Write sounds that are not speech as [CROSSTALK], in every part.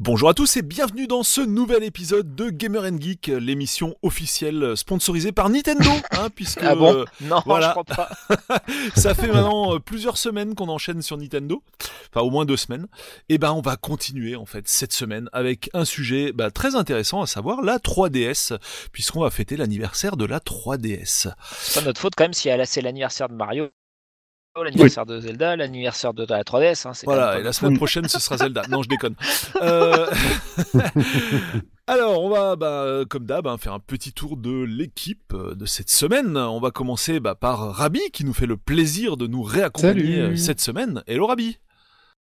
Bonjour à tous et bienvenue dans ce nouvel épisode de Gamer and Geek, l'émission officielle sponsorisée par Nintendo, hein, [LAUGHS] puisque Ah bon? euh, Non, voilà. je pas. [LAUGHS] ça fait maintenant euh, plusieurs semaines qu'on enchaîne sur Nintendo, enfin au moins deux semaines. Et ben on va continuer en fait cette semaine avec un sujet bah, très intéressant, à savoir la 3DS, puisqu'on va fêter l'anniversaire de la 3DS. C'est pas notre faute quand même si elle a- c'est l'anniversaire de Mario, l'anniversaire de Zelda, l'anniversaire de la 3DS. Hein, Voilà, et la semaine prochaine, ce sera Zelda. Non, je déconne. Euh, [LAUGHS] Alors, on va, bah, comme d'hab, hein, faire un petit tour de l'équipe euh, de cette semaine. On va commencer bah, par Rabi, qui nous fait le plaisir de nous réaccompagner Salut. euh, cette semaine. Hello Rabi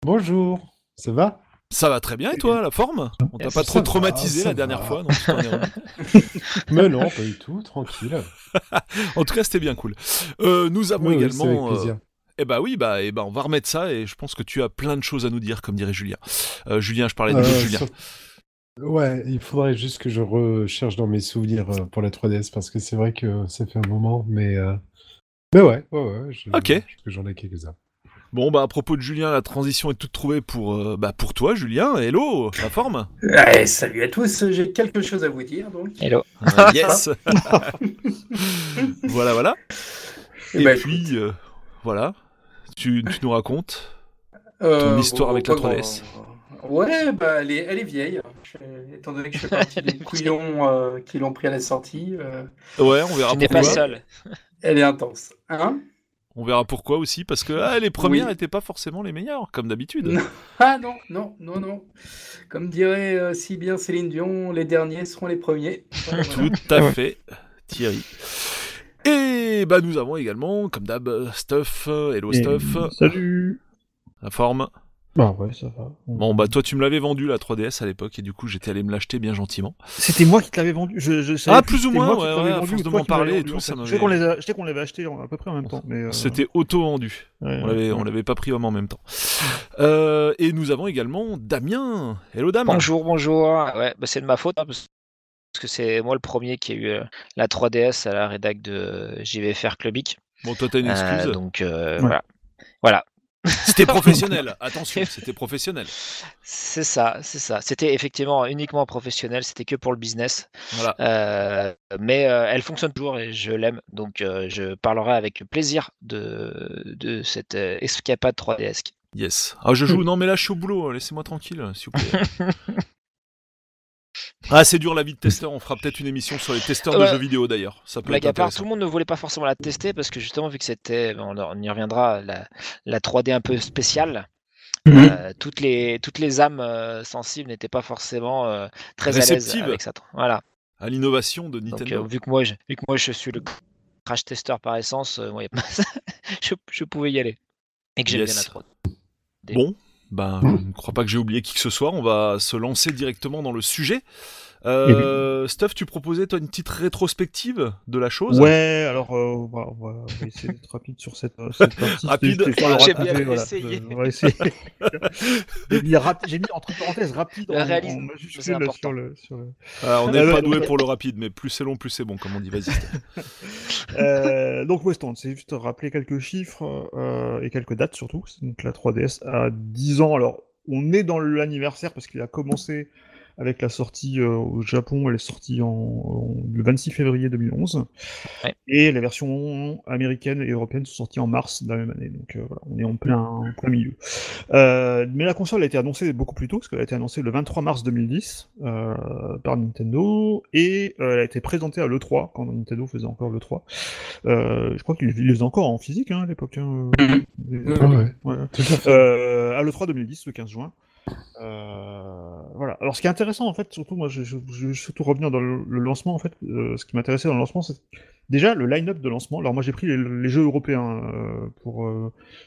Bonjour, ça va? Ça va très bien, et toi, la forme? On t'a pas trop traumatisé la dernière va. fois. [LAUGHS] [LAUGHS] Mais non, pas du tout, tranquille. En tout cas, c'était bien cool. Euh, nous avons Oui, oui, également... euh, plaisir. Eh bah oui, bah, eh ben, on va remettre ça, et je pense que tu as plein de choses à nous dire, comme dirait Julien. Euh, Julien, je parlais de Euh, l'autre Julien. sur- Ouais, il faudrait juste que je recherche dans mes souvenirs euh, pour la 3DS parce que c'est vrai que ça fait un moment, mais euh, mais ouais, ouais, ouais. Je, Ok. je pense que j'en ai quelques-uns. Bon, bah, à propos de Julien, la transition est toute trouvée pour, euh, bah, pour toi, Julien. Hello, la forme Ouais, salut à tous, j'ai quelque chose à vous dire donc. Hello. Euh, Yes [LAUGHS] Voilà, voilà. Eh Et ben, puis, euh, voilà. Tu, tu nous racontes Euh, ton histoire bon, avec la bah, 3DS. bon, Ouais, bah, elle, est, elle est vieille. Je- étant donné que je fais partie des [LAUGHS] couillons euh, qui l'ont pris à la sortie, euh, Ouais, on verra Tu n'es pas pourquoi. seul. elle est intense. Hein? On verra pourquoi aussi, parce que ah, les premières Oui. n'étaient pas forcément les meilleures, comme d'habitude. [LAUGHS] Ah non, non, non, non. Comme dirait euh, si bien Céline Dion, les derniers seront les premiers. Voilà. Tout à fait, Thierry. Et bah nous avons également, comme d'hab, Stuff, Hello Et- Stuff, Salut la forme. Bah ouais, ça va. Bon bah toi tu me l'avais vendu la 3DS à l'époque et du coup j'étais allé me l'acheter bien gentiment. C'était moi qui te l'avais vendu. Je, je savais Ah, plus plus ou moins, ouais, ouais, à vendu force de m'en parler et vendu, tout, en ça m'avait- Je sais qu'on les a- je sais qu'on l'avait acheté à peu près en même temps. Mais euh, C'était auto-vendu. ouais, On l'avait, on l'avait pas pris en même temps. Euh, et nous avons également Damien. Hello Damien. Bonjour, bonjour. Ouais, bah, c'est de ma faute hein, parce parce que c'est moi le premier qui a eu la 3DS à la rédac de JVFR Clubic. Bon toi t'as une Euh, excuse? donc euh, Ouais. voilà. Voilà, C'était [LAUGHS] professionnel. Attention, c'était professionnel. c'est ça, c'est ça. C'était effectivement uniquement professionnel, c'était que pour le business. Voilà. Euh, mais euh, elle fonctionne toujours et je l'aime, donc euh, je parlerai avec plaisir de, de cette euh, escapade 3DS. Yes. Ah je joue. [LAUGHS] Non mais là je suis au boulot. Laissez-moi tranquille, s'il vous plaît. [LAUGHS] Ah c'est dur la vie de testeur. On fera peut-être une émission sur les testeurs de jeux vidéo d'ailleurs. Ça peut Blague être à part, intéressant. tout le monde ne voulait pas forcément la tester parce que justement, vu que c'était, on, on y reviendra, la, la 3D un peu spéciale, Mhm. euh, toutes, les, toutes les âmes euh, sensibles n'étaient pas forcément euh, très à l'aise avec ça. Voilà. À l'innovation de Donc, Nintendo. euh, vu, que moi, je, vu que moi je suis le crash tester par essence, euh, ouais, [LAUGHS] je, je pouvais y aller. Et que j'aime Yes. bien la 3D. Bon, ben, je ne crois pas que j'ai oublié qui que ce soit. On va se lancer directement dans le sujet. Euh, Stuff, tu proposais toi une petite rétrospective de la chose Ouais, alors euh, on, va, on va- on essayer d'être rapide sur cette, euh, cette partie. [LAUGHS] Rapide. J'ai bien voilà. essayé. Euh, On va essayer. [LAUGHS] J'ai mis, entre parenthèses rapide Le en, réalisme, en c'est important. sur le. Sur le... Ah, on n'est Euh, pas doué pour le rapide, mais plus c'est long, plus c'est bon, comme on dit. Vas-y. [LAUGHS] Euh, donc Weston, c'est juste rappeler quelques chiffres euh, et quelques dates surtout. Donc la 3DS a 10 ans. Alors on est dans l'anniversaire parce qu'il a commencé avec la sortie euh, au Japon. Elle est sortie en, en- le 26 février 2011. Ouais. Et les versions américaines et européennes sont sorties en mars de la même année. Donc euh, voilà, on est en plein, en plein milieu. Euh, mais la console a été annoncée beaucoup plus tôt, parce qu'elle a été annoncée le 23 mars 2010 euh, par Nintendo, et euh, elle a été présentée à l'E3, quand Nintendo faisait encore l'E3. Euh, je crois qu'il il les faisait encore en physique hein, à l'époque. Hein, Ah ouais. Euh, à l'E3 2010, le 15 juin. Euh, voilà. Alors, ce qui est intéressant, en fait, surtout, moi, je, je, surtout revenir dans le, le lancement, en fait. euh, ce qui m'intéressait dans le lancement, c'est déjà le line-up de lancement. Alors, moi, j'ai pris les, les jeux européens euh, pour.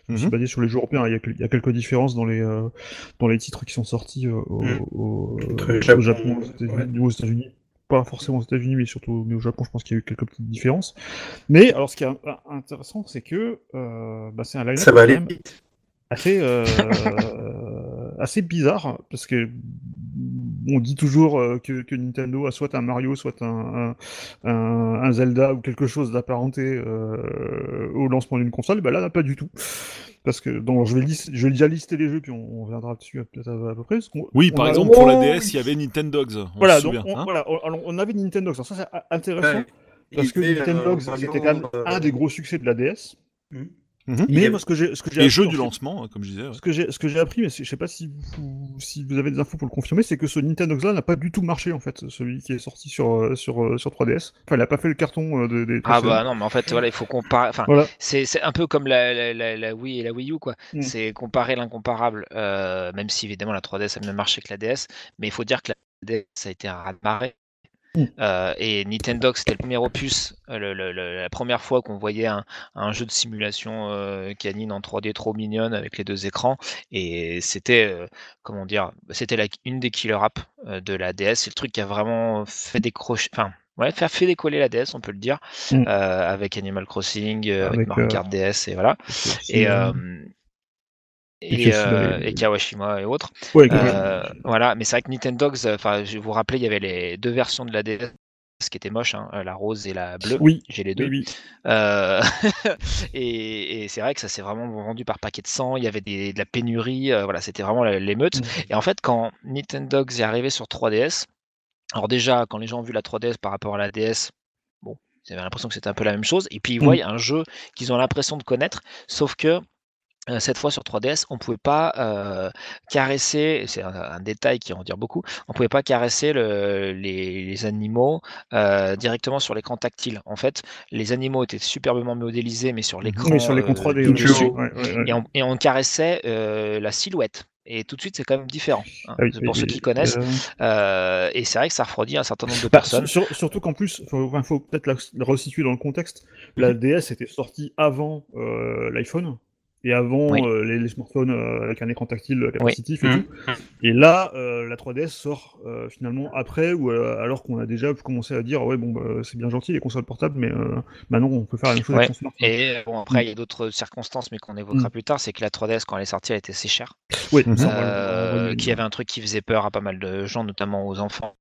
je me suis Mhm. basé sur les jeux européens. Il y a, quel- il y a quelques différences dans les dans les titres qui sont sortis au, Mhm. au, au Japon, Japon, aux États-Unis, ouais. ou aux États-Unis. Pas forcément aux États-Unis, mais surtout mais au Japon, je pense qu'il y a eu quelques petites différences. Mais alors, ce qui est intéressant, c'est que bah, c'est un line-up Ça va aller quand même vite. assez [LAUGHS] assez bizarre parce que on dit toujours euh, que, que Nintendo a soit un Mario, soit un, un, un- un Zelda ou quelque chose d'apparenté euh, au lancement d'une console. Ben là, pas du tout. Parce que donc, je vais, lis- je vais déjà lister les jeux, puis on, on reviendra dessus à, peut-être à, à peu près. Oui, par a- exemple, pour la Oh, DS, oui. il y avait Nintendogs. On Voilà, se donc on, hein. voilà, on, avait Nintendo, ça c'est intéressant. Ouais. Parce que était, Nintendo, euh, c'était quand même euh, un des gros succès de la DS. Mhm. Mais moi, ce que j'ai, ce que j'ai Les appris jeux du fait- lancement, hein, comme je disais. ouais. Ce que j'ai, ce que j'ai appris, mais c'est- je sais pas si vous, si vous avez des infos pour le confirmer, c'est que ce Nintendo là n'a pas du tout marché en fait, celui qui est sorti sur euh, sur euh, sur 3DS. Enfin, il a pas fait le carton euh, de- des. Ah bah non, mais en fait, voilà, il faut comparer. Enfin, Voilà. c'est c'est un peu comme la, la, la, la Wii et la Wii U, quoi. Mm. C'est comparer l'incomparable, euh, même si évidemment la 3DS a mieux marché que la DS, mais il faut dire que la DS a été un raz-de-marée. Mm. Euh, et Nintendo, c'était le premier opus, euh, le- le- le- la première fois qu'on voyait un, un jeu de simulation euh, canine en 3D trop mignonne avec les deux écrans. Et c'était, euh, comment dire, c'était la- une des killer apps euh, de la DS. C'est le truc qui a vraiment fait décrocher, enfin, ouais, fait, fait décoller la DS, on peut le dire, Mm. euh, avec Animal Crossing, euh, avec, Avec, Mario euh, Kart DS, et voilà. Et, euh, euh, et et, Kyoshima euh, et- Kawashima et autres. ouais, Euh, voilà, mais c'est vrai que Nintendogs, enfin, je vous rappelez, il y avait les deux versions de la DS qui étaient moches, hein, la rose et la bleue. oui, J'ai les deux. oui. Euh, [LAUGHS] et et c'est vrai que ça s'est vraiment vendu par paquet de 100. Il y avait des- de la pénurie. euh, voilà, c'était vraiment l'émeute. Mm. Et en fait, quand Nintendogs est arrivé sur 3DS, alors déjà, quand les gens ont vu la 3DS par rapport à la DS, bon, ils avaient l'impression que c'était un peu la même chose. Et puis ils Mm. voient un jeu qu'ils ont l'impression de connaître, sauf que euh, cette fois sur 3DS, on pouvait pas euh, caresser, c'est un, un détail qui en dire beaucoup, on pouvait pas caresser le- les, les animaux euh, directement sur l'écran tactile. En fait, les animaux étaient superbement modélisés, mais sur l'écran Oui, sur l'écran euh, 3D. du ouais, dessus, ouais, ouais, ouais. et on, et on caressait euh, la silhouette. Et tout de suite, c'est quand même différent. hein. Ah oui, pour ceux qui connaissent. euh, Euh, et c'est vrai que ça refroidit un certain nombre de Bah, personnes. sur- sur- surtout qu'en plus, faut, enfin, faut peut-être la, la resituer dans le contexte. La DS était sortie avant euh, l'iPhone et avant Oui. euh, les, les smartphones euh, avec un écran tactile capacitif et Mhm. tout. Et là, euh, la 3DS sort euh, finalement après, ou euh, alors qu'on a déjà commencé à dire ouais bon bah, c'est bien gentil les consoles portables, mais euh, maintenant on peut faire la même chose Ouais. avec son smartphone. Et bon, après, il y a d'autres circonstances, mais qu'on évoquera plus tard, c'est que la 3DS, quand elle est sortie, elle était assez chère. Oui, euh, y avait un truc qui faisait peur à pas mal de gens, notamment aux enfants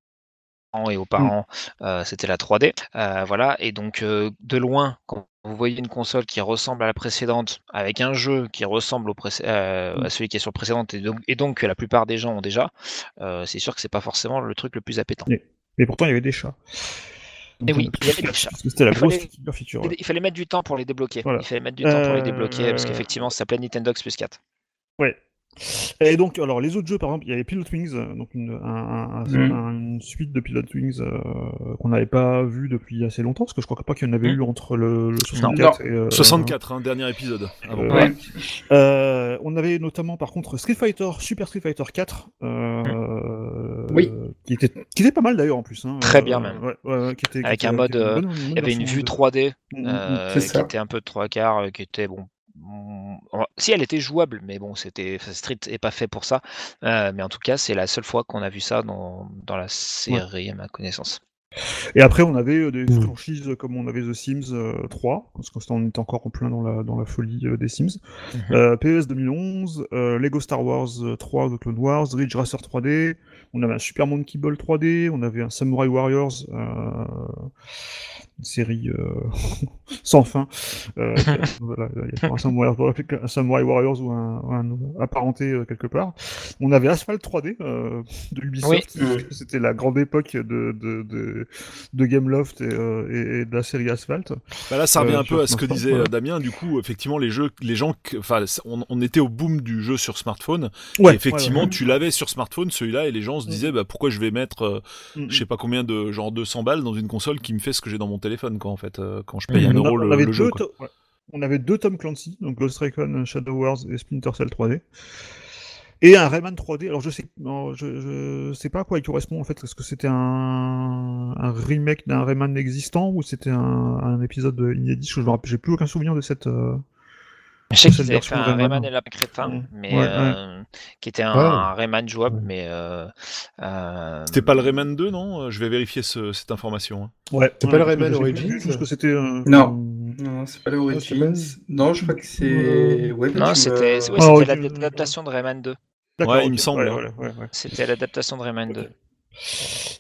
et aux parents, euh, c'était la 3D. Euh, voilà, et donc euh, de loin, quand vous voyez une console qui ressemble à la précédente, avec un jeu qui ressemble au à celui qui est sur la précédente, et donc, et donc que la plupart des gens ont déjà, c'est sûr que c'est pas forcément le truc le plus appétant. Mais pourtant il y avait des chats. Et oui, il y avait des chats. C'était la Il grosse fallait- feature. Il ouais. il fallait mettre du temps pour les débloquer. Voilà. Il fallait mettre du temps pour les débloquer, parce qu'effectivement, ça s'appelait Nintendo X plus 4. Ouais. Et donc, alors, les autres jeux, par exemple, il y avait Pilot Wings, euh, donc une, un- un- un- un- une suite de Pilot Wings euh, qu'on n'avait pas vu depuis assez longtemps, parce que je crois pas qu'il y en avait Mhm. eu entre le, le 64 et... euh, 64, hein, dernier épisode. avant. euh, Ouais. euh, on avait notamment, par contre, Street Fighter, Super Street Fighter 4, euh, Oui. qui, était, qui était pas mal d'ailleurs en plus. hein, Très euh, bien, même. ouais, ouais, qui était, Avec un mode, euh, Il y avait une vue de- 3D Mhm, mhm. euh, c'est qui était un peu de trois quarts, euh, qui était bon. Mm, Si elle était jouable, mais bon, c'était Street est pas fait pour ça. Euh, mais en tout cas, c'est la seule fois qu'on a vu ça dans, dans la série, à ma connaissance. Et après, on avait euh, des Mm. franchises comme on avait The Sims euh, 3, parce qu'on était encore en plein dans la, dans la folie euh, des Sims. Mhm. Euh, PES 2011, euh, Lego Star Wars euh, 3 The Clone Wars, Ridge Racer 3D, on avait un Super Monkey Ball 3D, on avait un Samurai Warriors, euh, une série euh, [LAUGHS] sans fin. Euh, [LAUGHS] voilà, il y a un Samurai, un Samurai Warriors ou un, apparenté euh, quelque part. On avait Asphalt 3D euh, de Ubisoft, Oui. c'était la grande époque de, de, de, de Gameloft et, euh, et- et de la série Asphalt. Bah là, ça revient Euh, un peu à ce que disait voilà. Damien. Du coup, effectivement, les jeux, les gens, enfin, on, on était au boom du jeu sur smartphone. Ouais, et effectivement, ouais, ouais. tu l'avais sur smartphone, celui-là, et les gens se Mm. disaient, bah, pourquoi je vais mettre, euh, Mm, je sais pas combien de, genre 200 balles dans une console qui me fait ce que j'ai dans mon téléphone, quoi, en fait, euh, quand je paye un euro on le, avait le jeu. deux quoi. to- ouais. On avait deux Tom Clancy, donc Ghost Recon, Shadow Wars et Splinter Cell 3D. Et un Rayman 3D. Alors je sais, non, je, je sais pas à quoi il correspond en fait. Est-ce que c'était un, un remake d'un Rayman existant ou c'était un, un épisode inédit? Je me rappelle- J'ai plus aucun souvenir de cette. euh, Je sais qu'ils avaient fait un Rayman. Et la crétin, Ouais. mais Ouais, euh, qui était un, Ouais. un Rayman jouable, Ouais. mais euh, euh, C'était pas le Rayman 2, non? Je vais vérifier ce- cette information. hein. Ouais. C'est pas le Rayman Origins que c'était. euh, Non. Non, c'est pas les Ah, Origins. Non, je crois que c'est. Ouais, non, c'était Ah, c'était l'adaptation de Rayman 2. d'accord, Ouais, il me semble, Ouais, hein. ouais, ouais, ouais. C'était l'adaptation de Rayman 2.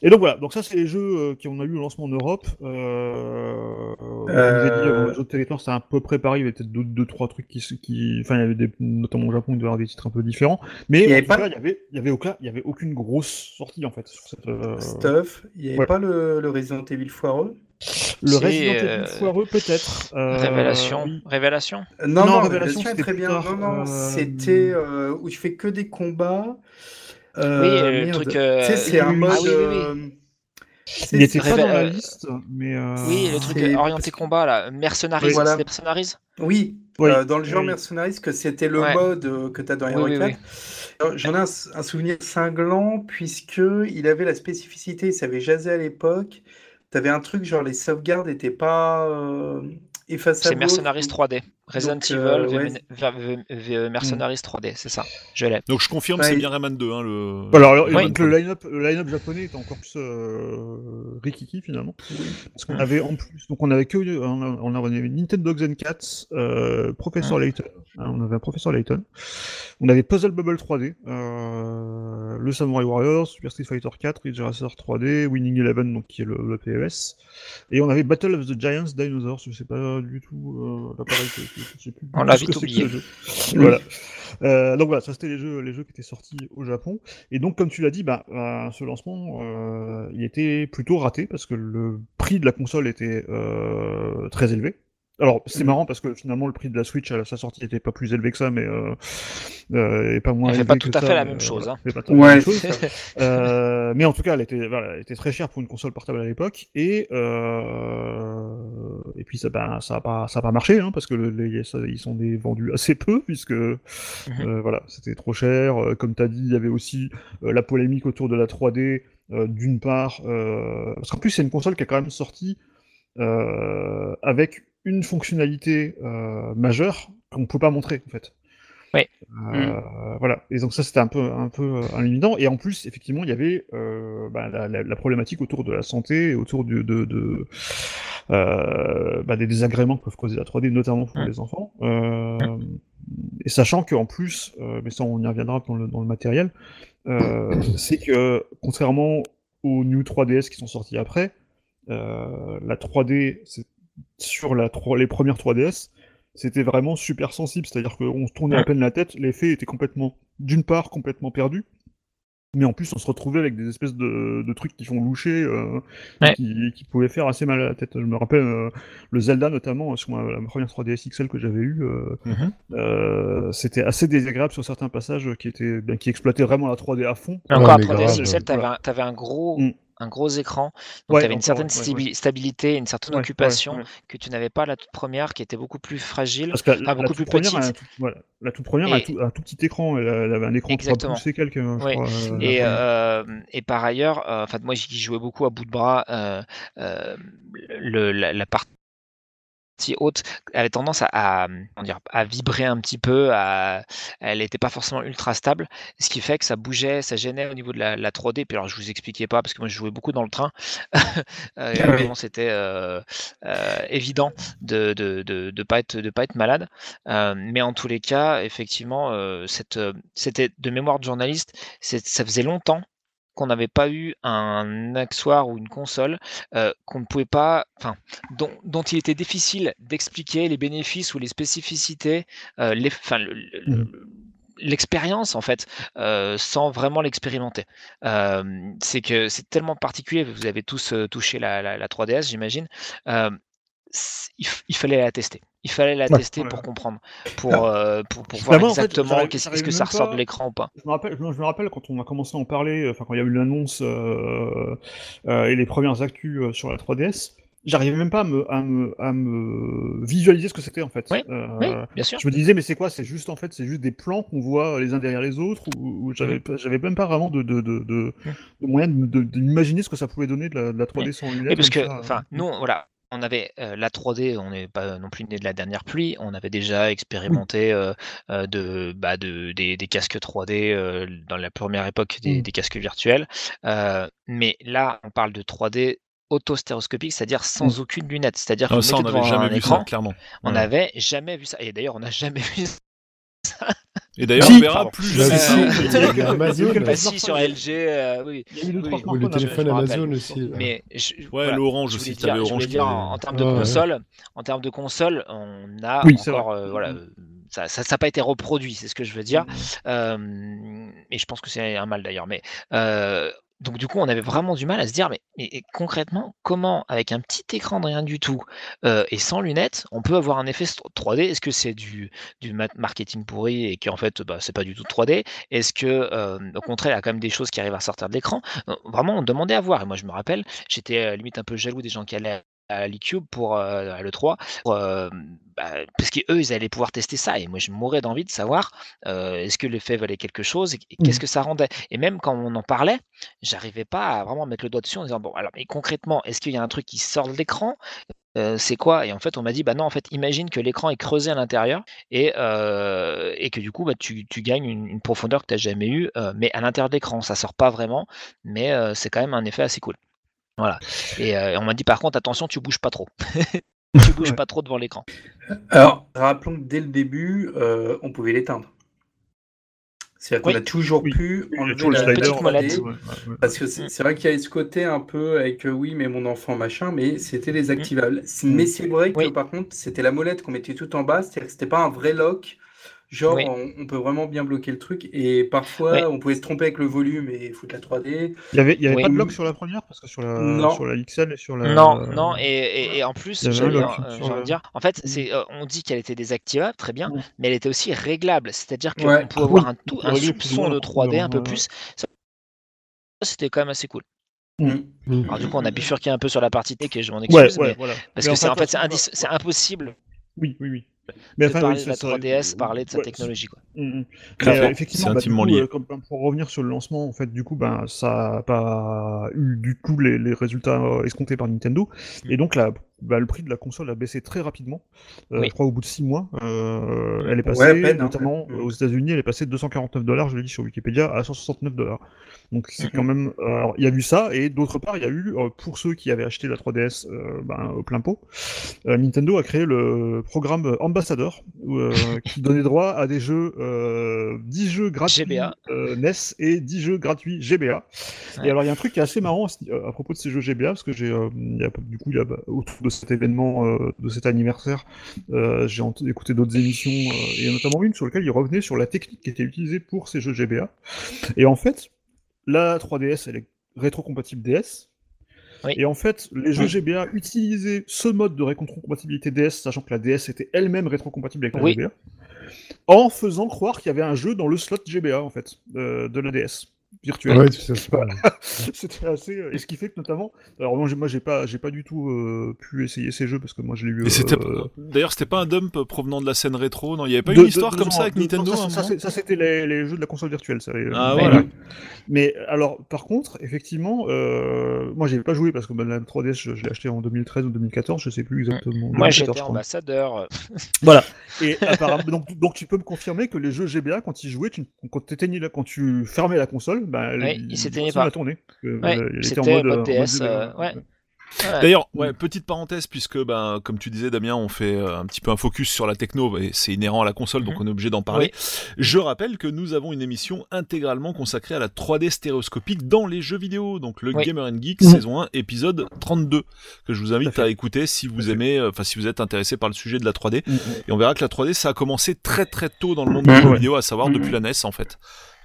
Et donc voilà, donc ça c'est les jeux euh, qui ont eu le lancement en Europe. Euh, a dit, Euh, euh, les autres territoires c'était un peu préparé, il y avait peut-être deux, deux, trois trucs qui, enfin il y avait des, notamment au Japon, il devait y avoir des titres un peu différents. Mais Il y en avait tout pas- cas, il y avait, il y avait aucun, il y avait aucune grosse sortie en fait sur cette. euh, Stuff, il n'y avait ouais. pas le, le Resident Evil foireux? Le Si, Resident euh, Evil foireux peut-être. euh, Révélation. oui. Révélation? Euh, Non, Non, non, Révélation, Révélation est très bien. tard, Non, non, euh, c'était euh, où je fais que des combats. Euh, Oui, le truc, euh, Tu sais, c'est un mode. ah oui, oui, euh, Il était c'est- pas dans la Révél- liste, mais. euh, Oui, le truc orienté combat là, Mercenaries, Oui, voilà. c'était Mercenaries Oui, Oui, euh, dans le genre oui. Mercenaries, que c'était le Ouais. mode euh, que tu as dans Hero oui, 4. Euh, J'en ai un, un souvenir cinglant, puisque il avait la spécificité, il savait jaser à l'époque. Tu avais un truc genre les sauvegardes n'étaient pas euh, effaçables. C'est Mercenaries 3D. Resident Donc, Evil, euh, ouais. V- V- V- Mercenaries 3D, c'est ça. Je l'ai. Donc je confirme, Ouais, c'est il- bien Rayman 2. Hein, le... Alors, Oui. le line-up, le line-up japonais était encore plus euh, rikiki finalement, parce qu'on avait en plus, donc on avait que, on, avait Nintendo Zen 4, euh, Professor Layton, hein, on avait un Professor Layton, on avait Puzzle Bubble 3D, euh, le Samurai Warriors, Super Street Fighter 4, Ridge Racer 3D, Winning Eleven donc qui est le, le PES, et on avait Battle of the Giants Dinosaurs, je sais pas du tout euh, l'appareil, plus On l'a vite oublié. Voilà. Euh, donc voilà, ça c'était les jeux, les jeux qui étaient sortis au Japon. Et donc comme tu l'as dit, bah, euh, ce lancement, euh, il était plutôt raté parce que le prix de la console était euh, très élevé. Alors c'est Mm. marrant parce que finalement le prix de la Switch à sa sortie n'était pas plus élevé que ça, mais euh, euh, et pas moins Elle fait élevé pas tout à fait la même chose, voilà, fait pas tout à fait la Ouais, même chose. c'est ça. Euh, mais en tout cas, elle était, voilà, elle était très chère pour une console portable à l'époque, et euh, et puis ça, ben, ça a pas, ça a pas marché, hein, parce que le- les, ça- ils sont des vendus assez peu, puisque euh, voilà, c'était trop cher. Comme tu as dit, il y avait aussi la polémique autour de la 3D, euh, d'une part, euh, parce qu'en plus c'est une console qui est quand même sortie euh, avec une fonctionnalité euh, majeure qu'on ne peut pas montrer en fait. Oui. Euh, Voilà. Et donc ça c'était un peu un peu euh, un évident. Et en plus effectivement il y avait bah, la, la- la problématique autour de la santé et autour du- de, de bah, des désagréments que peuvent causer la 3D notamment pour Mm. les enfants. Euh, et sachant qu'en plus, mais ça on y reviendra dans le, dans le matériel, [COUGHS] c'est que contrairement aux New 3DS qui sont sortis après, euh, la 3D c'est- sur la 3 les premières 3DS, c'était vraiment super sensible, c'est-à-dire qu'on se tournait à peine la tête, l'effet était complètement, d'une part, complètement perdu, mais en plus on se retrouvait avec des espèces de, de trucs qui font loucher, euh, Ouais. qui, qui pouvaient faire assez mal à la tête. Je me rappelle euh, le Zelda notamment, sur ma, la première 3DS XL que j'avais eue, euh, Mhm. euh, c'était assez désagréable sur certains passages qui étaient, ben, qui exploitaient vraiment la 3D à fond. Mais encore, mais à 3DS grave. XL, t'avais un, t'avais un gros, Mm. Un gros écran, donc Ouais, t'avais une certaine ouais, stabilité, une certaine occupation que tu n'avais pas la toute première, qui était beaucoup plus fragile. Parce que la, beaucoup plus première, petite. a un tout, voilà, la toute première a tout, un tout petit écran, elle, avait un écran 3 Exactement. pouces et quelques, crois. euh, Et, euh, et par ailleurs, euh, enfin moi qui jouais beaucoup à bout de bras, le, la, la partie haute avait tendance à, à, à vibrer un petit peu, à, elle n'était pas forcément ultra stable, ce qui fait que ça bougeait, ça gênait au niveau de la, la 3D. Puis alors je vous expliquais pas parce que moi je jouais beaucoup dans le train, [LAUGHS] euh, Ah oui. c'était euh, euh, évident de de, de, de pas être de pas être malade. Euh, mais en tous les cas, effectivement, cette, c'était de mémoire de journaliste, ça faisait longtemps qu'on n'avait pas eu un accessoire ou une console euh, qu'on ne pouvait pas, enfin, dont, dont il était difficile d'expliquer les bénéfices ou les spécificités, euh, les, enfin, le- le- le- l'expérience en fait, euh, sans vraiment l'expérimenter. Euh, c'est que c'est tellement particulier. Vous avez tous euh, touché la, la- la 3DS, j'imagine. Euh, il, fallait la tester. Il fallait la Ouais, tester ouais, pour comprendre, pour, euh, pour, pour voir moi, en fait, exactement qu'est-ce que ça ressort pas- de l'écran ou pas. Je me, rappelle, je me- je me rappelle quand on a commencé à en parler, enfin quand il y a eu l'annonce euh, euh, et les premières actus euh, sur la 3DS, j'arrivais même pas à me, à me, à me visualiser ce que c'était en fait. Oui, Euh, Oui, bien sûr. Je me disais mais c'est quoi? C'est juste en fait c'est juste des plans qu'on voit les uns derrière les autres ou, ou j'avais pas- j'avais même pas vraiment de de, de, de, de moyen de, de- d'imaginer ce que ça pouvait donner de la, de la 3D sans lunettes. Parce que, enfin, nous, voilà, on avait euh, la 3D, on n'est pas non plus né de la dernière pluie, on avait déjà expérimenté euh, euh, de, bah, de, des, des casques 3D euh, dans la première époque des, Mm. des casques virtuels. Mais là, on parle de 3D auto-stéréoscopique, c'est-à-dire sans aucune lunette. C'est-à-dire Ah, qu'on on n'avait jamais vu écran, ça, clairement. on Ouais. n'avait jamais vu ça. Et d'ailleurs, on n'a [LAUGHS] jamais vu ça Et d'ailleurs, on verra plus jamais. si, Euh, il y a- Amazon. Bah si, sur LG, euh, oui. Il y a eu deux, Oui, trois oui. Ou me rappelle. Amazon aussi. Mais je- Ouais, voilà. l'Orange Je aussi, je Orange en, en termes de Ouais, ouais. console, en termes de console, on a encore, euh, voilà, euh, ça, ça, ça n'a pas été reproduit, c'est ce que je veux dire. Euh, et je pense que c'est un mal d'ailleurs. Mais euh, donc du coup, on avait vraiment du mal à se dire, mais, concrètement, comment avec un petit écran de rien du tout euh, et sans lunettes, on peut avoir un effet st- 3D Est-ce que c'est du, du ma- marketing pourri et qu'en fait, bah, c'est pas du tout 3D Est-ce que euh, au contraire, il y a quand même des choses qui arrivent à sortir de l'écran? Vraiment, on demandait à voir. Et moi, je me rappelle, j'étais euh, limite un peu jaloux des gens qui allaient à l'eCube pour euh, à l'E3 pour, euh, bah, parce qu'eux ils allaient pouvoir tester ça et moi je mourais d'envie de savoir euh, est-ce que l'effet valait quelque chose et, et qu'est-ce que ça rendait? Et même quand on en parlait j'arrivais pas à vraiment mettre le doigt dessus en disant bon alors mais concrètement est-ce qu'il y a un truc qui sort de l'écran? Euh, c'est quoi? Et en fait, on m'a dit, bah non, en fait, imagine que l'écran est creusé à l'intérieur et, euh, et que du coup, bah, tu, tu gagnes une, une profondeur que tu n'as jamais eue, euh, mais à l'intérieur de l'écran, ça sort pas vraiment, mais c'est quand même un effet assez cool. Voilà. Et euh, on m'a dit, par contre, attention, tu bouges pas trop. [LAUGHS] tu bouges Ouais. pas trop devant l'écran. Alors, rappelons que dès le début, euh, on pouvait l'éteindre. C'est-à-dire qu'on Oui. a toujours Oui. pu enlever toujours la petite molette. Ouais. Parce que c'est c'est vrai qu'il y a ce côté un peu avec euh, oui, mais mon enfant machin, mais c'était désactivable. C'est- Mais c'est vrai que Oui. par contre, c'était la molette qu'on mettait tout en bas, c'est-à-dire que c'était pas un vrai lock. Genre, Oui. on, on peut vraiment bien bloquer le truc. Et parfois, Oui. on pouvait se tromper avec le volume et foutre la 3D. Il y avait, il y avait Oui. pas de lock sur la première parce que sur la, Non. sur la XL et sur la. Non, non, et, et- et en plus, j'allais, euh, de dire, en fait, c'est, euh, on dit qu'elle était désactivable, très bien, mais elle était aussi réglable, c'est-à-dire qu'on Ouais. pouvait avoir Oui, un, tout, peut un soupçon de la 3D un peu plus. Ça, c'était quand même assez cool. Mm. Alors du coup, on a bifurqué un peu sur la partie tech et je m'en excuse, ouais, mais voilà. parce Mais que c'est en fait c'est, quand- indice- c'est impossible Oui, oui, oui. Mais de enfin, parler oui, de la ça- ça- 3DS, parler de sa ouais, technologie quoi. Mm, mm. Mais, euh, c'est effectivement, bah, du intimement coup, lié. euh, comme- pour revenir sur le lancement, en fait, du coup, ben, ça n'a pas eu du tout les, les résultats euh, escomptés par Nintendo, et donc la, bah, le prix de la console a baissé très rapidement. Euh, Oui. Je crois au bout de six mois, euh, elle est passée, Ouais, à peine, hein. notamment Mm. euh, aux États-Unis, elle est passée de 249 dollars, je l'ai dit sur Wikipédia, à 169 dollars. Donc c'est Mhm. quand même, euh, alors, il y a eu ça, et d'autre part, il y a eu euh, pour ceux qui avaient acheté la 3DS euh, ben, au plein pot, euh, Nintendo a créé le programme Ambassador, euh, [LAUGHS] qui donnait droit à des jeux, euh, 10 jeux gratuits GBA. euh, NES et 10 jeux gratuits GBA. Ouais. Et alors il y a un truc qui est assez marrant à, propos de ces jeux GBA, parce que j'ai, euh, il y a- du coup, il y a, bah, autour de cet événement, euh, de cet anniversaire, euh, j'ai écouté d'autres émissions, euh, et notamment une sur laquelle il revenait sur la technique qui était utilisée pour ces jeux GBA. Et en fait, la 3DS, elle est rétrocompatible DS. Oui. Et en fait, les jeux GBA utilisaient ce mode de rétrocompatibilité DS, sachant que la DS était elle-même rétrocompatible avec la Oui. GBA, en faisant croire qu'il y avait un jeu dans le slot GBA, en fait, euh, de la DS virtuelle. Ouais, [LAUGHS] C'était assez. euh, Et ce qui fait que notamment. Alors moi, j'ai- moi j'ai pas, j'ai pas du tout euh, pu essayer ces jeux parce que moi je l'ai eu. Euh, d'ailleurs c'était pas un dump provenant de la scène rétro, non? Il y avait pas deux- une histoire comme ça avec Nintendo non, Ça, c'était les, les jeux de la console virtuelle. Ça, euh, Ah voilà. ouais. Mais alors, par contre, effectivement, euh, moi j'ai pas joué parce que bah, la 3DS je, je l'ai acheté en 2013 ou 2014, je sais plus exactement. Moi 2014, j'étais ambassadeur. [LAUGHS] Voilà. Et apparemment, donc, donc tu peux me confirmer que les jeux GBA, quand ils jouaient, tu, quand, t'éteignais la- quand tu fermais la console, bah, Ouais, il continuaient pas. Ouais, euh, il était c'était en mode, mode euh, en euh, ouais. Ouais. D'ailleurs, ouais, petite parenthèse, puisque ben, comme tu disais, Damien, on fait euh, un petit peu un focus sur la techno, et c'est inhérent à la console, donc Mhm. on est obligé d'en parler. Je rappelle que nous avons une émission intégralement consacrée à la 3D stéréoscopique dans les jeux vidéo, donc le Oui. Gamer and Geek, Mhm. saison 1, épisode 32, que je vous invite à écouter si vous aimez, euh, enfin si vous êtes intéressé par le sujet de la 3D. Mhm. Et on verra que la 3D, ça a commencé très très tôt dans le monde Ouais. du jeu Ouais. vidéo, à savoir depuis la NES en fait.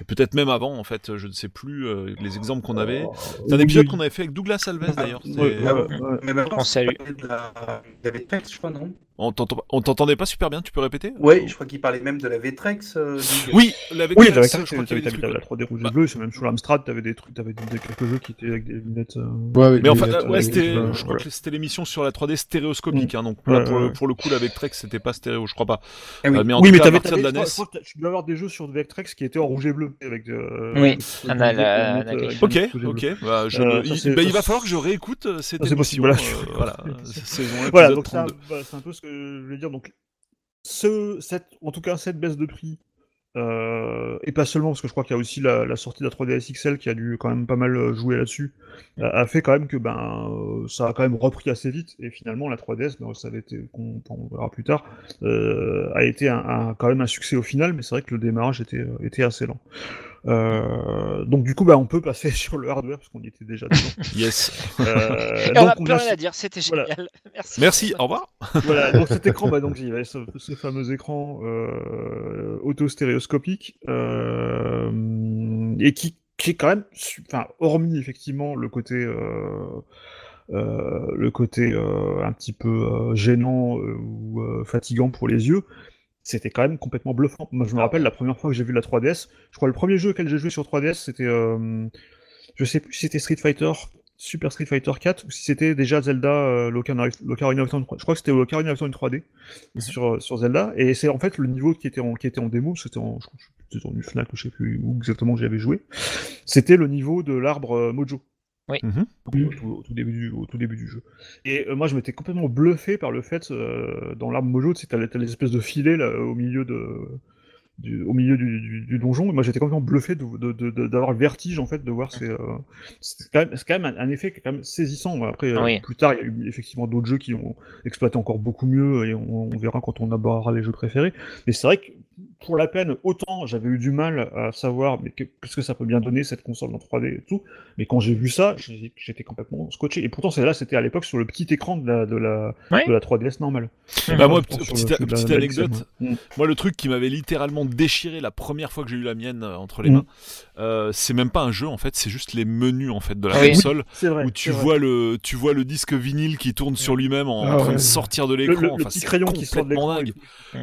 Peut-être même avant, en fait, je ne sais plus euh, les exemples qu'on avait. C'est Oui, un épisode qu'on avait fait avec Douglas Alves d'ailleurs. Ouais, C'était- ouais, ouais, ouais. Mais maintenant, On salue. il la- il y avait je crois, non? On t'entend- on t'entendait pas super bien, tu peux répéter? Oui, je crois qu'il parlait même de la Vtrex. euh. Oui, avec Oui, Vtrex, avec je crois qu'il y avait des trucs, la ouais. 3D rouge et bleu, c'est même sur l'Amstrad, t'avais des trucs, t'avais des, quelques jeux qui étaient avec des lunettes. euh, Ouais, avec Mais des enfin, lunettes, ouais, euh, c'était, euh, je crois que c'était l'émission sur la 3D stéréoscopique, hein, donc là, pour, ouais, le, ouais. pour le coup, la Vectrex, c'était pas stéréo, je crois pas. Ah oui. Euh, mais en oui, tout mais cas, à partir de la NES. tu dois avoir des jeux sur Vectrex qui étaient en rouge et bleu avec. Oui. Ok, ok. Bah, il, bah, va falloir que je réécoute cette voilà. voilà, [LAUGHS] saison 1, Voilà, épisode donc c'est un, 32. c'est un peu ce je voulais dire. Donc, ce, cette, en tout cas, cette baisse de prix euh, et pas seulement parce que je crois qu'il y a aussi la, sortie de la 3DS XL qui a dû quand même pas mal euh, jouer là-dessus, a, fait quand même que ben euh, ça a quand même repris assez vite et finalement la 3DS, ben, ça avait été, on verra plus tard, a été un, un- quand même un succès au final, mais c'est vrai que le démarrage était, était assez lent. Euh, donc du coup, bah, on peut passer [LAUGHS] sur le hardware parce qu'on y était déjà dedans. [LAUGHS] Yes. Euh, Et on donc, a on plus a- rien à dire, c'était voilà. génial. [LAUGHS] Merci. Merci, au revoir. voilà, donc cet écran, bah, donc il y avait ce, ce fameux écran euh, auto-stéréoscopique euh, et qui, qui est quand même, enfin, hormis effectivement le côté, euh, euh, le côté euh, un petit peu euh, gênant euh, ou euh, fatigant pour les yeux. C'était quand même complètement bluffant. Moi, je me rappelle la première fois que j'ai vu la 3DS. Je crois le premier jeu auquel j'ai joué sur 3DS, c'était, euh, je sais plus si c'était Street Fighter, Super Street Fighter 4 ou si c'était déjà Zelda euh, l'Ocarina l'Ocarina of Time. Je crois que c'était l'Ocarina of Time 3D sur, sur Zelda. Et c'est en fait le niveau qui était en, qui était en démo. C'était en, je en Fnac, je sais plus où exactement j'avais joué. C'était le niveau de l'arbre euh, Mojo. Mhm. au, tout, au tout début du, au tout début du jeu. Et euh, moi, je m'étais complètement bluffé par le fait, euh, dans l'arbre Mojo, tu sais, t'as t'as les espèces de filets là, au milieu de. Du, au milieu du, du, du donjon, et moi j'étais complètement bluffé d'avoir le vertige en fait de voir ces. Euh, c'est quand même, c'est quand même un, un effet qui est quand même saisissant. Après, euh, Oui. plus tard, il y a eu effectivement d'autres jeux qui ont exploité encore beaucoup mieux, et on, on verra quand on abordera les jeux préférés. Mais c'est vrai que pour la peine, autant j'avais eu du mal à savoir mais que- qu'est-ce que ça peut bien donner cette console en 3D et tout, mais quand j'ai vu ça, j'ai- j'étais complètement scotché. Et pourtant, c'est là, c'était à l'époque sur le petit écran de la, de la, Ouais. de la 3DS normale. Bah moi, petite, le- petite la- la anecdote. Ouais. Mm. Moi, le truc qui m'avait littéralement déchiré la première fois que j'ai eu la mienne euh, entre les Mm. mains, euh, c'est même pas un jeu en fait, c'est juste les menus en fait de la Oui. console vrai. où tu vrai. vois le, tu vois le disque vinyle qui tourne sur lui-même en, en Ah train ouais. de sortir de l'écran. le- le Enfin, petit crayon qui sort de dingue.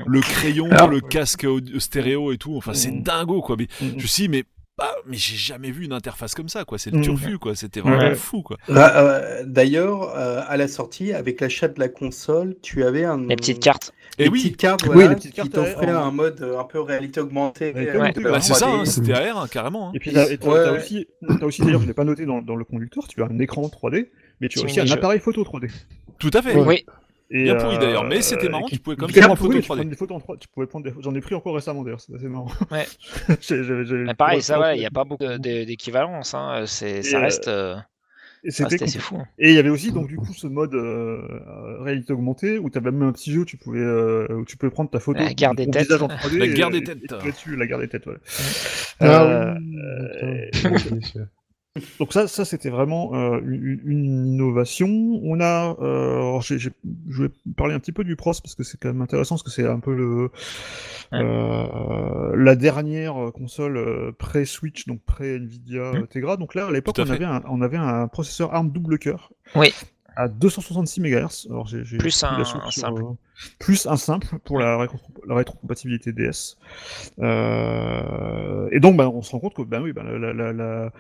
Le crayon, le casque audio- stéréo et tout. Enfin, c'est Mm. dingo quoi. Mais tout. Mm. je me suis dit, mais bah, mais j'ai jamais vu une interface comme ça quoi. C'est le Mm. turfu quoi. C'était vraiment Ouais. fou quoi. Bah, euh, D'ailleurs, euh, à la sortie, avec l'achat de la console, tu avais un, Les petites cartes. Et des oui. petites cartes, Oui, les petites qui cartes, t'offraient un mode euh, un peu réalité augmentée. Euh, ouais. Bah, c'est ça, 3D. hein, c'était AR hein, carrément. hein. Et puis, t'as et ouais. aussi, aussi d'ailleurs, je l'ai pas noté dans, dans le conducteur, tu as un écran 3D, mais tu as aussi un appareil photo 3D. Tout à fait. Ouais. Oui. Et, Bien pourri, d'ailleurs, mais c'était marrant, qui- tu pouvais quand même prendre des photos pourri, tu 3D. prends des photos en 3 tu pouvais prendre des... J'en ai pris encore récemment d'ailleurs, c'est assez marrant. Ouais. [LAUGHS] Pareil, ça, il n'y a pas beaucoup d'équivalence. Hein. C'est, ça Et, euh, reste. euh, Et c'était assez fou. Et il y avait aussi donc du coup ce mode euh, euh, réalité augmentée où tu avais même un petit jeu où tu pouvais euh, où tu pouvais prendre ta photo La guerre de des têtes. visage en 3D La guerre des têtes. et dessus, la guerre des têtes voilà. Ah Euh, oui. Donc ça ça c'était vraiment euh, une, une innovation. On a euh, je vais parler un petit peu du pros parce que c'est quand même intéressant parce que c'est un peu le euh, la dernière console euh, pré-Switch donc pré-Nvidia Mm. Tegra. Donc là à l'époque on fait. avait un, on avait un processeur ARM double cœur Oui. à 266 MHz. Alors j'ai Plus un- simple. euh, plus un simple pour la, rétro la rétrocompatibilité DS. Euh, et donc bah, on se rend compte que bah, oui, bah, la, la- la- la-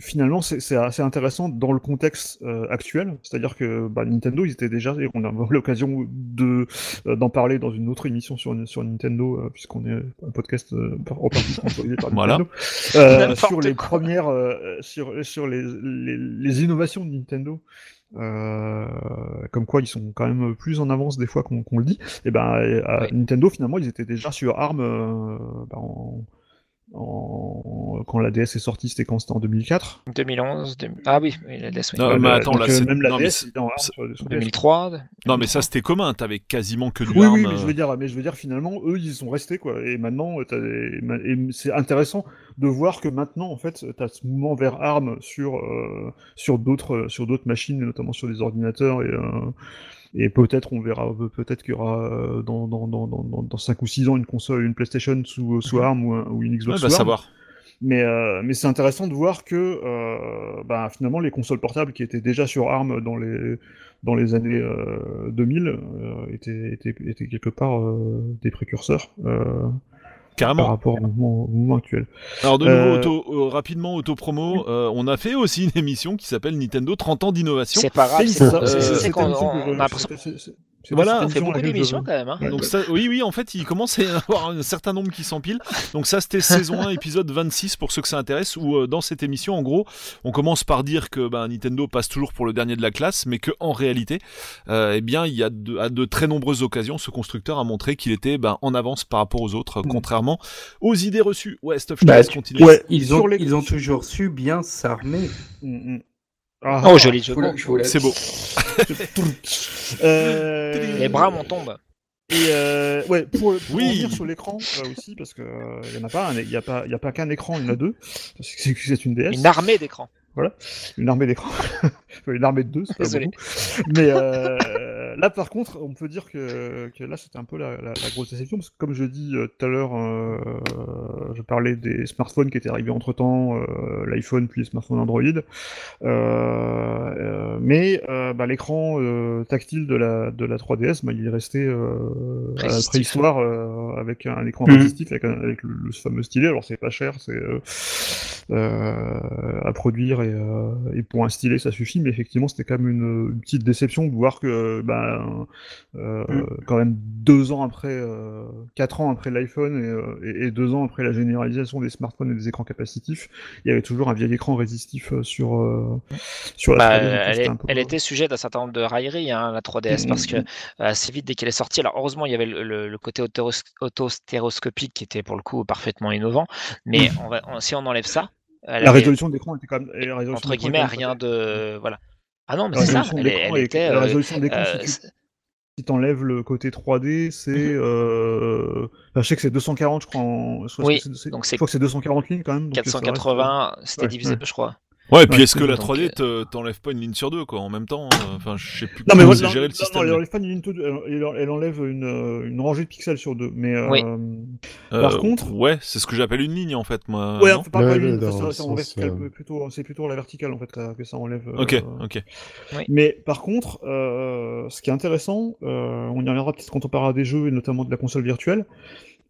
finalement c'est assez intéressant dans le contexte euh, actuel. C'est-à-dire que bah, Nintendo ils étaient déjà et on a [LAUGHS] l'occasion de euh, d'en parler dans une autre émission sur sur Nintendo euh, puisqu'on est un podcast en partie sponsorisé par Voilà. Nintendo. N'importe sur les quoi. premières sur sur les, les, les innovations de Nintendo. Euh, comme quoi ils sont quand même plus en avance des fois qu'on le dit. Et ben à Oui. Nintendo finalement ils étaient déjà sur ARM euh, ben, en, en- quand la DS est sortie, c'était quand? C'était en 2004. 2011. 2000 Ah oui, oui, la DS, oui. Non, Ouais, mais attends, donc, là, euh, c'est- même la non, mais DS c'est- était en ARM c'est- sur, sur DS. 2003. Non, mais ça c'était commun. T'avais quasiment que du Oui, ARM. oui, mais euh, je veux dire, mais je veux dire, finalement, eux, ils sont restés, quoi. Et maintenant, t'as des- et c'est intéressant de voir que maintenant, en fait, t'as ce mouvement vers ARM sur, euh, sur d'autres, sur d'autres machines, notamment sur des ordinateurs, et, euh, et peut-être, on verra, peut-être qu'il y aura euh, dans, dans, dans, dans, dans 5 ou 6 ans une console, une PlayStation sous, sous ARM ou, un- ou une Ouais, Xbox bah sous ARM. savoir. Mais, euh, mais c'est intéressant de voir que euh, bah, finalement les consoles portables qui étaient déjà sur ARM dans les, dans les années euh, 2000 euh, étaient, étaient, étaient quelque part euh, des précurseurs euh, par Carrément. rapport au mouvement, au mouvement actuel. Alors de nouveau, Euh, auto, euh, rapidement, auto-promo, euh, on a fait aussi une émission qui s'appelle Nintendo 30 ans d'innovation. C'est pas grave, c'est ça, c'est- euh, c'est c'est- C'est Voilà, On fait beaucoup d'émissions quand même. Hein. Donc ça, oui, oui, en fait, il commence à y avoir un certain nombre qui s'empilent. Donc ça, c'était [LAUGHS] saison 1, épisode 26 pour ceux que ça intéresse. Où euh, dans cette émission, en gros, on commence par dire que ben, Nintendo passe toujours pour le dernier de la classe, mais que en réalité, euh, eh bien, il y a de, à de très nombreuses occasions, ce constructeur a montré qu'il était ben, en avance par rapport aux autres, Mm. contrairement aux idées reçues. Ouais, Stuff, je te Bah, continuer. Ouais, Ils ont, les- ils ont toujours su bien s'armer. Mm, mm. Ah, Oh, joli jeu. C'est beau. [LAUGHS] euh, Les bras m'en tombent. Et euh, ouais, pour, pour Oui. revenir sur l'écran euh, aussi, parce que euh, il y en a pas, un- il y a pas, y a pas qu'un écran, il y en a deux. parce que C'est c'est une DS, Une armée d'écrans. une armée d'écran, [LAUGHS] une armée de deux, c'est pas Désolé. beaucoup. Mais euh, là, par contre, on peut dire que, que là, c'était un peu la, la- la grosse déception, parce que comme je dis euh, tout à l'heure, euh, je parlais des smartphones qui étaient arrivés entre temps, l'iPhone puis les smartphones Android. Euh, euh, mais euh, bah, l'écran euh, tactile de la, de la 3DS, bah, il est resté euh, à la préhistoire euh, avec un écran Mhm. résistif, avec, un- avec le, le fameux stylet. Alors c'est pas cher, c'est euh, euh, à produire et, euh, et pour un stylet ça suffit, mais effectivement c'était quand même une, une petite déception de voir que bah, euh, Mhm. quand même deux ans après, euh, quatre ans après l'iPhone et, euh, et, et deux ans après la généralisation des smartphones et des écrans capacitifs, il y avait toujours un vieil écran résistif euh, sur, euh, sur la Bah, 3D, donc elle, un peu- elle était sujette à un certain nombre de railleries, hein, la 3DS, parce que Mhm. euh, assez vite dès qu'elle est sortie, alors heureusement il y avait le, le- le côté autostéroscopique qui était pour le coup parfaitement innovant, mais on va, on- si on enlève ça, La avait, résolution d'écran était quand même. et la résolution entre guillemets rien de voilà. Ah non, mais c'est ça, elle, elle est- était. la euh, résolution d'écran, euh, si tu si t'enlèves le côté 3D, c'est. Mhm. euh, enfin, je sais que c'est 240, je crois. En... je crois Oui, que c'est- donc je c'est crois que c'est 240 lignes quand même. donc ça reste- 480, c'était ouais, divisé, ouais. je crois. Ouais, et puis Ouais, est-ce que la donc, 3D euh, te- t'enlève pas une ligne sur deux, quoi, en même temps euh, Enfin, je sais plus Non, mais c'est non, géré le non, système. non, elle mais- enlève pas une ligne de- elle, elle- elle enlève une, euh, une rangée de pixels sur deux. Mais euh, Oui. par Euh, contre- Ouais, c'est ce que j'appelle une ligne, en fait, moi. ouais, non enfin, pas, pas Ouais, une ligne, ouais, euh, plutôt, c'est plutôt la verticale en fait que, que ça enlève. Ok, euh, ok. Mais par contre, euh, ce qui est intéressant, euh, on y reviendra peut-être quand on parlera des jeux et notamment de la console virtuelle.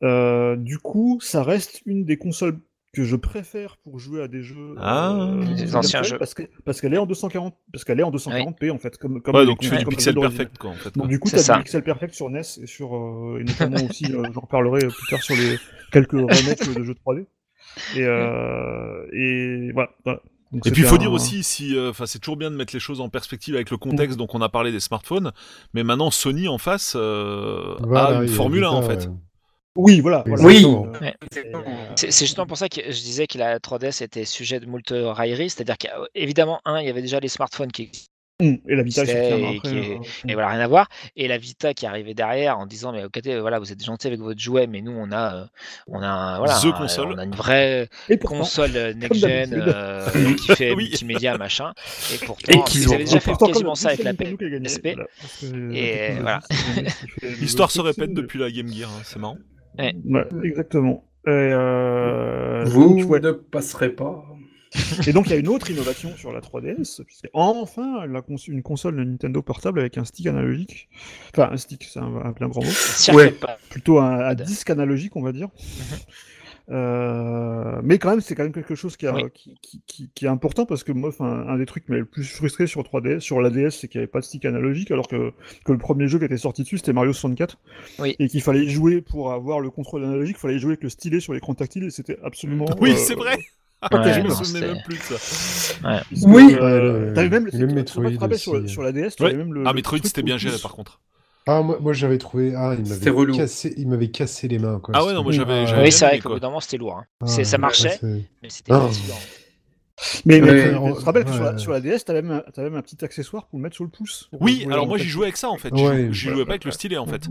euh, du coup, ça reste une des consoles que je préfère pour jouer à des jeux Ah. euh, Des anciens jeux. parce que parce qu'elle est en 240 parce qu'elle est en 240p en fait comme comme Ouais, donc tu fais du pixel perfect, quoi, en fait. Donc quoi. du coup, t'as du pixel perfect sur NES et sur euh, et notamment aussi, euh, j'en reparlerai plus tard sur les quelques remakes de jeux 3D. Et euh, et voilà. voilà. Donc Et puis il faut un- dire aussi, si, euh, enfin, c'est toujours bien de mettre les choses en perspective avec le contexte. Donc on a parlé des smartphones, mais maintenant Sony en face euh, Voilà, a une Formule 1 en fait. Oui, voilà. voilà. Oui. C'est justement pour ça que je disais que la 3DS était sujet de moult railleries, c'est-à-dire qu'évidemment, un, il y avait déjà les smartphones qui hum, Et la Vita est après. qui euh, et voilà, rien à voir. Et la Vita qui arrivait derrière en disant mais ok, voilà, vous êtes gentil avec votre jouet, mais nous on a, euh, on a, voilà, The console. on a une vraie pourtant, console euh, next gen euh, [LAUGHS] qui fait Oui. multimédia machin. Et pourtant, Et ils avaient déjà fait pourtant, quasiment ça avec la qui PSP. voilà, Et voilà. qui L'histoire se répète depuis la Game Gear, hein, c'est marrant. Ouais, exactement. Et, euh, Vous donc, ouais. ne passerez pas. Et donc il y a une autre innovation sur la 3DS, puisque enfin la cons- une console de Nintendo portable avec un stick analogique. Enfin un stick, c'est un, un plein grand mot. Ouais. Plutôt un, disque analogique, on va dire. Euh, mais quand même, c'est quand même quelque chose qui, a- Oui. qui, qui- qui- qui est important parce que moi, enfin, un des trucs qui m'a le plus frustré sur 3DS, sur la DS, c'est qu'il n'y avait pas de stick analogique, alors que, que le premier jeu qui était sorti dessus, c'était Mario 64, Oui. et qu'il fallait jouer pour avoir le contrôle analogique, il fallait jouer avec le stylet sur l'écran tactile, et c'était absolument. Oui, euh, c'est vrai. [LAUGHS] Ouais, je me souvenais même plus de ça. puisque, Oui. euh, Ouais, t'avais même le m'as Metroid sur, le- aussi. sur la DS, tu Ouais. avais même le. Ah, le Metroid, c'était bien géré par contre. Ah, moi, moi j'avais trouvé. Ah, il C'était m'avait relou. cassé, il m'avait cassé les mains. Quoi. Ah ouais, non, moi, j'avais- Ah, j'avais Oui, c'est vrai qu'au bout d'un moment c'était lourd. hein. ah, ça marchait, mais c'était Ah. Mais, mais, Ouais. mais tu te rappelles que sur la, Ouais. sur la DS, t'avais même, un- t'avais même un petit accessoire pour le mettre sur le pouce. Oui, alors moi j'y jouais avec ça en fait. Ouais. J'y jouais- J'y Ouais. jouais pas avec le stylet en fait.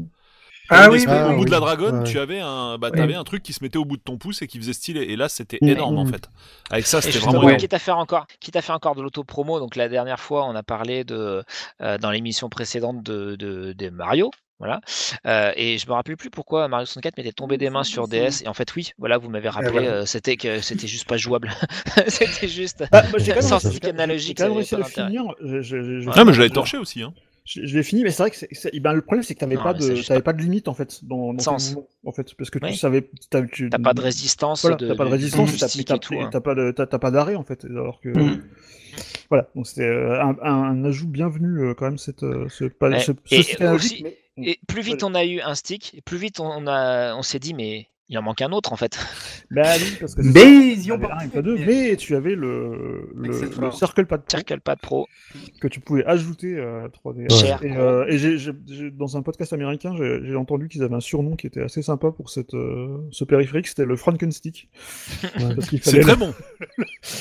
Ah oui, espèce- Ah au bout de la dragonne, Ouais. tu avais un, bah, Oui. t'avais un truc qui se mettait au bout de ton pouce et qui faisait stylet. Et là, c'était Mm. énorme en Mm. fait. Avec ça, c'était vraiment Ouais. énorme. quitte à faire encore, quitte à faire encore de l'auto-promo, donc la dernière fois, on a parlé de, euh, dans l'émission précédente de, de, de Mario. Voilà. Euh, et je me rappelle plus pourquoi Mario 64 m'était tombé des mains sur DS. Et en fait, oui, voilà, vous m'avez rappelé, voilà. euh, c'était que c'était juste pas jouable. [LAUGHS] c'était juste. Ah, moi, j'ai quand même Sans j'ai- analogique, J'ai réussi à le finir. Ah, mais je l'avais torché aussi. Hein. Je, je l'ai fini, mais c'est vrai que c'est- c'est- ben, le problème c'est que t'avais Non, pas pas- pas de limite en fait dans, dans Sens. mouvements, en fait, parce que Oui. tu savais, t'as, tu- T'as pas de résistance. voilà, de, t'as pas de résistance, t'as, tout, hein. t'as pas de, t'as, pas d'arrêt en fait, alors que Mm. voilà, donc c'était euh, un, un, un ajout bienvenu euh, quand même cette, euh, ce, pas, Ouais, ce, ce et aussi- mais- Et plus vite on a eu un stick, et plus vite on a, on s'est dit mais il en manque un autre en fait. [LAUGHS] Bah oui, parce que c'est Mais ils y ont avais pas deux, mais- tu avais le, le. Circle Pad Pro Circle Pad Pro. que tu pouvais ajouter à 3D. Cher. Et, euh, et dans un podcast américain, j'ai, entendu qu'ils avaient un surnom qui était assez sympa pour cette, euh, ce périphérique, c'était le Frankenstick. Qu'il C'est très bon.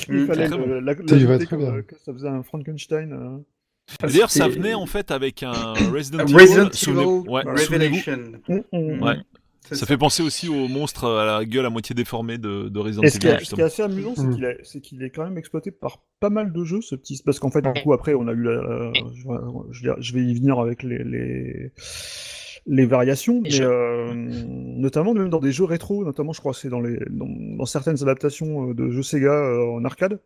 il Mm. fallait très le- [LAUGHS] la- euh, que ça faisait un Frankenstein. euh. D'ailleurs, ça venait en fait avec un [COUGHS] Resident Resident Evil. ouais. Revelation. On- on- Ouais. Ça fait penser aussi au monstre à la gueule à moitié déformée de, de Resident Evil, ce qui est assez amusant, c'est Mm. qu'il est, c'est qu'il est quand même exploité par pas mal de jeux, ce petit. Parce qu'en fait, du coup, après, on a eu la. la- je, vais y venir avec les, les, les variations, mais euh, notamment même dans des jeux rétro, notamment, je crois, que c'est dans, les, dans, dans certaines adaptations euh, de jeux Sega euh, en arcade.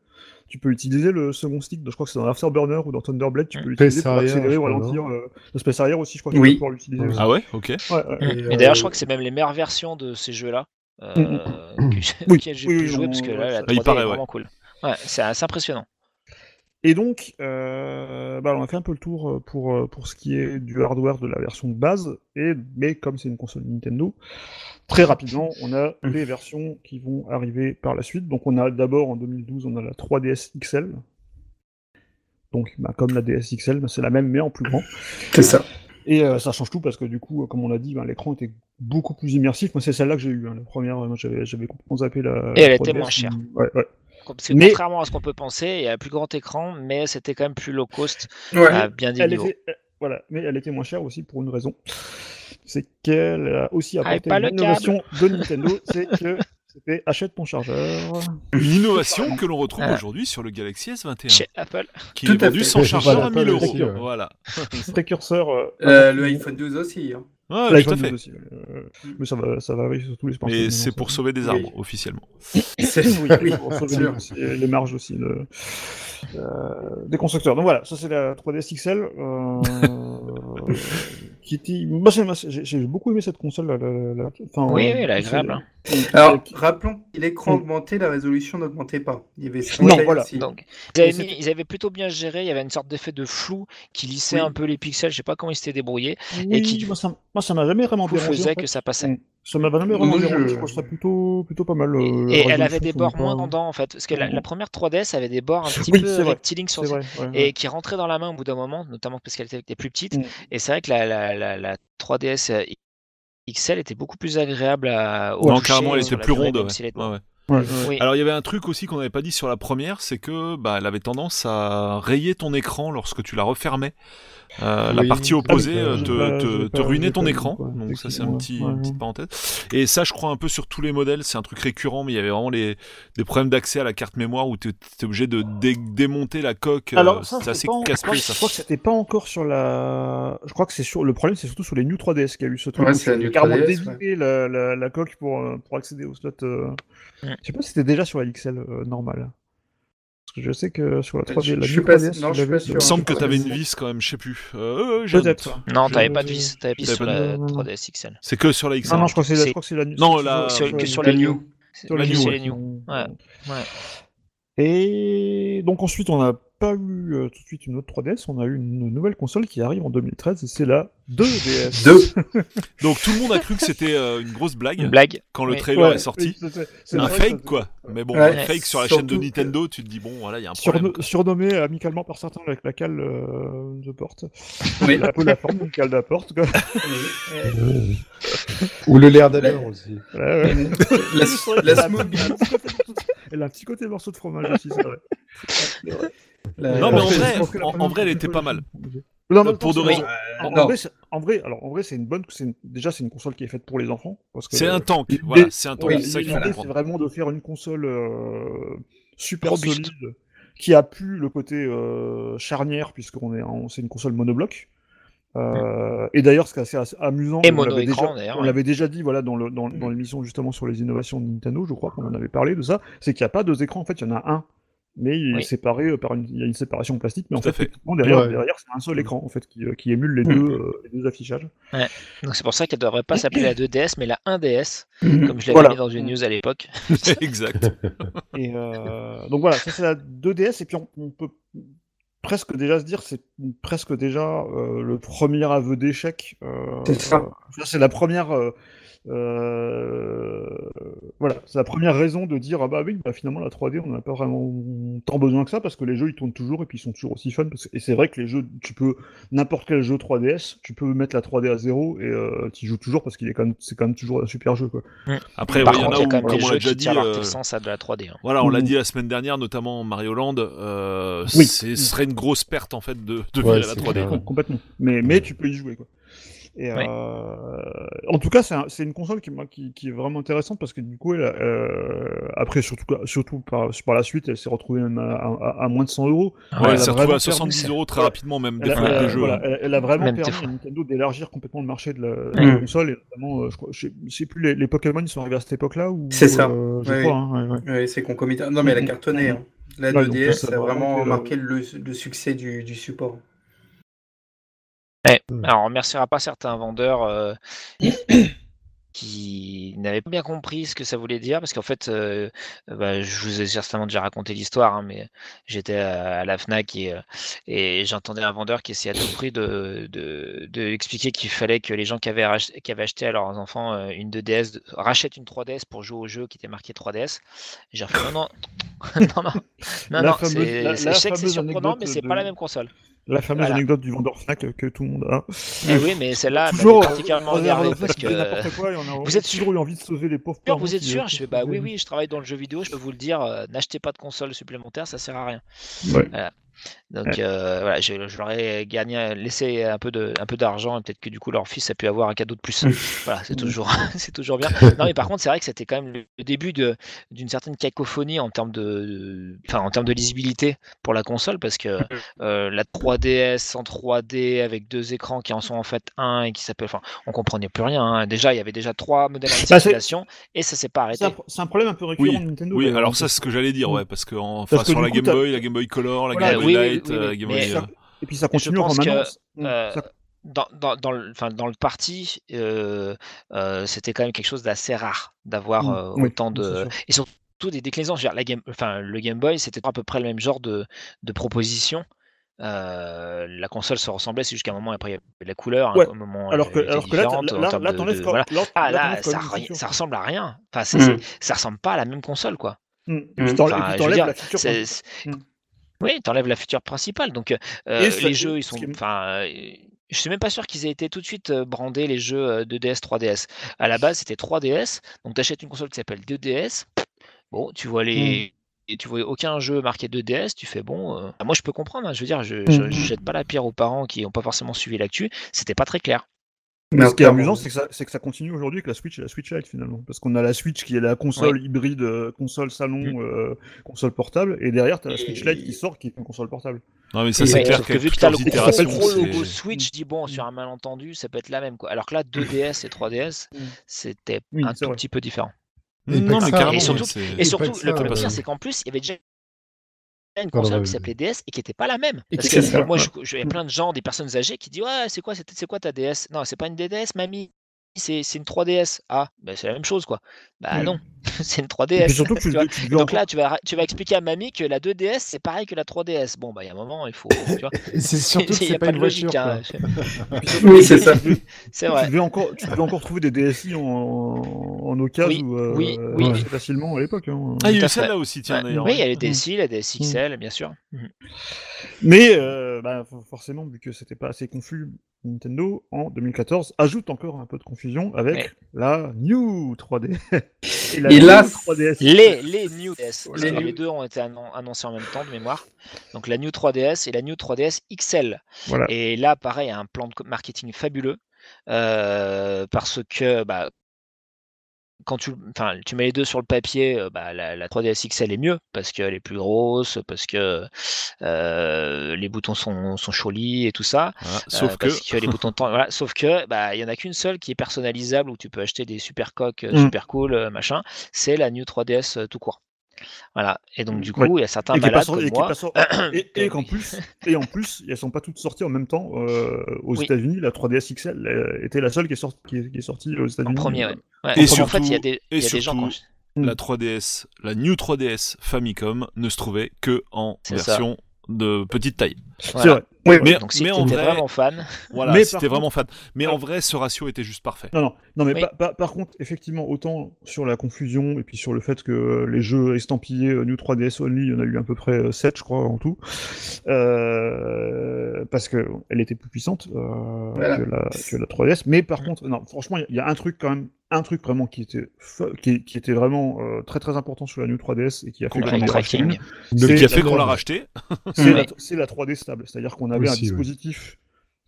Tu peux utiliser le second stick, je crois que c'est dans Afterburner ou dans Thunderblade, tu peux Mm. l'utiliser pour accélérer ou ralentir. euh, le Space Harrier aussi, je crois que tu Oui. vas pouvoir l'utiliser. Ah ouais, ok. Ouais, ouais. Et, Et d'ailleurs, euh, je crois que c'est même les meilleures versions de ces jeux-là euh, Mm, mm. que- Oui, auxquelles j'ai oui, pu oui, jouer on- parce que là, la ça- 3D il paraît, est ouais. vraiment cool. Ouais, c'est assez impressionnant. Et donc, euh, bah, on a fait un peu le tour euh, pour, euh, pour ce qui est du hardware de la version de base, et, mais comme c'est une console Nintendo, très rapidement, on a Mm. les versions qui vont arriver par la suite. Donc on a d'abord en 2012, on a la 3DS XL. Donc bah, comme la DS XL, bah, c'est la même mais en plus grand. C'est ça. Et euh, ça change tout parce que du coup, comme on l'a dit, bah, l'écran était beaucoup plus immersif. Moi c'est celle-là que j'ai eu, hein, la première, j'avais complètement zappé la... Et elle était 3DS. moins chère. Ouais, ouais. Parce que Mais- contrairement à ce qu'on peut penser, il y a un plus grand écran, mais c'était quand même plus low cost Ouais. à bien des elle niveaux. était, euh, voilà, mais elle était moins chère aussi pour une raison. C'est qu'elle a aussi Ah, apporté une innovation de Nintendo, c'est que c'était achète ton chargeur. Une innovation que l'on retrouve Ah. aujourd'hui sur le Galaxy S21, Chez Apple. qui Tout est à vendu sans chargeur voilà, à 1000 euros. Voilà. Précurseur. euh, Euh, le iPhone 12 aussi. hein. Ouais, tout à fait. 12 aussi. euh, mais ça va, ça va arriver sur tous les smartphones. Mais maintenant, c'est pour sauver des Oui. arbres, officiellement. C'est oui, [LAUGHS] oui, pour sauver les, marges aussi euh, des constructeurs. Donc voilà, ça c'est la 3DS XL. Euh, [LAUGHS] qui était... Moi j'ai- beaucoup aimé cette console. La, la- la- enfin, Oui, euh, oui, elle est agréable. hein. Alors, rappelons l'écran Mm. augmenté, la résolution n'augmentait pas. Il y avait ce Non, détail voilà. aussi. Donc, ils avaient, Et c'était- mis- ils avaient plutôt bien géré. Il y avait une sorte d'effet de flou qui lissait Oui. un peu les pixels. Je sais pas comment ils s'étaient débrouillés. Oui, qui, moi, ça, m'a jamais vraiment dérangé. faisait en fait. que ça passait. Mm. Ça m'a jamais vraiment dérangé. je- Je trouve ça plutôt, plutôt pas mal. Et, euh, et elle avait des bords moins tendants en fait. Parce que la, la première 3DS avait des bords un [LAUGHS] petit Oui, peu rectilignes sur vrai. ouais, ouais. et qui rentraient dans la main au bout d'un moment, notamment parce qu'elle était, plus petite. Mm. Et c'est vrai que la, la, la, la 3DS euh, XL était beaucoup plus agréable à au Non, toucher carrément, elle sur était plus ronde. ouais. Ouais. Oui. Alors il y avait un truc aussi qu'on n'avait pas dit sur la première, c'est que bah, elle avait tendance à rayer ton écran lorsque tu la refermais. Euh, la partie opposée euh, te, pas- te- te pas- ruinait ton écran. quoi, Donc ça c'est un petit, ouais, une ouais. petite parenthèse. Et ça je crois un peu sur tous les modèles, c'est un truc récurrent, mais il y avait vraiment les, des problèmes d'accès à la carte mémoire où tu étais obligé de dé- démonter la coque. euh, Alors, ça, c'est assez en- Je crois que c'était pas encore sur la. Je crois que c'est sur le problème, c'est surtout sur les New 3DS qu'il y a eu ce truc. Ouais, c'est la tu New carrément 3DS, dévié la, la, la coque pour, euh, pour accéder au slot. euh. Mm. Je sais pas si c'était déjà sur la XL euh, normale. Parce que je sais que sur la 3D, Je- la je New suis pas- 3DS, non, tu je suis pas l'avais, sûr. Il me semble que Ouais, tu avais c'est- une vis quand même, je sais plus. Euh, Peut-être. Non, t'avais pas de vis. T'avais vis T'avais sur pas la de- non, non. 3DS XL. C'est que sur la XR. Non, non, je crois que c'est la, C'est- je crois que c'est la la- Sur- sur que la- sur La les New. New. sur la New, ouais. Et donc ensuite, on n'a pas eu euh, tout de suite une autre 3DS, on a eu une nouvelle console qui arrive en 2013, et c'est la 2DS. Deux. [LAUGHS] Donc tout le monde a cru que c'était euh, une grosse blague Une blague. quand le trailer Ouais, est sorti. oui, c'est- un vrai fake ça- quoi. Mais bon, Ouais. un fake sur la chaîne de Nintendo, tu te dis bon voilà, il y a un problème. Surno- quoi. surnommé amicalement par certains avec la cale euh, de porte. Oui. Il a un peu la forme d'une cale de la porte. Quoi. Ou le l'air d'abord aussi. Ouais. La, la Smooth Elle a un petit côté morceau de fromage aussi, c'est vrai. La- Non, mais en vrai, en- vrai, elle était pas mal. Non, Pour de. En, vrai, c'est- en vrai, alors en vrai, c'est une bonne. une- déjà, c'est une console qui est faite pour les enfants. parce que- C'est un tank, voilà, c'est un tank, c'est vraiment de faire une console euh, super Robuste. solide, qui a plus le côté euh, charnière puisqu'on est, c'est une console monobloc. Euh, et d'ailleurs, ce qui est assez, assez amusant, Et on l'avait déjà, ouais. dit, voilà, dans le dans, dans l'émission justement sur les innovations de Nintendo, je crois qu'on en avait parlé de ça, c'est qu'il n'y a pas deux écrans, en fait, il y en a un mais il est séparé euh, par une, il y a une séparation plastique, mais en fait, derrière, Ouais. derrière c'est un seul écran en fait qui, euh, qui émule les Mm. deux, euh, les deux affichages. Donc c'est pour ça qu'elle devrait pas s'appeler la 2DS, mais la 1DS, Mhm. comme je l'avais Voilà. mis dans une news à l'époque. [LAUGHS] exact. Et euh, donc voilà, ça c'est la 2DS, et puis on, on peut presque déjà se dire, c'est presque déjà euh, le premier aveu d'échec. euh, C'est ça. euh, c'est la première. Euh, voilà, c'est la première raison de dire ah bah oui, bah finalement la 3D on n'en a pas vraiment tant besoin que ça parce que les jeux ils tournent toujours et puis ils sont toujours aussi fun parce que- et c'est vrai que les jeux tu peux n'importe quel jeu 3DS tu peux mettre la 3D à zéro et euh, tu joues toujours parce qu'il est quand même c'est quand même toujours un super jeu quoi. Après, Par ouais, il y en contre, il y a a quand même des jeux qui tirent leur euh, à de la 3D. hein. Voilà, on l'a Mhm. dit la semaine dernière, notamment Mario Land, euh, Oui. c'est- ce serait une grosse perte en fait de, de Ouais, virer la c'est 3D. clair. complètement. Mais, mais tu peux y jouer, quoi. Et, Ouais. euh, En tout cas, c'est un- c'est une console qui, moi, qui, qui est vraiment intéressante parce que du coup, elle, a- euh, après, surtout, surtout par, par la suite, elle s'est retrouvée même à, à- à moins de 100 euros. Ouais, elle s'est retrouvée à 70 permis- euros très rapidement, même des jeux. voilà, hein. elle, elle a vraiment Même permis à Nintendo d'élargir complètement le marché de la, de Mm. la console. Et notamment, euh, je, crois, je, sais, je sais plus, les, les Pokémon ils sont arrivés à cette époque-là ou C'est ça. euh, je Oui, crois. oui. hein, ouais, ouais. Oui, c'est concomitant. Non, mais elle a Mhm. cartonné. hein. La Ouais, donc 2DS ça a vraiment marqué le, le succès du, du support. Alors, on remerciera pas certains vendeurs euh, [COUGHS] qui n'avaient pas bien compris ce que ça voulait dire, parce qu'en fait, euh, bah, je vous ai certainement déjà raconté l'histoire, hein, mais j'étais à, à la Fnac et, euh, et j'entendais un vendeur qui essayait à tout prix de, de, de expliquer qu'il fallait que les gens qui avaient, rach- qui avaient acheté à leurs enfants une 2DS de- rachètent une 3DS pour jouer au jeu qui était marqué 3DS. Et J'ai refait non, non, [LAUGHS] non, non, c'est- la- c'est- la je sais que c'est fameuse surprenant, mais c'est de- pas la même console. La fameuse Voilà. anecdote du vendeur Fnac que tout le monde a. Et oui, mais celle-là, toujours particulièrement euh, énervé vendeur parce que. n'importe quoi on a Vous êtes toujours eu envie de sauver les pauvres sûr, vous êtes sûr euh, Je fais bah oui, oui, je travaille dans le jeu vidéo, je peux vous le dire, euh, n'achetez pas de console supplémentaire, ça sert à rien. Ouais. Voilà. Donc Ouais. euh, voilà, je, je leur ai gagné, laissé un peu de, un peu d'argent et peut-être que du coup leur fils a pu avoir un cadeau de plus. [LAUGHS] voilà, c'est toujours, [LAUGHS] c'est toujours bien. Non mais par contre, c'est vrai que c'était quand même le, début de, d'une certaine cacophonie en termes de, de- enfin en termes de lisibilité pour la console parce que [LAUGHS] euh, la 3DS en 3D avec deux écrans qui en sont en fait un et qui s'appelle, enfin, on comprenait plus rien. hein. Déjà, il y avait déjà trois modèles en Bah, circulation et ça s'est pas arrêté. C'est un, problème un peu récurrent de Nintendo. Oui, alors ça, c'est ce que j'allais dire, Mm. ouais, parce que en- enfin, Parce que sur la coup, Game t'as- Boy, la Game Boy Color, la Voilà, Game Boy oui, oui, Light, oui, euh, oui, la Game mais- Boy. Et puis ça continue en permanence. euh, Ça- dans, dans, dans le, enfin, dans le parti, euh, euh, c'était quand même quelque chose d'assez rare d'avoir Mm, euh, oui, autant de. Et surtout des déclinaisons. La game, enfin, le Game Boy, c'était à peu près le même genre de, de proposition. Euh, la console se ressemblait, c'est jusqu'à un moment, après, il y avait la couleur. Ouais. À un moment, Alors que, alors que là, de- de- voilà. Ah, ça, ressemble à rien. Enfin, Mm. ça ressemble pas à la même console, quoi. Mm. Et Enfin, et puis je veux t'enlèves dire, la Oui, t'enlèves la feature principale. Donc, euh, ça- les jeux, ils sont. Enfin, euh, je suis même pas sûr qu'ils aient été tout de suite brandés les jeux euh, 2DS, 3DS. À la base, c'était 3DS. Donc, t'achètes une console qui s'appelle 2DS. Bon, tu vois les. Et tu vois aucun jeu marqué 2DS, tu fais bon. euh, moi, je peux comprendre. hein, je veux dire, je, je, Mm. je jette pas la pierre aux parents qui n'ont pas forcément suivi l'actu. C'était pas très clair. Mais ce qui est amusant, c'est que, ça, c'est que ça continue aujourd'hui avec la Switch et la Switch Lite finalement. Parce qu'on a la Switch qui est la console hybride, euh, console salon, Mm. euh, console portable, et derrière, tu as la Switch Lite qui sort qui est une console portable. Non, mais ça, c'est clair que vu que as le gros, logo Switch, dis bon, sur un malentendu, ça peut être la même. Quoi. Alors que là, 2DS et 3DS, Mm. c'était Oui, un tout vrai. petit peu différent. Et Non, mais ça, carrément, et surtout- Et surtout, le, parce pire, c'est qu'en plus, il y avait déjà une console qui s'appelait DS et qui n'était pas la même. Parce que ça. moi, il y a plein de gens, des personnes âgées qui disent Ouais, c'est quoi, c'est c'est quoi ta DS Non, c'est pas une DDS, mamie. C'est c'est une 3DS. Ah, ben c'est la même chose, quoi. Bah Mm. non, [LAUGHS] c'est une Et 3DS. puis surtout que [LAUGHS] tu, tu tu donc encore- là, tu vas, tu vas expliquer à mamie que la 2DS, c'est pareil que la 3DS. Bon, bah, il y a un moment, il faut. Tu [LAUGHS] C'est surtout que c'est a pas pas une de logique. hein. Oui, c'est ça. C'est tu vrai. devais encore, tu devais encore trouver des DSI en, en occasion Oui, ou euh, oui, oui. assez facilement à l'époque. hein. Ah, il y a eu celle-là aussi, tiens, d'ailleurs. Oui, il y a les Mm. DSI, la DSXL, bien sûr. Mais euh, bah, for- forcément, vu que c'était pas assez confus, Nintendo en 2014 ajoute encore un peu de confusion avec Ouais. la New 3D. [LAUGHS] la Et New là, 3DS. Les, les New DS. Les deux ont été annon- annoncés en même temps de mémoire. Donc la New 3DS et la New 3DS XL. Voilà. Et là, pareil, un plan de marketing fabuleux. euh, parce que bah, quand tu, mets les deux sur le papier, euh, bah, la, la 3DS XL est mieux parce qu'elle est plus grosse, parce que euh, les boutons sont, sont jolis et tout ça. Voilà, Euh, Sauf que. parce que les boutons de temps, voilà, sauf que bah il y en a qu'une seule qui est personnalisable où tu peux acheter des super coques euh, Mm. super cool machin, c'est la New 3DS euh, tout court. Voilà. Et donc, du Ouais. coup, il y a certains Et malades sorti- comme et moi. sorti- [COUGHS] et- et qu'en plus, et en plus, elles sont pas toutes sorties en même temps euh, aux Oui. États-Unis. La 3DS XL euh, était la seule qui est sortie, qui est, qui est sortie aux En États-Unis. premier, ouais. Ouais, Et en fait, il y a surtout- des, il y a et des gens La 3DS, la New 3DS Famicom ne se trouvait que en ça. version de petite taille. C'est voilà. Oui, Mais- Donc, si mais tu en vrai- vraiment fan, Voilà, Mais vraiment fan. Mais en vrai, ce ratio était juste parfait. Non, non, non, mais Oui. par, contre, effectivement, autant sur la confusion et puis sur le fait que les jeux estampillés euh, New 3DS Only, il y en a eu à peu près 7, je crois, en tout, euh, parce que elle était plus puissante euh, Voilà. que, la, que la 3DS. Mais par contre, non, franchement, il y, a un truc quand même, un truc vraiment qui était, qui, qui était vraiment euh, très très important sur la New 3DS et qui a fait qu'on avec en le a racheté qui a fait la- qu'on l'a racheté. c'est la, c'est la 3D stable, c'est-à-dire qu'on avait un ouais. dispositif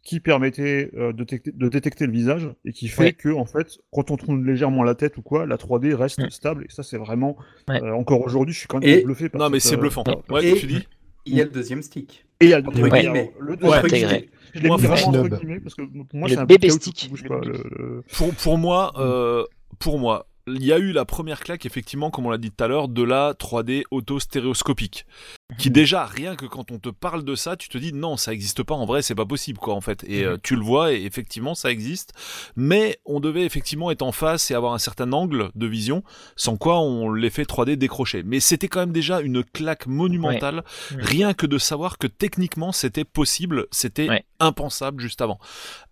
qui permettait euh, de, détecter, de détecter le visage et qui fait Ouais. que en fait, quand on tourne légèrement la tête ou quoi, la 3D reste Mm. stable et ça c'est vraiment euh, encore aujourd'hui, je suis quand même Et- bluffé. par Non, mais c'est euh, bluffant. par- Ouais, Et- tu dis Il y a le deuxième stick. Et il y a le guillemets. alors, le intégré. Je Moi, vraiment parce que pour moi Le c'est un bébé stick. qui bouge pas, le- le- pour, pour moi, euh, pour moi, il y a eu la première claque, effectivement, comme on l'a dit tout à l'heure, de la 3D auto-stéréoscopique. Qui déjà, rien que quand on te parle de ça, tu te dis non, ça n'existe pas en vrai, c'est pas possible, quoi, en fait. Et euh, tu le vois, et effectivement, ça existe. Mais on devait effectivement être en face et avoir un certain angle de vision, sans quoi on l'effet 3D décroché. Mais c'était quand même déjà une claque monumentale, Ouais. rien que de savoir que techniquement c'était possible, c'était Ouais. impensable juste avant.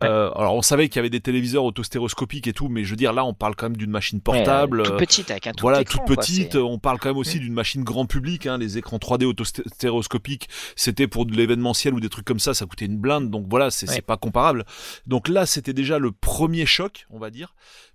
Ouais. Euh, alors on savait qu'il y avait des téléviseurs autostéréoscopiques et tout, mais je veux dire là on parle quand même d'une machine portable. toute petite, avec un tout voilà, écran, toute petite. On parle quand même aussi d'une machine grand public. Hein, les écrans 3D autostéréoscopiques, c'était pour de l'événementiel ou des trucs comme ça, ça coûtait une blinde. Donc voilà, c'est Ouais. c'est pas comparable. Donc là, c'était déjà le premier choc, on va dire.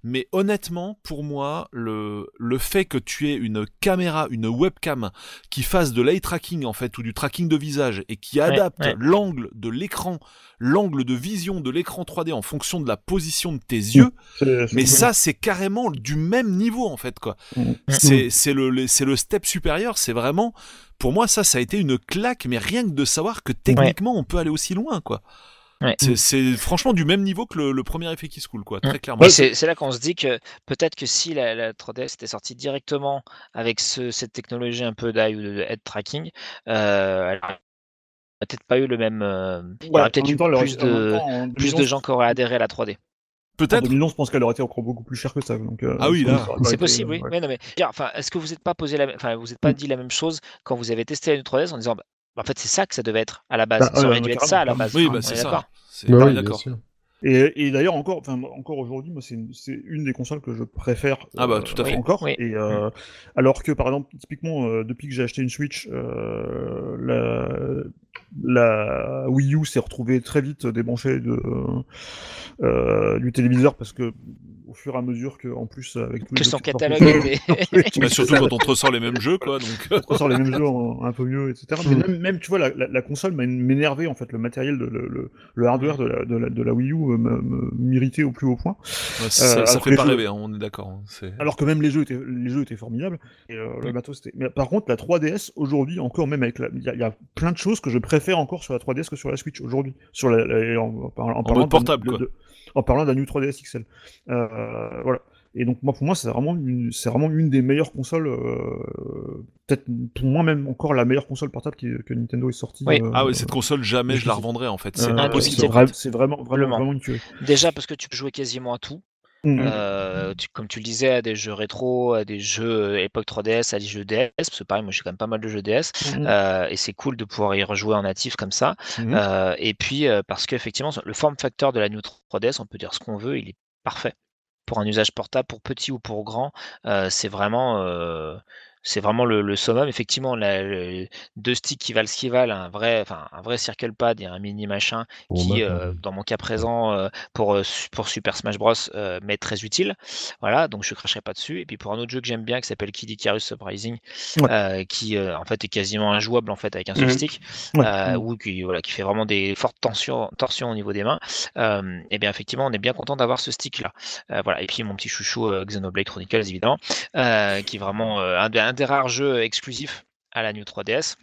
Mais honnêtement, pour moi, le, le fait que tu aies une caméra, une webcam qui fasse de l'eye tracking en fait, ou du tracking de visage, et qui adapte ouais. l'angle de l'écran, l'angle de vision de l'écran 3D en fonction de la position de tes yeux, c'est- mais ça, c'est carrément du même niveau en fait, quoi. Mm. C'est c'est le, le- c'est le step supérieur. C'est vraiment, pour moi, ça, ça a été une claque, mais rien que de savoir que techniquement, on peut aller aussi loin, quoi. Ouais. C'est- franchement du même niveau que le, le premier effet qui se coule, quoi, très clairement. C'est là qu'on se dit que peut-être que si la, la 3DS était sortie directement avec ce- cette technologie un peu d'eye ou de head tracking, euh, elle aurait peut-être pas eu le même. euh, il y Ouais, aurait peut-être en eu temps, plus en de, temps, en plus de 2011, gens qui auraient adhéré à la 3D. En Peut-être. 2011, je pense qu'elle aurait été encore beaucoup plus chère que ça. Donc, euh, Ah oui, là. C'est possible, oui. ouais. Mais non, mais, enfin, est-ce que vous n'êtes pas posé la, enfin, vous êtes pas Mm. dit la même chose quand vous avez testé la 3DS en disant, bah, en fait, c'est ça que ça devait être à la base. Bah, ça aurait dû être ça à la base. Oui, bah est c'est ça. d'accord. C'est Bah oui, d'accord. Et, et d'ailleurs encore, encore aujourd'hui, moi c'est une, des consoles que je préfère. Ah bah, euh, tout à fait. Encore. Oui. Et euh, alors que par exemple, typiquement, euh, depuis que j'ai acheté une Switch, euh, la, la Wii U s'est retrouvée très vite débranchée de euh, du téléviseur parce que au fur et à mesure que, en plus, avec Que jeux son catalogue était. [LAUGHS] Bah, surtout quand on te ressort les mêmes jeux, quoi. Donc, [LAUGHS] on sort les mêmes jeux en- un peu mieux, etc. Mais Mm. même, même, tu vois, la, la, la console m'a m'énervé, en fait, le matériel, de, le, le, le hardware de la, de, la, de la Wii U euh, m'irritait au plus haut point. ouais, ça, Euh, ça alors fait pas jeux- rêver, hein, on est d'accord. hein, c'est- Alors que même les jeux étaient, les jeux étaient formidables, et euh, le matos était... Mais par contre, la 3DS, aujourd'hui, encore même avec la... Il y, a- il y a plein de choses que je préfère encore sur la 3DS que sur la Switch, aujourd'hui. Sur la, la- en, en parlant- en parlant mode de- portable, de- quoi. de- en parlant d'un New 3DS XL. Euh, voilà. Et donc, moi, pour moi, c'est vraiment, une, c'est vraiment une des meilleures consoles, euh, peut-être pour moi même encore la meilleure console portable qui- que Nintendo est sortie. Oui. euh, Ah ouais, cette console, jamais je la revendrai, en fait. C'est euh, impossible. c'est vraiment, vraiment, une tuerie. Déjà parce que tu peux jouer quasiment à tout. Mm. Euh, tu- comme tu le disais, à des jeux rétro, à des jeux euh, époque 3DS, à des jeux DS, parce que pareil, moi j'ai quand même pas mal de jeux DS, Mm. euh, et c'est cool de pouvoir y rejouer en natif comme ça. Euh, et puis euh, parce qu'effectivement, le form factor de la New 3DS, on peut dire ce qu'on veut, il est parfait. Pour un usage portable, pour petit ou pour grand, euh, c'est vraiment, euh, c'est vraiment le, le summum. Effectivement, le- deux sticks qui valent ce qu'ils valent, un vrai, enfin un vrai circle pad et un mini machin qui, euh, dans mon cas présent, euh, pour, euh, pour Super Smash Bros, euh, m'est très utile. Voilà, donc je cracherai pas dessus. Et puis pour un autre jeu que j'aime bien, qui s'appelle Kid Icarus Surprising, Ouais. qui en fait est quasiment injouable en fait avec un seul Mhm. stick, Ouais. Mhm. ou qui voilà, qui fait vraiment des fortes tensions, torsions au niveau des mains. Et bien effectivement, on est bien content d'avoir ce stick là. Voilà, et puis mon petit chouchou Xenoblade Chronicles évidemment, qui est vraiment un des rares jeux exclusifs à la New 3DS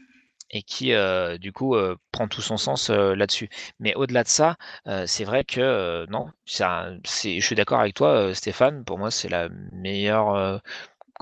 et qui euh, du coup euh, prend tout son sens euh, là-dessus. Mais au-delà de ça, euh, c'est vrai que euh, non, c'est- je suis d'accord avec toi, euh, Stéphane. Pour moi, c'est la meilleure euh,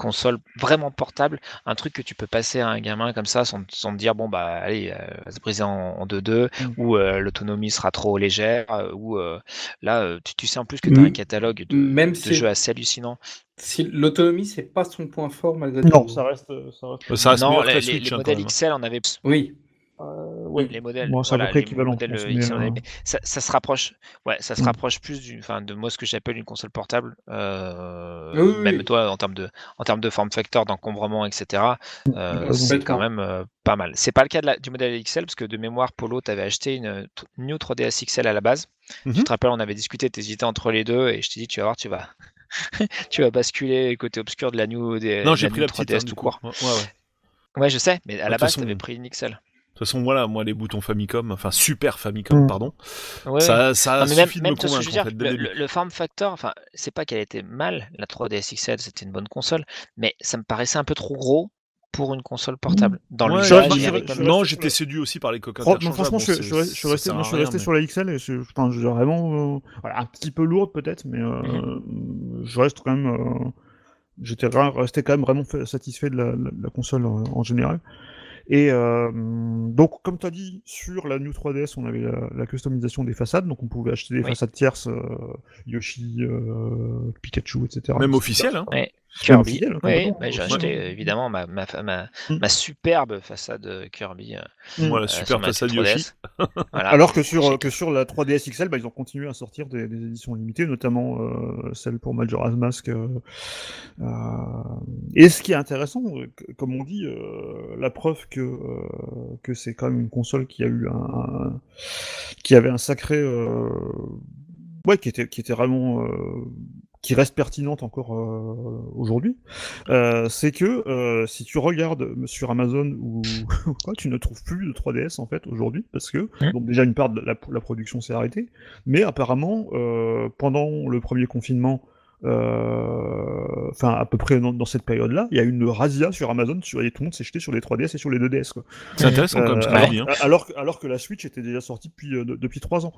console vraiment portable, un truc que tu peux passer à un gamin comme ça sans, sans te dire bon bah allez, euh, va se briser en 2-2 Mm. ou euh, l'autonomie sera trop légère euh, ou euh, là tu, tu sais en plus que tu as un catalogue de, Même de si- jeux assez hallucinants. Si l'autonomie, c'est pas son point fort malgré Non, tout. ça reste. Ça reste... Ça reste non, les, la les- Switch, les hein, modèles même. XL en avaient Oui. Euh, ouais. les modèles, Bon, c'est à peu près équivalent, euh, euh, ça, ça se rapproche, ouais, ça se Mm. rapproche plus du, enfin, de moi ce que j'appelle une console portable. euh, Oui, oui, même oui. toi, en termes de, en termes de form factor, d'encombrement, etc. euh, raison. c'est quand même euh, pas mal. C'est pas le cas de la- du modèle XL parce que de mémoire, Polo, tu avais acheté une euh, New 3DS XL à la base. Tu Mhm. te rappelles, on avait discuté, tu hésitais entre les deux et je t'ai dit, tu vas voir, tu vas, [LAUGHS] tu vas basculer côté obscur de la New, des, Non, de j'ai la pris la petite 3DS hein, tout court. Ouais, ouais. Ouais, je sais, mais à De la base, tu avais pris une XL. De toute façon, voilà, moi, les boutons Famicom, enfin Super Famicom, Mm. pardon, Ouais, ça, ça Non, mais même, suffit de même me convaincre, je veux en dire, fait, le le, le- le form factor, enfin, c'est pas qu'elle était mal, la 3DS XL, c'était une bonne console, mais ça me paraissait un peu trop gros pour une console portable. Dans Ouais, même- non, resté j'étais séduit aussi par les interchangeables. franchement, Bon, je, c'est- je, je, moi, suis resté mais- sur la XL et enfin, je dirais vraiment euh, voilà, un petit peu lourde peut-être, mais euh, Mhm. je reste quand même. euh, J'étais resté quand même vraiment fa- satisfait de la, la- la console euh, en général. Et euh, donc, comme tu as dit, sur la New 3DS, on avait la, la customisation des façades, donc on pouvait acheter des Oui. façades tierces, euh, Yoshi, euh, Pikachu, etc. Même etc. officiel, hein. Ouais, Kirby. Oui, bah, j'ai acheté euh, évidemment ma, ma, ma, Mm. ma superbe façade euh, Kirby. euh, Mm. Voilà, euh, super sur ma façade 3DS. Yoshi. [LAUGHS] Voilà. Alors que sur, euh, que sur la 3DS XL, bah, ils ont continué à sortir des, des éditions limitées, notamment euh, celle pour Majora's Mask. euh, euh, Et ce qui est intéressant, euh, comme on dit, euh, la preuve que, euh, que c'est quand même une console qui a eu un, un- qui avait un sacré, euh, ouais, qui était, qui était vraiment, euh, qui reste pertinente encore euh, aujourd'hui, euh, c'est que euh, si tu regardes sur Amazon ou [LAUGHS] quoi, tu ne trouves plus de 3DS en fait aujourd'hui parce que Mm. donc déjà une part de la, la production s'est arrêtée, mais apparemment euh, pendant le premier confinement, enfin à peu près dans, dans cette période-là, il y a eu une razzia sur Amazon sur et tout le monde s'est jeté sur les 3DS et sur les 2DS quoi. C'est intéressant quand même Euh, alors. Hein. alors, que- alors que la Switch était déjà sortie depuis euh, de- depuis trois ans.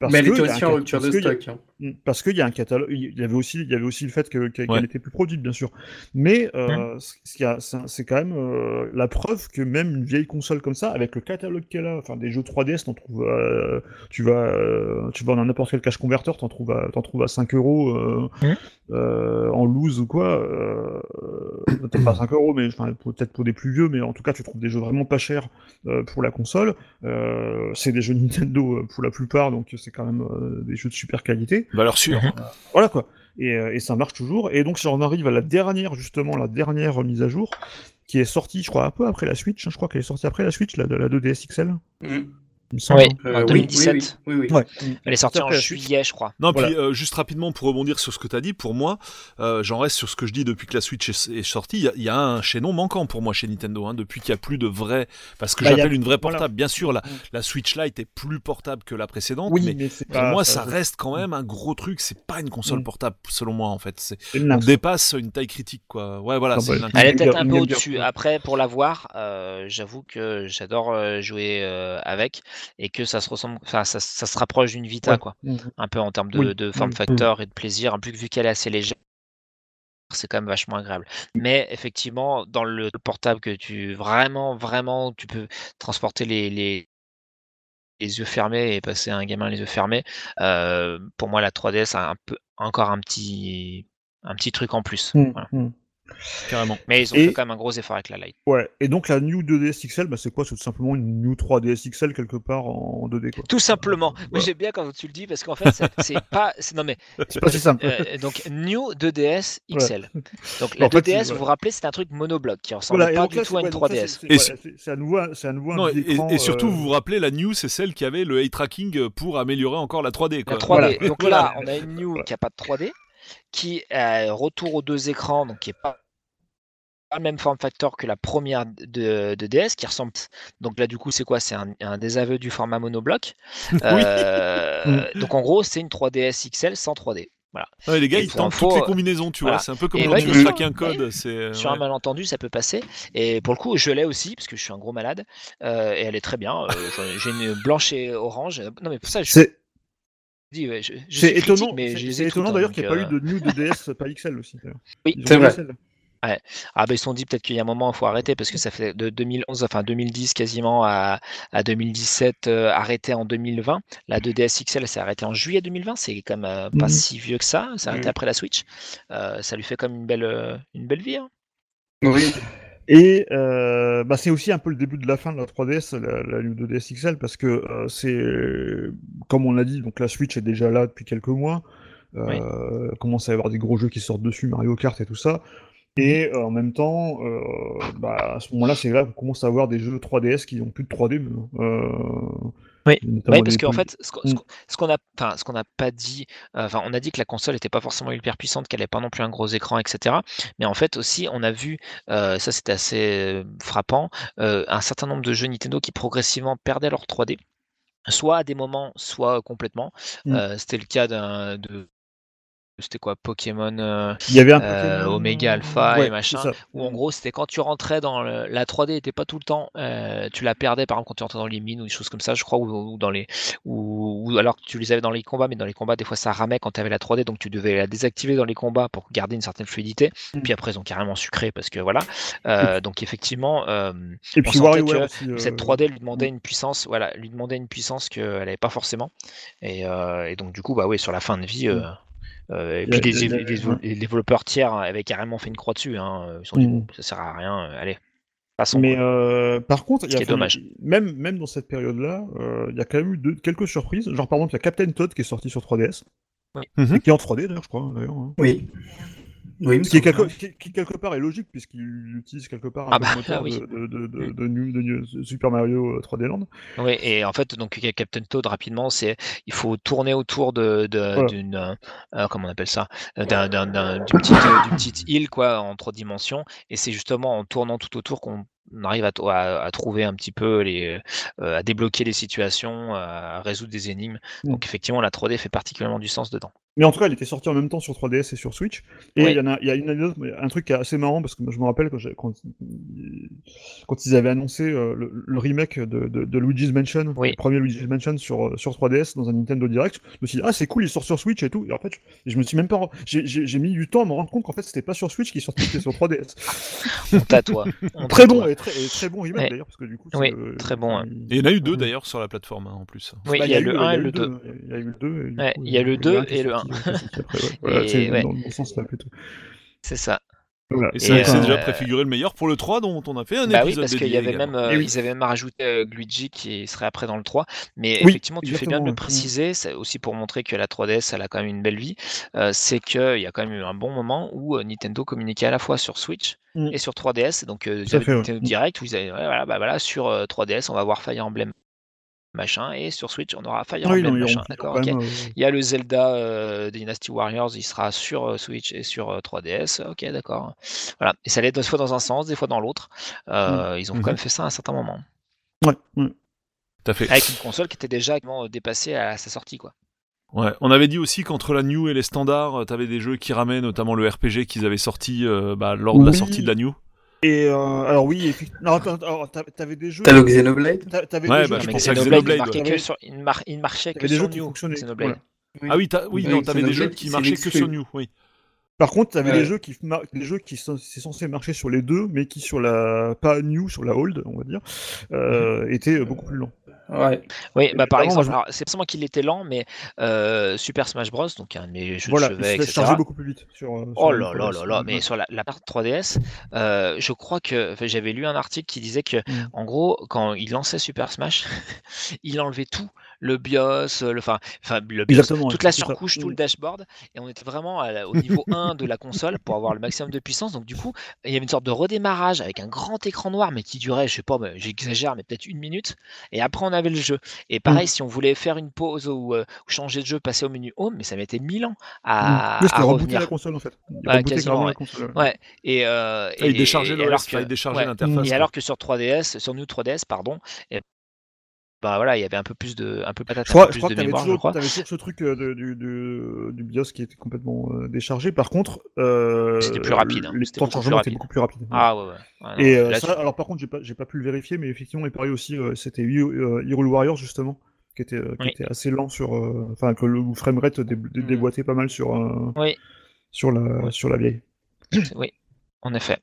Parce Mais elle que était il y a aussi un en rupture de stock. hein. Mm, Parce qu'il y a un catalogue, il y avait aussi, il y avait aussi le fait que- qu'elle Ouais. n'était plus produite, bien sûr. Mais euh, c'est quand même euh, la preuve que même une vieille console comme ça, avec le catalogue qu'elle a, enfin des jeux 3DS, t'en trouves, euh, tu vas, euh, tu vas dans n'importe quel cache converteur, t'en trouves, à- t'en trouves à 5 euros euh. Euh, en loose ou quoi. Euh, peut-être pas 5 euros, mais enfin, peut-être pour des plus vieux, mais en tout cas, tu trouves des jeux vraiment pas chers euh, pour la console. Euh, c'est des jeux [LAUGHS] Nintendo euh, pour la plupart, donc c'est quand même euh, des jeux de super qualité. Valeur sûre. Mhm. Voilà quoi. Et, et ça marche toujours. Et donc, si on arrive à la dernière, justement, la dernière mise à jour, qui est sortie, je crois, un peu après la Switch. hein, je crois qu'elle est sortie après la Switch, la, la 2DS XL. Mm. Semble. Oui, Euh, en oui, 2017. Oui, oui, oui, oui. Ouais. Elle est sortie en la juillet, je crois. Non, Voilà. puis euh, juste rapidement pour rebondir sur ce que tu as dit, pour moi, euh, j'en reste sur ce que je dis depuis que la Switch est, est sortie. Il y a- il y, a un chaînon manquant pour moi chez Nintendo, hein, depuis qu'il n'y a plus de vrai. Parce que Bah, a- j'appelle une vraie voilà. portable. Bien sûr, la, la Switch Lite est plus portable que la précédente, Oui, mais mais pour pas- moi, ça- reste quand même un gros truc. C'est pas une console Mm. portable, selon moi, en fait. On dépasse une taille critique, quoi. Ouais, voilà, Ah c'est bah. Elle est peut-être un peu au-dessus. Après, pour l'avoir, euh, j'avoue que j'adore euh, jouer euh, avec et que ça se ressemble, ça, ça se rapproche d'une Vita, Ouais. quoi. Mhm. Un peu en termes de, Oui. de form Mhm. factor et de plaisir. En plus, vu qu'elle est assez légère, c'est quand même vachement agréable. Mais effectivement, dans le portable que tu vraiment, vraiment, tu peux transporter les, les, les yeux fermés et passer à un gamin les yeux fermés. euh, pour moi, la 3DS a un peu encore un petit, un petit truc en plus. Voilà. Carrément. Mais ils ont Et- fait quand même un gros effort avec la Lite. Ouais. Et donc, la New 2DS XL, bah, c'est quoi? C'est tout simplement une New 3DS XL quelque part en 2D, quoi. Tout simplement. Mais Voilà. j'aime bien quand tu le dis parce qu'en fait, [LAUGHS] c'est- pas. c'est- Non mais C'est pas si simple. euh, donc New 2DS XL. Donc la fait, 2DS, c'est- vous vous rappelez, c'est un truc monobloc qui ressemble Voilà, et pas du là, tout à une ouais, donc ça, 3DS. c'est- Et à nouveau, un- à nouveau un Non, et, écran, et surtout, euh, vous vous rappelez, la New, c'est celle qui avait le eye tracking pour améliorer encore la 3D. Quoi. La 3D. Voilà. Donc [LAUGHS] là, on a une New qui a pas de 3D, qui a retour aux deux écrans, donc qui est pas le même form factor que la première de, de DS qui ressemble donc là du coup c'est quoi? C'est un, un désaveu du format monobloc [LAUGHS] Euh, donc en gros c'est une 3DS XL sans 3D voilà Ouais, les gars, Et ils tentent info, toutes les euh, combinaisons, tu voilà. vois. C'est un peu comme quand ouais, tu veux un code. Ouais. C'est Sur un malentendu, ça peut passer. Et pour le coup, je l'ai aussi, parce que je suis un gros malade. euh, et elle est très bien. euh, J'ai une blanche et orange. Non, mais pour ça, je C'est dis, ouais, je, je c'est étonnant, mais je c'est- les c'est ai étonnant d'ailleurs qu'il n'y ait pas eu euh, de New 2DS pas XL aussi. Oui, c'est vrai. XL. Ah bah ils se sont dit peut-être qu'il y a un moment il faut arrêter parce que ça fait de 2011, enfin 2010 quasiment à, à 2017 euh, arrêté en 2020. La 2DS XL s'est arrêtée en juillet 2020, c'est quand même euh, pas Mhm. si vieux que ça, c'est arrêté Mhm. après la Switch. Euh, ça lui fait comme une belle, euh, une belle vie. hein. Oui. Et euh, bah, c'est aussi un peu le début de la fin de la 3DS, la, la New 2DS XL, parce que euh, c'est, comme on l'a dit, donc la Switch est déjà là depuis quelques mois. Euh, Commence à y avoir des gros jeux qui sortent dessus, Mario Kart et tout ça. Et euh, en même temps, euh, bah, à ce moment-là, c'est là qu'on commence à avoir des jeux 3DS qui n'ont plus de 3D. même. Oui. Oui, parce qu'en fait, ce qu'on Mm. ce qu'on- qu'on n'a pas dit, enfin, on a dit que la console n'était pas forcément hyper puissante, qu'elle n'avait pas non plus un gros écran, etc. Mais en fait aussi, on a vu, euh, ça c'était assez euh, frappant, euh, un certain nombre de jeux Nintendo qui progressivement perdaient leur 3D, soit à des moments, soit complètement. Mm. Euh, c'était le cas d'un de c'était quoi Pokémon euh, Il y avait un euh, Pokémon- Omega Alpha Ouais, et machin, où en gros c'était quand tu rentrais dans le- la 3D était pas tout le temps, euh, tu la perdais par exemple quand tu rentrais dans les mines ou des choses comme ça, je crois, ou, ou dans les, ou, ou alors que tu les avais dans les combats, mais dans les combats des fois ça ramait quand tu avais la 3D, donc tu devais la désactiver dans les combats pour garder une certaine fluidité. Mm. Puis après ils ont carrément sucré parce que voilà, Euh, donc effectivement. euh, Et on puis sentait WarioWare que aussi. euh, cette 3D lui demandait une puissance, voilà, lui demandait une puissance qu'elle n'avait pas forcément. Et, euh, et donc du coup, bah oui, sur la fin de vie. euh, euh, et puis les, développeurs tiers avaient carrément fait une croix dessus. Hein. Ils se sont dit, bon, ça sert à rien, euh, allez, passons. Mais euh, par contre, il y Ce a qui est dommage. Même, même dans cette période-là, euh, il y a quand même eu deux- quelques surprises. Genre, par exemple, il y a Captain Todd qui est sorti sur 3DS. Mhm. Et qui est en 3D d'ailleurs, je crois. D'ailleurs, hein. Oui. Oui, Ce qui, est quelque, bien. qui, qui, quelque part est logique, puisqu'il utilise quelque part un Ah peu bah, moteur oui. de, de, de, de, Mm. de Super Mario euh, 3D Land. Oui, et en fait, donc Captain Toad rapidement, c'est il faut tourner autour de Voilà. d'une euh, euh, comment on appelle ça Euh, d'un d'un- d'un- d'une petite euh, d'une [COUGHS] petite île quoi en trois dimensions et c'est justement en tournant tout autour qu'on arrive à, to- à, à trouver un petit peu les euh, à débloquer les situations, à résoudre des énigmes. Mm. Donc effectivement, la 3D fait particulièrement du sens dedans. Mais en tout cas, elle était sortie en même temps sur 3DS et sur Switch. Et il y, en a, y a une anecdote, un truc qui est assez marrant parce que je me rappelle quand, quand, quand, ils avaient annoncé euh, le, remake de, de, Luigi's Mansion, le premier Luigi's Mansion sur, euh, sur 3DS dans un Nintendo Direct, je me suis dit, ah, c'est cool, il sort sur Switch et tout. Et en fait, je, me suis même pas. J'ai mis du temps à me rendre compte qu'en fait, c'était pas sur Switch qui sortait, c'était sur 3DS. [LAUGHS] On très bon, et très, très, bon remake d'ailleurs, parce que du coup. Oui, euh, très bon. Hein. Et il y en a eu deux d'ailleurs sur la plateforme hein, en plus. Oui, bah, il y, a le 1 et le 2. Il y a eu le 2 et le 1. [LAUGHS] Voilà, c'est ouais. dans plutôt. Ça. Voilà. Et ça Et, c'est euh, déjà préfiguré le meilleur pour le 3 dont on a fait un Bah oui, épisode parce qu'il y dédié avait également. même, euh, Eh oui. ils avaient même rajouté euh, Luigi qui serait après dans le 3. Mais Oui, effectivement, tu fais bien de le ouais. préciser, c'est aussi pour montrer que la 3DS, elle a quand même une belle vie. euh, c'est qu'il y a quand même eu un bon moment où euh, Nintendo communiquait à la fois sur Switch Mm. et sur 3DS. Donc, euh, ils avaient fait. Nintendo Mm. Direct où ils avaient, ouais, voilà, bah voilà, sur euh, 3DS, on va voir Fire Emblem machin, et sur Switch, on aura Fire oui, Emblem non, ils machin. D'accord, euh, Il y a le Zelda euh, Dynasty Warriors, il sera sur euh, Switch et sur euh, 3DS. Ok, d'accord. Voilà. Et ça allait des fois dans un sens, des fois dans l'autre. Euh, Ils ont Mhm. quand même fait ça à un certain moment. Ouais, ouais. Tout à fait. Avec une console qui était déjà dépassée à sa sortie, quoi. Ouais, on avait dit aussi qu'entre la New et les standards, t'avais des jeux qui ramaient, notamment le RPG qu'ils avaient sorti euh, bah, lors de la Oui. sortie de la New. Et euh, alors oui. Non, t'avais des jeux. T'as le Xenoblade t'a- T'avais Ouais, des bah, jeux je pensais à Xenoblade, il, marquait ouais. que sur, il, mar- il marchait que sur jeux qui New. Xenoblade. Ah oui, t'as- oui, Oui, non, t'avais des jeux qui marchaient que sur New, oui. Par contre, t'avais Ouais. des jeux qui mar- des jeux qui sont c'est censé marcher sur les deux, mais qui sur la pas new sur la old, on va dire, euh, étaient beaucoup plus lents. Ouais. Oui, bah par moi, exemple, je- c'est pas seulement qu'il était lent, mais euh, Super Smash Bros, donc un de mes jeux Voilà, de il chevet, etc. chargeait beaucoup plus vite sur. euh, sur Oh là là 3DS. là là, mais sur la, la part 3DS, euh, je crois que j'avais lu un article qui disait que, Mm. en gros, quand il lançait Super Smash, [LAUGHS] il enlevait tout, le BIOS, le, enfin, le BIOS, toute la ça. surcouche, tout le Mm. dashboard, et on était vraiment à au niveau 1 de la console pour avoir le maximum de puissance. Donc du coup, il y avait une sorte de redémarrage avec un grand écran noir, mais qui durait, je sais pas, j'exagère, mais peut-être une minute. Et après, on avait le jeu. Et pareil, Mm. si on voulait faire une pause ou, euh, ou changer de jeu, passer au menu Home, mais ça mettait mille ans à, c'était à rebooter la console en fait. Il Ouais, quasiment, la console. Ouais, et, euh, il et- déchargeait et ouais, l'interface. et alors que sur 3DS, sur New 3DS, pardon, et, bah voilà, il y avait un peu plus de, un peu patate, Je un crois, peu je crois que mémoire, je toujours, crois. t'avais toujours ce truc euh, de- du, du, du BIOS qui était complètement euh, déchargé. Par contre, euh, C'était plus rapide, hein. Les temps de chargement étaient beaucoup plus rapides. Ah ouais, Et euh, là, ça, alors par contre, j'ai pas, j'ai pas pu le vérifier, mais effectivement, il paraît aussi, c'était Hero- Warriors justement, qui était, qui Oui. était assez lent sur, enfin que le framerate dé, dé- Mm. déboîtait pas mal sur, Oui. sur la, Ouais. sur la vieille. oui. En effet.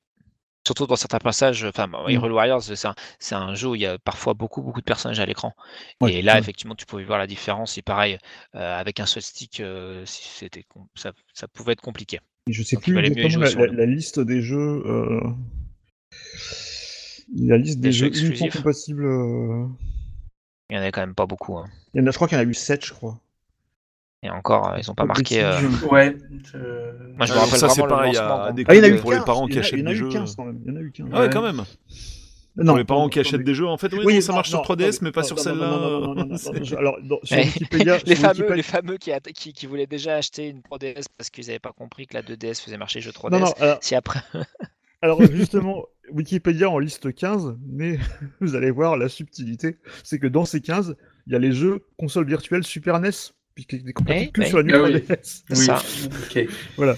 Surtout dans certains passages, enfin, Mm. Hyrule Warriors, c'est un, jeu où il y a parfois beaucoup, beaucoup de personnages à l'écran. Ouais, Et là, ouais. effectivement, tu pouvais voir la différence. Et pareil, euh, avec un seul stick, euh, si c'était, com- ça, ça pouvait être compliqué. Et je sais Donc, plus exactement la, liste des jeux. euh, La liste des, Des jeux jeux uniquement exclusifs. compatibles. Il y en avait quand même pas beaucoup. hein. Il y en a, je crois qu'il y en a eu 7, je crois. Et encore, euh, ils ont pas marqué. euh. Ouais. Moi, je me rappelle ça, c'est pareil, à des Ah, il y en a eu pour les 15, parents il qui y en a- achètent il y en a des eu jeux. 15 quand même. Il y en a eu 15. Ah ouais, Ouais. quand même. Non, pour les parents qui achètent des jeux, en fait, oui, Oui, non, ça non, marche sur non, 3DS, attendez. mais pas Non, sur celle-là. Alors, sur Wikipédia, [LAUGHS] les, sur fameux, Wikipédia- les fameux qui, a- qui, qui voulaient déjà acheter une 3DS parce qu'ils n'avaient pas compris que la 2DS faisait marcher le jeu 3DS. Non, non, alors, Si après. [LAUGHS] alors, justement, Wikipédia en liste 15, mais [LAUGHS] vous allez voir la subtilité, c'est que dans ces 15, il y a les jeux console virtuelle Super NES, puisqu'il est compatible Eh, que sur la New Ah oui. 3DS. [LAUGHS] C'est Oui. ça. Ok. Voilà.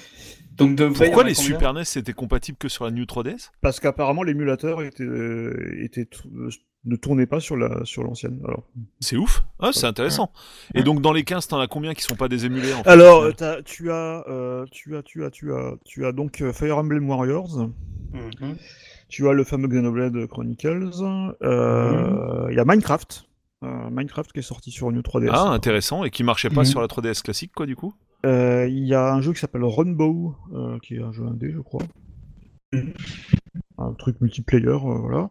Donc de Pourquoi les Super NES étaient compatibles que sur la New 3DS Parce qu'apparemment, l'émulateur était, euh, était, euh, ne tournait pas sur la sur l'ancienne. Alors, C'est ouf. Ah, c'est intéressant. Et donc, dans les 15, t'en as combien qui sont pas des émulés en fait, Alors, tu as, euh, tu as, tu as, tu as, tu as donc euh, Fire Emblem Warriors. Mhm. Tu as le fameux Xenoblade Chronicles. euh, Il y a Minecraft. Euh, Minecraft qui est sorti sur New 3DS. Ah, intéressant. Et qui marchait pas Mhm. sur la 3DS classique, quoi, du coup? Euh, Il y a un jeu qui s'appelle Runbow, euh, qui est un jeu indé, je crois. Mhm. Un truc multiplayer, euh, voilà.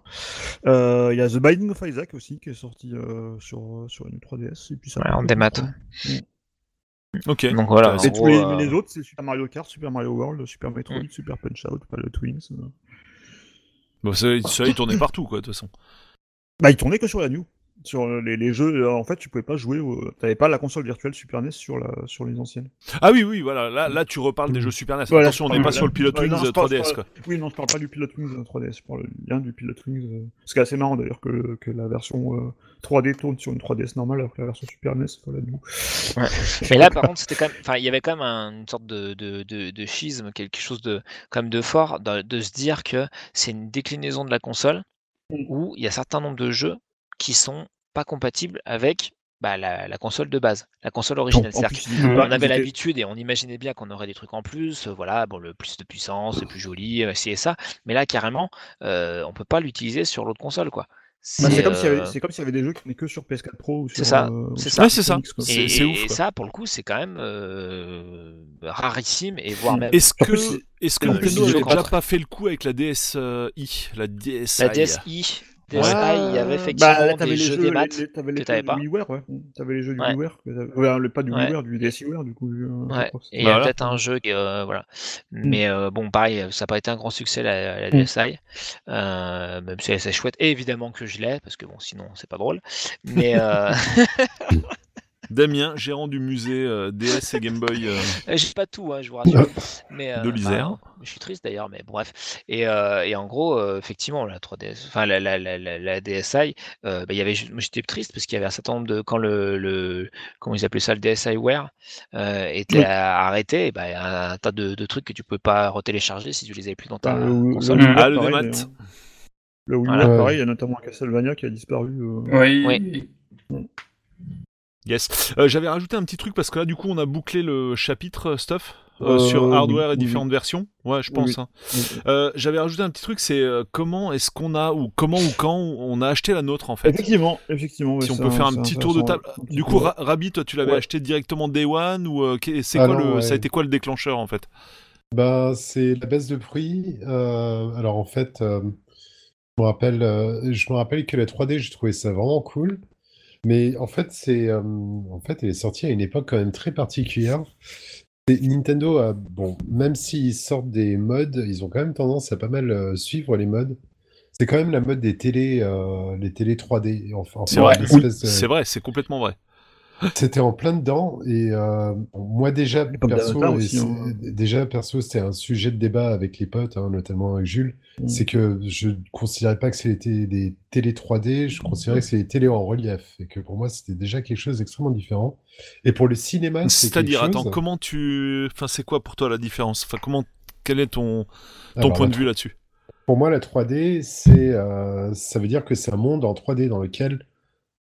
Euh, Il y a The Binding of Isaac aussi, qui est sorti euh, sur, sur New 3DS. Et puis ça Ouais, en démat. hein. Ok. Donc voilà, Et tous gros, les, euh, mais les autres, c'est Super Mario Kart, Super Mario World, Super Metroid, Mm. Super Punch Out, pas le Twins. Bon, ça, ça, il tournait partout, quoi, de toute façon. Bah, ils tournaient que sur la New. Sur les, les jeux, euh, en fait, tu pouvais pas jouer. Au... T'avais pas la console virtuelle Super NES sur, la, sur les anciennes. Ah oui, oui, voilà. Là, là tu reparles des jeux Super NES. Voilà, Attention, on n'est pas parle- sur le Pilot Ouais, non, Wings je parle- 3DS, je quoi. Oui, non, je parle pas du Pilot Wings euh, 3DS, je parle bien du Pilot Wings. euh, Ce qui est assez marrant d'ailleurs que, que la version euh, 3D tourne sur une 3DS normale alors que la version Super NES la New. Mais là, par contre, c'était quand même, enfin, il y avait quand même un- une sorte de, de, de, de schisme, quelque chose de, quand même de fort, de, de se dire que c'est une déclinaison de la console Mm. où il y a un certain nombre de jeux qui sont pas compatibles avec bah, la, la console de base, la console originale. Plus, pas- on avait l'habitude et on imaginait bien qu'on aurait des trucs en plus, euh, voilà, bon, le plus de puissance, c'est plus joli, euh, ci et ça. Mais là, carrément, euh, on peut pas l'utiliser sur l'autre console, quoi. Bah, c'est comme s'il y euh, avait- c'est comme s'il y avait des jeux qui venaient que sur PS4 Pro ou sur. C'est ça, euh, c'est ça. Ouais, c'est ça. Quoi. C'est- Et, c'est et- ouf, et ça, pour le coup, c'est quand même euh, rarissime et voire Mm. même. Est-ce que, c'est- est-ce que le Nintendo plus avait choquant. déjà pas fait le coup avec la DSi, la DSi La DSi, DSi, il y avait effectivement Bah, là, des les jeux jeux, des maths. les- les- t'avais les que jeux t'avais du pas. WiiWare, ouais. T'avais les jeux du Ouais. WiiWare. ouais, le- pas du Ouais. WiiWare, du DSiWare, du coup. euh, je Ouais. Et il y a peut-être un jeu qui, euh, voilà. Mais euh, bon, pareil, ça n'a pas été un grand succès la, la Mm. DSi, euh, même si c'est chouette. Et évidemment que je l'ai, parce que bon, sinon c'est pas drôle. Mais euh, [LAUGHS] Damien, gérant du musée euh, DS et Game Boy. euh, j'ai pas tout, hein, je vous rassure. Mais, euh, De l'Isère. enfin, je suis triste d'ailleurs, mais bref. Et, euh, et en gros, euh, effectivement, la 3DS, enfin la, la, la, la, la DSi, euh, bah, il y avait, j'étais triste parce qu'il y avait un certain nombre de quand le, le comment ils appelaient ça, le DSiWare euh, était Oui. arrêté, et bah, il y a un tas de, de trucs que tu pouvais pas retélécharger si tu les avais plus dans ta Bah, le- console. Ah, le pareil, démat. d'ailleurs. Le Voilà. WiiWare, Ouais. pareil, il y a notamment Castlevania qui a disparu. euh, Oui. Yes. Euh, J'avais rajouté un petit truc parce que là, du coup, on a bouclé le chapitre euh, stuff euh, sur oui, hardware et oui, différentes versions. Ouais, je pense. oui. hein. J'avais rajouté un petit truc, c'est comment est-ce qu'on a ou comment ou quand on a acheté la nôtre en fait. Effectivement, effectivement. Si on peut faire un petit tour de table. Du coup, Ra- Rabi, toi, tu l'avais Ouais. acheté directement Day One ou c'est Ah quoi non, le, ouais. ça a été quoi le déclencheur en fait? Bah, c'est la baisse de prix. Euh, alors en fait, euh, je me rappelle, euh, je me rappelle que la 3D, j'ai trouvé ça vraiment cool. Mais en fait, c'est, euh, en fait, elle est sortie à une époque quand même très particulière. Et Nintendo a, bon, même s'ils sortent des modes, ils ont quand même tendance à pas mal euh, suivre les modes. C'est quand même la mode des télés, euh, les télés 3D. Enfin, C'est vrai. de- C'est vrai, c'est complètement vrai. C'était en plein dedans et euh, bon, moi déjà perso, aussi, hein. déjà perso c'était un sujet de débat avec les potes, hein, notamment avec Jules. Mm. C'est que je ne considérais pas que c'était des télé 3D, je considérais que c'était des télé en relief et que pour moi c'était déjà quelque chose d'extrêmement différent. Et pour le cinéma, C'est-à-dire, attends, chose. comment tu, enfin, c'est quoi pour toi la différence? Enfin, comment, quel est ton, ton Alors, point de vue là-dessus? Pour moi, la 3D, c'est, euh, ça veut dire que c'est un monde en 3D dans lequel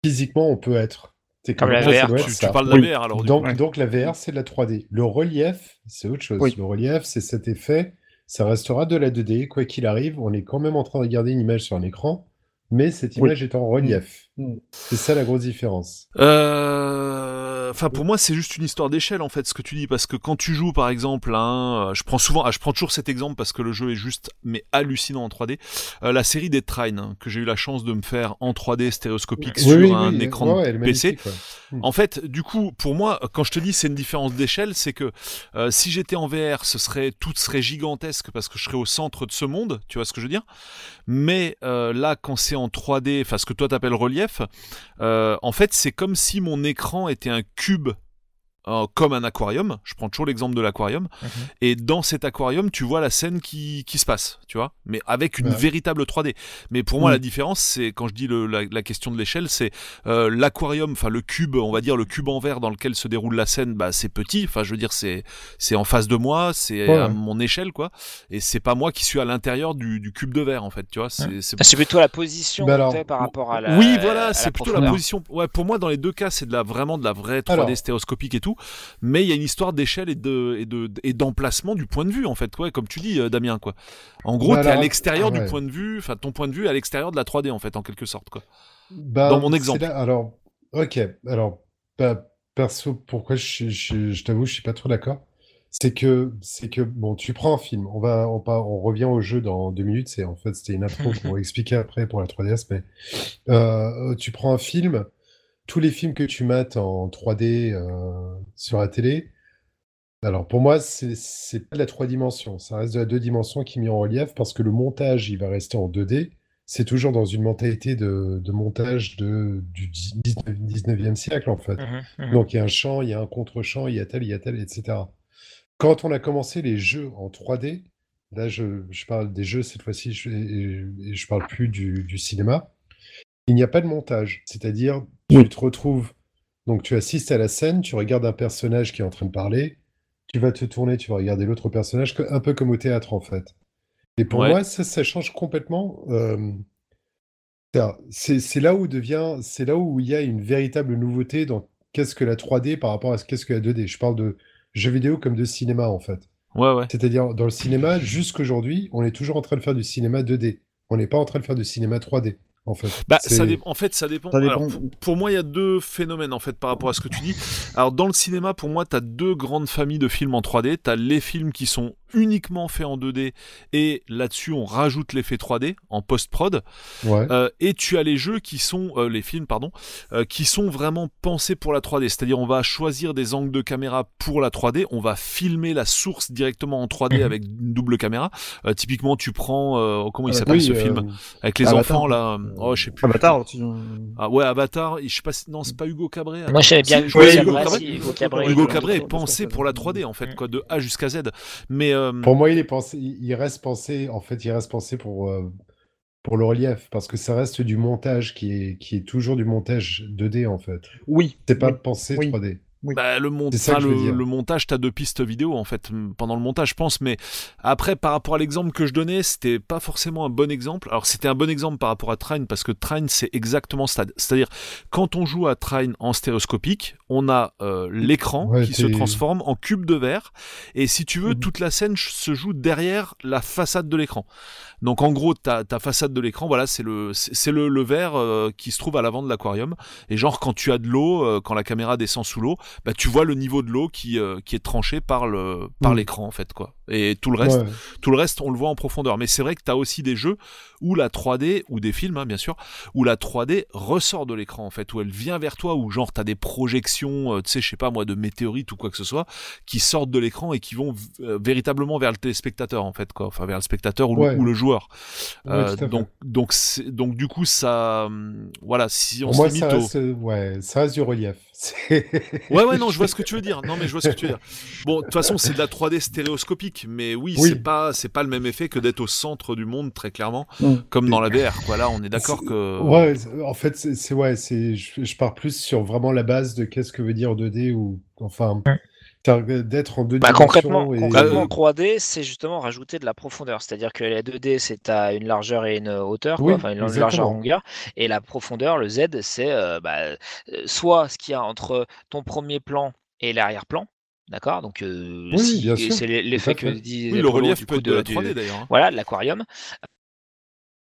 physiquement on peut être. Comme la VR, tu, parles de Oui. la VR alors du Donc, coup. donc la VR, c'est de la 3D. Le relief, c'est autre chose. Oui. Le relief, c'est cet effet, ça restera de la 2D. Quoi qu'il arrive, on est quand même en train de regarder une image sur un écran, mais cette Oui. image est en relief. Mm. C'est ça la grosse différence. Euh, Enfin, pour moi, c'est juste une histoire d'échelle en fait, ce que tu dis, parce que quand tu joues, par exemple, euh, je prends souvent, ah, je prends toujours cet exemple parce que le jeu est juste mais hallucinant en 3D. Euh, la série des Trine hein, que j'ai eu la chance de me faire en 3D stéréoscopique Oui, sur oui, un oui, écran ouais, PC. ouais. En fait, du coup, pour moi, quand je te dis c'est une différence d'échelle, c'est que euh, si j'étais en VR, ce serait tout serait gigantesque parce que je serais au centre de ce monde, tu vois ce que je veux dire? Mais euh, là, quand c'est en 3D, enfin ce que toi t'appelles relief, en fait, c'est comme si mon écran était un cube. Euh, comme un aquarium, je prends toujours l'exemple de l'aquarium, et dans cet aquarium, tu vois la scène qui, qui se passe, tu vois, mais avec une Ouais. véritable 3D. Mais pour moi, Mm. la différence, c'est quand je dis le- la, la question de l'échelle, c'est euh, l'aquarium, enfin le cube, on va dire le cube en verre dans lequel se déroule la scène, bah c'est petit, enfin je veux dire c'est c'est en face de moi, c'est Ouais. à mon échelle quoi, et c'est pas moi qui suis à l'intérieur du, du cube de verre en fait, tu vois, c'est c'est- Ah, C'est plutôt la position Bah alors, par rapport à la. oui, voilà, c'est plutôt la position. Ouais, pour moi, dans les deux cas, c'est de la vraiment de la vraie 3D Alors. stéréoscopique et tout. Mais il y a une histoire d'échelle et de et de et d'emplacement du point de vue en fait, ouais, comme tu dis, euh, Damien, quoi. En gros, Bah t'es à l'extérieur du ouais. point de vue, enfin ton point de vue est à l'extérieur de la 3D en fait, en quelque sorte, quoi. Bah, Dans mon exemple. là- alors, ok. Alors, bah, perso, pourquoi je, je, je t'avoue, je suis pas trop d'accord. C'est que, c'est que, bon, tu prends un film. On va, on, on revient au jeu dans deux minutes. C'est en fait, c'était une intro pour [LAUGHS] expliquer après pour la 3DS. Mais euh, tu prends un film. Tous les films que tu mates en 3D euh, sur la télé. Alors pour moi, c'est pas de la trois dimensions. Ça reste de la deux dimensions qui est mis en relief parce que le montage, il va rester en 2D c'est toujours dans une mentalité de, de montage de, du 19e siècle, en fait. Mhm, mhm. Donc, il y a un champ, il y a un contre-champ, il y a tel, il y a tel, etc. Quand on a commencé les jeux en 3D, là, je, je parle des jeux cette fois-ci, je, et, et je parle plus du, du cinéma, il n'y a pas de montage. C'est-à-dire, tu te retrouves, donc tu assistes à la scène, tu regardes un personnage qui est en train de parler, tu vas te tourner, tu vas regarder l'autre personnage, un peu comme au théâtre, en fait. Et pour Ouais. moi, ça, ça change complètement. euh, c'est là où devient, c'est là où il y a une véritable nouveauté dans qu'est-ce que la 3D par rapport à ce qu'est-ce que la 2D. Je parle de jeux vidéo comme de cinéma en fait. Ouais, ouais. C'est-à-dire dans le cinéma, jusqu'aujourd'hui, on est toujours en train de faire du cinéma 2D. On n'est pas en train de faire du cinéma 3D en fait. Bah, C'est- ça dé- en fait, ça dépend. Ça Alors, dépend. pour- pour moi, il y a deux phénomènes en fait par rapport à ce que tu dis. Alors, dans le cinéma, pour moi, tu as deux grandes familles de films en 3D. Tu as les films qui sont uniquement faits en 2D et là-dessus, on rajoute l'effet 3D en post-prod. Ouais. Euh, et tu as les jeux qui sont, euh, les films, pardon, euh, qui sont vraiment pensés pour la 3D. C'est-à-dire, on va choisir des angles de caméra pour la 3D. On va filmer la source directement en 3D Mhm. avec une double caméra. Euh, typiquement, tu prends, euh, comment il Euh, s'appelle oui, ce euh, film avec les Avatar. enfants là. Oh, je sais plus. Avatar, tu- Ah ouais, Avatar, je sais pas si... Non, c'est pas Hugo Cabré. Moi, j'aimais bien Si, Hugo Cabret, Hugo Cabré. si, Hugo Cabré est pensé pour la 3D en fait, quoi, de A jusqu'à Z. Mais euh, Pour moi, il est pensé, il reste pensé, en fait, il reste pensé pour, euh, pour le relief, parce que ça reste du montage qui est, qui est toujours du montage 2D, en fait. Oui. C'est pas oui. pensé Oui. 3D. Bah, le, mont- ça le, montage, t'as deux pistes vidéo en fait pendant le montage, je pense. Mais après, par rapport à l'exemple que je donnais, c'était pas forcément un bon exemple. Alors, c'était un bon exemple par rapport à Train parce que Train, c'est exactement ça. C'est-à-dire, quand on joue à Train en stéréoscopique, on a euh, l'écran Ouais, qui se transforme en cube de verre. Et si tu veux, Mhm. toute la scène se joue derrière la façade de l'écran. Donc en gros, ta, ta façade de l'écran, voilà, c'est le, c'est c'est le, le verre euh, qui se trouve à l'avant de l'aquarium. Et genre quand tu as de l'eau, euh, quand la caméra descend sous l'eau, bah tu vois le niveau de l'eau qui, euh, qui est tranché par le par Mm. l'écran en fait quoi. Et tout le reste, Ouais. tout le reste, on le voit en profondeur. Mais c'est vrai que tu as aussi des jeux où la 3D, ou des films, hein, bien sûr, où la 3D ressort de l'écran, en fait, où elle vient vers toi, où genre tu as des projections, euh, tu sais, je sais pas moi, de météorites ou quoi que ce soit, qui sortent de l'écran et qui vont euh, véritablement vers le téléspectateur, en fait, quoi. Enfin, vers le spectateur ou, le- Ouais. ou le joueur. Euh, donc, donc, donc, du coup, ça. hum, Voilà, si on se moi, limite ça au- reste, ouais, ça reste du relief. [LAUGHS] Ouais, ouais, non, je vois ce que tu veux dire. Non, mais je vois ce que tu veux dire. Bon, de toute façon, c'est de la 3D stéréoscopique, mais oui, Oui. c'est pas, c'est pas le même effet que d'être au centre du monde, très clairement, Mm. comme dans la VR. Quoi, là, on est d'accord que. Ouais, en fait, c'est ouais, c'est je, je pars plus sur vraiment la base de qu'est-ce que veut dire 2D ou enfin d'être en deux Bah, dimensions concrètement, et concrètement, 3D, c'est justement rajouter de la profondeur. C'est-à-dire que la 2D, c'est à une largeur et une hauteur, quoi, enfin une largeur exactement. longueur. Et la profondeur, le Z, c'est euh, bah, euh, soit ce qu'il y a entre ton premier plan et l'arrière-plan. D'accord Donc, euh, Oui, si- bien sûr, c'est l'e- l'effet que dit Oui, le relief du peut coup, être de la du- 3D d'ailleurs. hein. Voilà, de l'aquarium.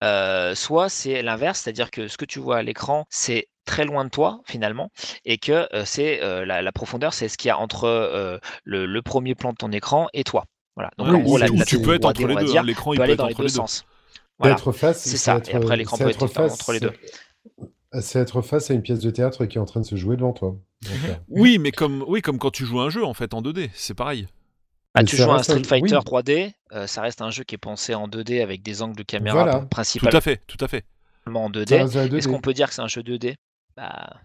Euh, soit c'est l'inverse, c'est-à-dire que ce que tu vois à l'écran, c'est très loin de toi finalement, et que euh, c'est euh, la, la profondeur, c'est ce qu'il y a entre euh, le, le premier plan de ton écran et toi. Voilà. Donc Ouais, en gros, la, tu- la tu peux être 3D, entre on les deux. dire, hein. L'écran, il peut aller être dans les entre deux les deux. sens. Voilà. être face, C'est ça. être- Et après, l'écran peut être être face, entre les deux. C'est- être face à une pièce de théâtre qui est en train de se jouer devant toi. Donc, euh, Oui, mais comme, oui, comme quand tu joues un jeu en fait en 2D, c'est pareil. Mais tu joues à un Street jeu- Fighter oui. 3D, euh, ça reste un jeu qui est pensé en 2D avec des angles de caméra Voilà. Tout principalement à fait, tout à fait. en 2D. ça reste un 2D. Est-ce qu'on peut dire que c'est un jeu 2D bah,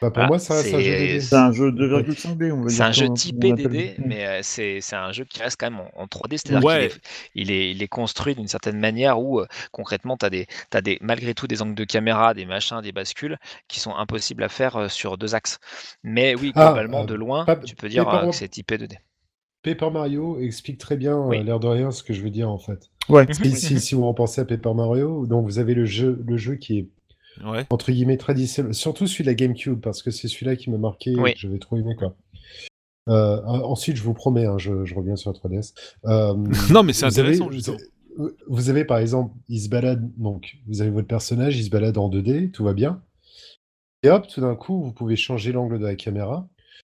Bah, pour Voilà, moi, ça c'est- 2D. C'est un jeu 2,5D, on va C'est un jeu typé. DD, mais euh, c'est un jeu qui reste quand même en, en 3D, c'est-à-dire Ouais. qu'il est, il est, il est construit d'une certaine manière où euh, concrètement, tu as, des, t'as des, malgré tout des angles de caméra, des machins, des bascules qui sont impossibles à faire euh, sur deux axes. Mais oui, Ah, globalement, euh, de loin, pas- tu peux dire Paper euh, que c'est typé 2D. Paper Mario explique très bien, Oui. euh, l'air de rien, ce que je veux dire en fait. Ouais. Si, si, si vous repensez à Paper Mario, donc vous avez le jeu, le jeu qui est Ouais. entre guillemets traditionnel, surtout celui de la GameCube, parce que c'est celui-là qui m'a marqué, Oui. que j'avais trop aimé quoi. Euh, ensuite, je vous promets, hein, je, je reviens sur la 3DS. Euh, [LAUGHS] Non, mais c'est vous avez- intéressant vous justement. avez- Vous avez par exemple, il se balade, donc vous avez votre personnage, il se balade en 2D, tout va bien. Et hop, tout d'un coup, vous pouvez changer l'angle de la caméra.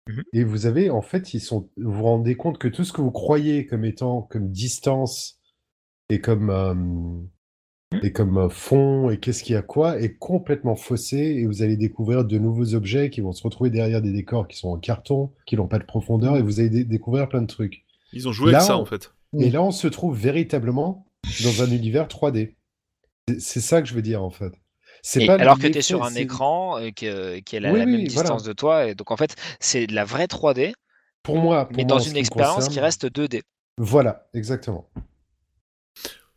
Mhm. Et vous avez, en fait, ils sont, vous vous rendez compte que tout ce que vous croyez comme étant comme distance et comme, euh, et comme fond et qu'est-ce qu'il y a quoi est complètement faussé et vous allez découvrir de nouveaux objets qui vont se retrouver derrière des décors qui sont en carton, qui n'ont pas de profondeur et vous allez dé- découvrir plein de trucs. Ils ont joué Là, avec ça on- en fait. Et là, on se trouve véritablement dans un univers 3D. C'est- ça que je veux dire, en fait. C'est Et pas alors que tu es sur un écran euh, qui, euh, qui est à la, Oui, la oui, même voilà. distance de toi, et donc en fait, c'est de la vraie 3D, Pour moi, pour mais moi, dans une expérience qui reste 2D. Voilà, exactement.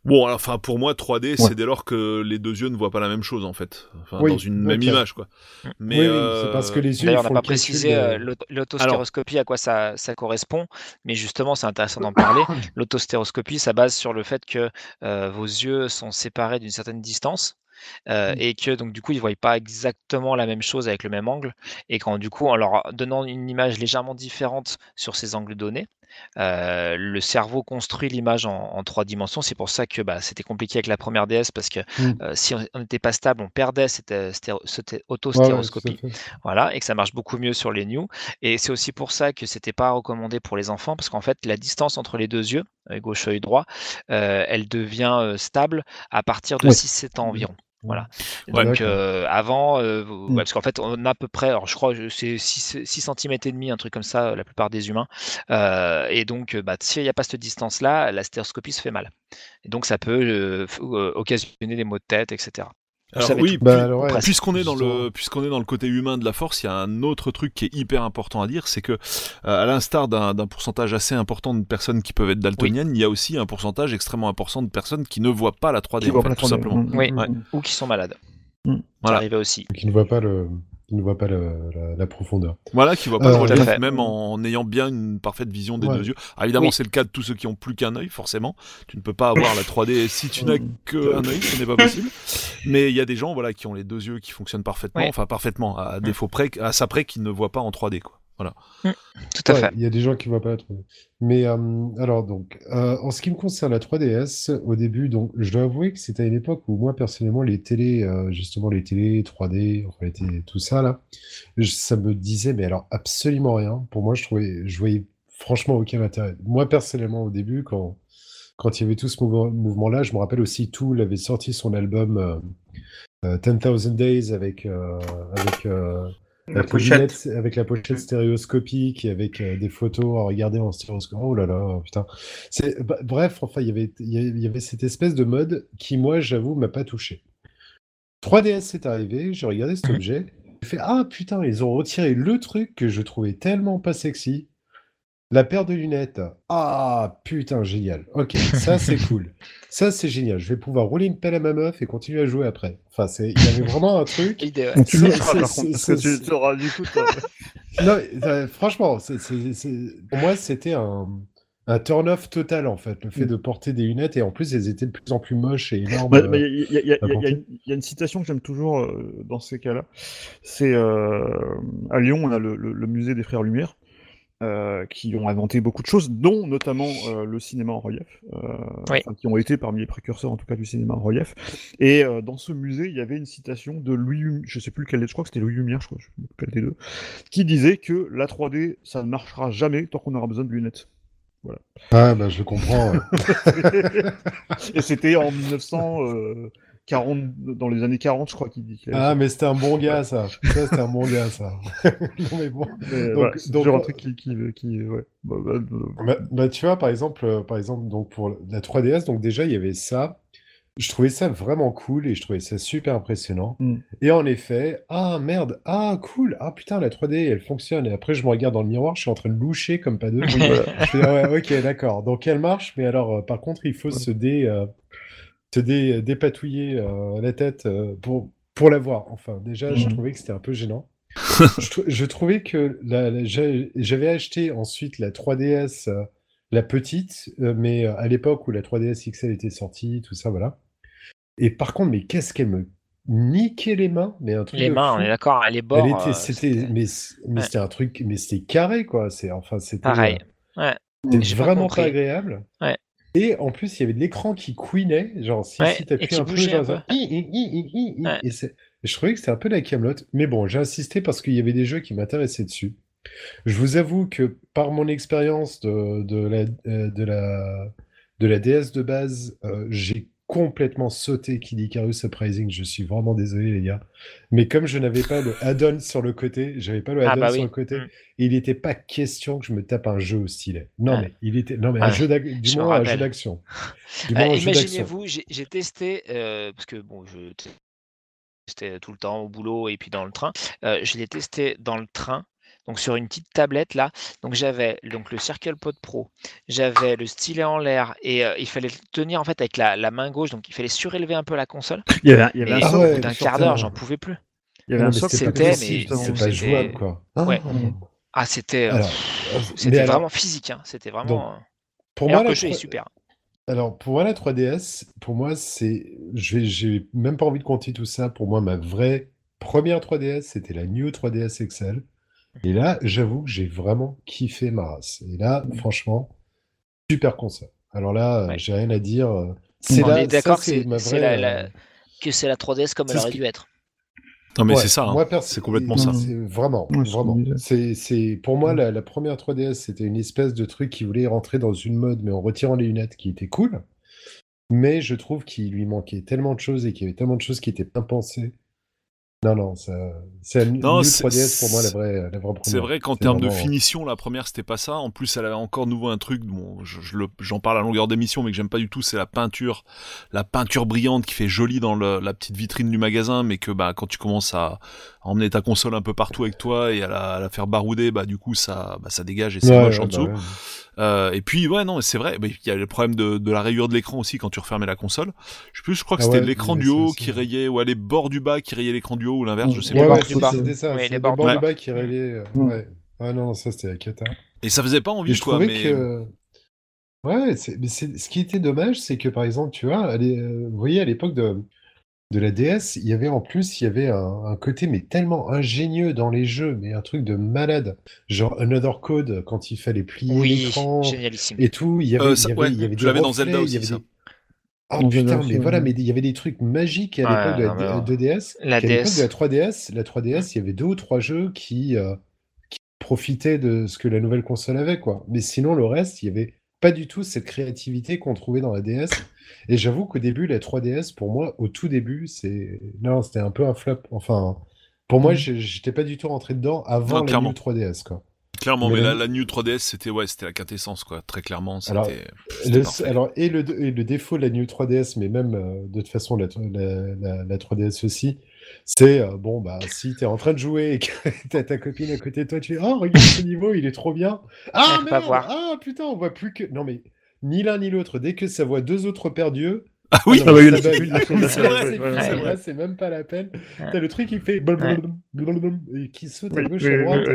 Bon, alors, enfin, pour moi, 3D, Ouais. c'est dès lors que les deux yeux ne voient pas la même chose, en fait. Enfin, Oui, dans une même image, quoi. Mm. Mais, oui, oui, euh, c'est parce que les yeux D'ailleurs, ils on n'a pas précisé de- euh, l'aut- l'autostéroscopie, à quoi ça, ça correspond, mais justement, c'est intéressant d'en parler. [COUGHS] L'autostéroscopie, ça base sur le fait que euh, vos yeux sont séparés d'une certaine distance. euh, Mm. et que donc du coup ils voient pas exactement la même chose avec le même angle et quand du coup en leur donnant une image légèrement différente sur ces angles donnés euh, le cerveau construit l'image en, en trois dimensions c'est pour ça que bah, c'était compliqué avec la première DS parce que Mm. euh, si on n'était pas stable on perdait cette, euh, ouais, autostéroscopie voilà, et que ça marche beaucoup mieux sur les new. Et c'est aussi pour ça que c'était pas recommandé pour les enfants, parce qu'en fait, la distance entre les deux yeux, œil gauche, œil droit, euh, elle devient euh, stable à partir de Ouais. 6-7 ans environ. Voilà. Ouais. Donc euh, avant, euh, Mm. ouais, parce qu'en fait, on a à peu près, alors je crois, c'est 6, 6 cm et demi, un truc comme ça, la plupart des humains. Euh, et donc, euh, bah, s'il n'y a pas cette distance-là, la stéréoscopie se fait mal. Et donc, ça peut euh, euh, occasionner des maux de tête, etc. Alors oui. Bah, ouais, puisqu'on est dans le puisqu'on est dans le côté humain de la force, il y a un autre truc qui est hyper important à dire, c'est que euh, à l'instar d'un d'un pourcentage assez important de personnes qui peuvent être daltoniennes, il y a aussi un pourcentage extrêmement important de personnes qui ne voient pas la 3D Qui en voit fait, pas la tout 3D. simplement. Mm, Oui. mm, Ouais. mm. Ou qui sont malades. Voilà. arrivait aussi. Qui ne voit pas le, qui ne voit pas le- la, la profondeur. Voilà, qui voit pas Euh, le relief, même en, en ayant bien une parfaite vision des Ouais. deux yeux. Alors, évidemment, Oui. c'est le cas de tous ceux qui ont plus qu'un œil, forcément. Tu ne peux pas avoir la 3D si tu n'as qu'un œil, ce n'est pas possible. Mais il y a des gens, voilà, qui ont les deux yeux qui fonctionnent parfaitement, Ouais. enfin parfaitement, à défaut près, à ça près, qui ne voient pas en 3D, quoi. Voilà. Tout à Ouais, fait. Il y a des gens qui ne voient pas la 3D. Mais euh, alors donc, euh, en ce qui me concerne la 3DS, au début, donc, je dois avouer que c'était à une époque où moi personnellement les télés, euh, justement les télés 3D, enfin les télés, tout ça là, je- ça me disait mais alors absolument rien. Pour moi, je trouvais, je voyais franchement aucun intérêt. Moi personnellement au début, quand quand il y avait tout ce mouvement- mouvement-là, je me rappelle aussi Tool avait sorti son album euh, euh, 10,000 Days avec avec euh, La avec, pochette. lunettes- avec la pochette stéréoscopique et avec euh, des photos à regarder en stéréoscope. Oh là là, putain. C'est, bah, bref, enfin, il y avait, y avait- il y avait cette espèce de mode qui, moi, j'avoue, m'a pas touché. 3DS est arrivé, j'ai regardé cet Mhm. objet, j'ai fait Ah putain, ils ont retiré le truc que je trouvais tellement pas sexy. La paire de lunettes. Ah putain, génial. Ok, ça c'est cool. [LAUGHS] Ça c'est génial. Je vais pouvoir rouler une pelle à ma meuf et continuer à jouer après. Enfin, c'est, il y avait vraiment un truc. L'idée, ouais. Donc tu le C'est- feras c'est- par contre, parce c'est- que tu, c'est- tu auras du coup. [LAUGHS] Non, euh, franchement, c'est, c'est- c'est- pour moi, c'était un, un turn-off total, en fait, le fait Mm. de porter des lunettes, et en plus, elles étaient de plus en plus moches et énormes. Bah, euh, bah, Il y, a- il y il y il il y une citation que j'aime toujours euh, dans ces cas-là. C'est euh, à Lyon, on a le, le- le musée des Frères Lumière. Euh, qui ont inventé beaucoup de choses, dont notamment euh, le cinéma en relief, euh, Oui. enfin, qui ont été parmi les précurseurs en tout cas du cinéma en relief. Et euh, dans ce musée, il y avait une citation de Louis, Hum- je sais plus lequel, je crois que c'était Louis Lumière, je crois, je sais plus lequel des deux, qui disait que la 3D, ça ne marchera jamais tant qu'on aura besoin de lunettes. Ah, bah, je comprends. ouais. [LAUGHS] Et c'était en 1940, dans les années 40, je crois qu'il dit. avait Ah, mais c'était un bon gars, ça. Ça, c'était un bon gars, ça. [LAUGHS] non, mais bon. Mais donc- voilà, c'est donc, toujours un euh, truc qui, qui, qui- ouais. Bah, bah, euh, Bah, bah, tu vois, par exemple, euh, par exemple, donc pour la 3DS, donc déjà, il y avait ça. Je trouvais ça vraiment cool et je trouvais ça super impressionnant. Mm. Et en effet, ah merde, ah cool, ah putain, la 3D, elle fonctionne. Et après, je me regarde dans le miroir, je suis en train de loucher comme pas deux. [LAUGHS] Je fais, ah ouais, ok, d'accord. Donc elle marche, mais alors, euh, par contre, il faut se dé, euh, se dé- dépatouiller euh, la tête euh, pour, pour la voir. Enfin, déjà, je Mhm. trouvais que c'était un peu gênant. [LAUGHS] je, trou- je trouvais que j'avais acheté ensuite la 3DS, euh, la petite, euh, mais euh, à l'époque où la 3DS XL était sortie, tout ça, voilà. Et par contre, mais qu'est-ce qu'elle me niquait les mains, mais un truc Les mains, fou. on est d'accord, les bords. C'était, mais, mais Ouais. c'était un truc, mais c'était carré, quoi. C'est, enfin, c'était. Pareil. Ouais. c'était pas vraiment compris. pas agréable. Ouais. Et en plus, il y avait de l'écran qui couinait, genre si, Ouais, si et t'appuies un peu, genre un. Ouais. Et je trouvais que c'était un peu la camelote. Mais bon, j'ai insisté parce qu'il y avait des jeux qui m'intéressaient dessus. Je vous avoue que par mon expérience de, de la, euh, de la, de la DS de base, euh, j'ai complètement sauté Kid Icarus Uprising. Je suis vraiment désolé, les gars. Mais comme je n'avais pas le add-on sur le côté, j'avais pas le Ah add-on bah sur le côté, Mm. il n'était pas question que je me tape un jeu au stylet. Non, Ouais. mais il était, non, mais un Ouais, jeu du je moins un jeu rappelle. d'action. [LAUGHS] Euh. Imaginez-vous, j'ai j'ai testé, euh, parce que bon, je testais tout le temps au boulot et puis dans le train. Euh, je l'ai testé dans le train, donc sur une petite tablette là. Donc j'avais donc le CirclePod Pro, j'avais le stylet en l'air et euh, il fallait le tenir en fait avec la, la main gauche, donc il fallait surélever un peu la console. [LAUGHS] Il y avait un, il y avait Et un Ah ouais, d'un quart d'heure, j'en pouvais plus. il y avait un c'était pas jouable, quoi. Ouais. Ah. Ah, c'était euh, Alors, c'était mais alors, vraiment physique, hein. C'était vraiment. euh, pour moi, le jeu est super. Alors, pour moi, la 3DS, pour moi, c'est. J'ai même pas envie de compter tout ça. Pour moi, ma vraie première 3DS, c'était la New 3DS XL. Et là, j'avoue que j'ai vraiment kiffé ma race. Et là, franchement, super console. Alors là, euh, Ouais. j'ai rien à dire. euh, C'est On là, est d'accord ça, que c'est ma c'est vraie, la- la- euh, que c'est la 3DS comme c'est elle aurait dû être. Non mais Ouais, c'est ça. hein. moi, perso- C'est complètement ça. c'est Vraiment, Ouais, c'est vraiment. C'est, c'est, pour moi, la, la première 3DS, c'était une espèce de truc qui voulait rentrer dans une mode, mais en retirant les lunettes, qui était cool. Mais je trouve qu'il lui manquait tellement de choses et qu'il y avait tellement de choses qui étaient bien pensées. Non, non, c'est Non, New c'est- 3DS pour moi la vraie, la vraie C'est première. vrai qu'en C'est termes de vraiment- finition, la première c'était pas ça. En plus, elle avait encore nouveau un truc. Bon, je- je le- j'en parle à longueur d'émission, mais que j'aime pas du tout. C'est la peinture, la peinture brillante qui fait joli dans le- la petite vitrine du magasin, mais que bah quand tu commences à, à emmener ta console un peu partout avec toi et à la, à la faire barouder, bah du coup ça, bah, ça dégage et c'est Ouais, moche ouais, en bah dessous. ouais. Euh, et puis ouais non, c'est vrai. Il y a le problème de, de la rayure de l'écran aussi quand tu refermais la console. Je sais plus, je crois que Ah c'était ouais, l'écran du haut qui rayait, ou les bords du bas qui rayaient l'écran du haut ou l'inverse, je sais Les Ouais, bas. c'était ça. Oui, les bords bords du du bas. qui relaient. euh, Mm. Ouais. Ah non, ça c'était la cata. Et ça faisait pas envie je quoi. trouvais Mais que. Ouais, mais ce qui était dommage, c'est que par exemple, tu vois, euh, vous voyez, à l'époque de, de la DS, il y avait en plus, il y avait un, un côté, mais tellement ingénieux dans les jeux, mais un truc de malade. Genre Another Code, quand il fallait plier Oui, l'écran et tout, il y avait, Euh, il y avait, ouais, il y avait je des l'avais dans Zelda il y aussi, avait ça. des- Dans Zelda putain, mais voilà, mais il y avait des trucs magiques à Ouais, l'époque de la non, mais alors. 2DS. La DS. de la 3DS, la 3DS, il y avait deux ou trois jeux qui, euh, qui profitaient de ce que la nouvelle console avait, quoi. Mais sinon, le reste, il y avait pas du tout cette créativité qu'on trouvait dans la DS. Et j'avoue qu'au début, la 3DS, pour moi, au tout début, c'est non, c'était un peu un flop. Enfin, pour moi, j'ai- j'étais pas du tout rentré dedans avant Non, la. New 3DS, quoi. Clairement, Mais mais la- New 3DS, c'était ouais, c'était la quintessence quoi. Très clairement, c'était. Alors, Le- alors, et le, et le défaut de la New 3DS, mais même euh, de toute façon la, la, la- la 3DS aussi, c'est euh, bon, bah si t'es en train de jouer et que [LAUGHS] t'as ta copine à côté de toi, tu fais Oh, regarde ce niveau, il est trop bien. Ah, merde, voir. ah putain, on voit plus que. Non, mais ni l'un ni l'autre, dès que ça voit deux autres paires d'yeux. Ah oui, non, Ah bah oui, c'est même pas la peine. Ouais. T'as le truc qui fait et qui saute à gauche à droite.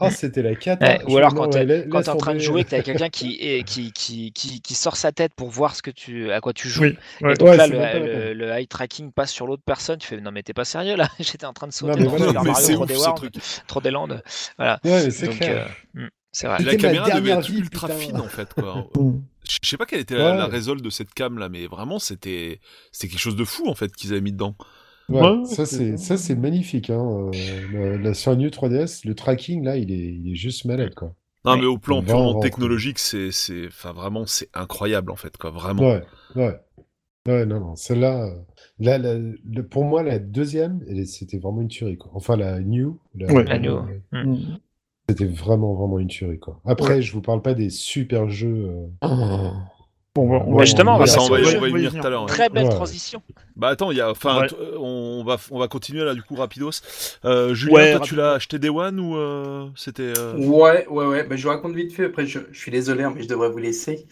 Ah, c'était la cata. Ouais, ou alors quand non, quand laisse t'es en train de jouer, que t'as [LAUGHS] quelqu'un qui, qui, qui, qui, qui sort sa tête pour voir ce que tu, à quoi tu joues. Oui, ouais. Et donc Ouais, là, le, le- le eye tracking passe sur l'autre personne. Tu fais non mais t'es pas sérieux là [LAUGHS] J'étais en train de sauter mais dans voilà, Super Mario c'est 3D ouf ce World, truc. 3D Land. Voilà. C'est clair. euh, mm. C'est vrai. La caméra devait être vie, ultra putain. fine en fait quoi. [LAUGHS] Je sais pas quelle était la, Ouais. la résol de cette cam là, mais vraiment c'était c'était quelque chose de fou en fait qu'ils avaient mis dedans. Ouais, Ouais, ça c'est c'est ça c'est magnifique. Hein. euh, le- la, sur New 3DS, le tracking là, il est, il est juste malade quoi. Non Ouais. mais au plan purement technologique, c'est c'est enfin vraiment c'est incroyable en fait quoi, vraiment. Ouais, ouais. Ouais, non, non, celle-là, là, la- le- pour moi, la deuxième, c'était vraiment une tuerie, quoi. Enfin, la New, la- Ouais. La New, c'était vraiment, vraiment une tuerie, quoi. Après, je vous parle pas des super jeux. euh, Bon, on va- on Ouais, va- justement, on va ça, on va y, on va venir tout à l'heure. ouais. Très belle Ouais. transition. Bah attends, il y a, enfin, Ouais. t- euh, on va, on va continuer là du coup rapidos. Euh, Julien, Ouais, toi tu l'as acheté Day One ou euh, c'était euh, Ouais, ouais, ouais. Bah, je vous raconte vite fait. Après, je, je suis désolé, hein, mais je devrais vous laisser.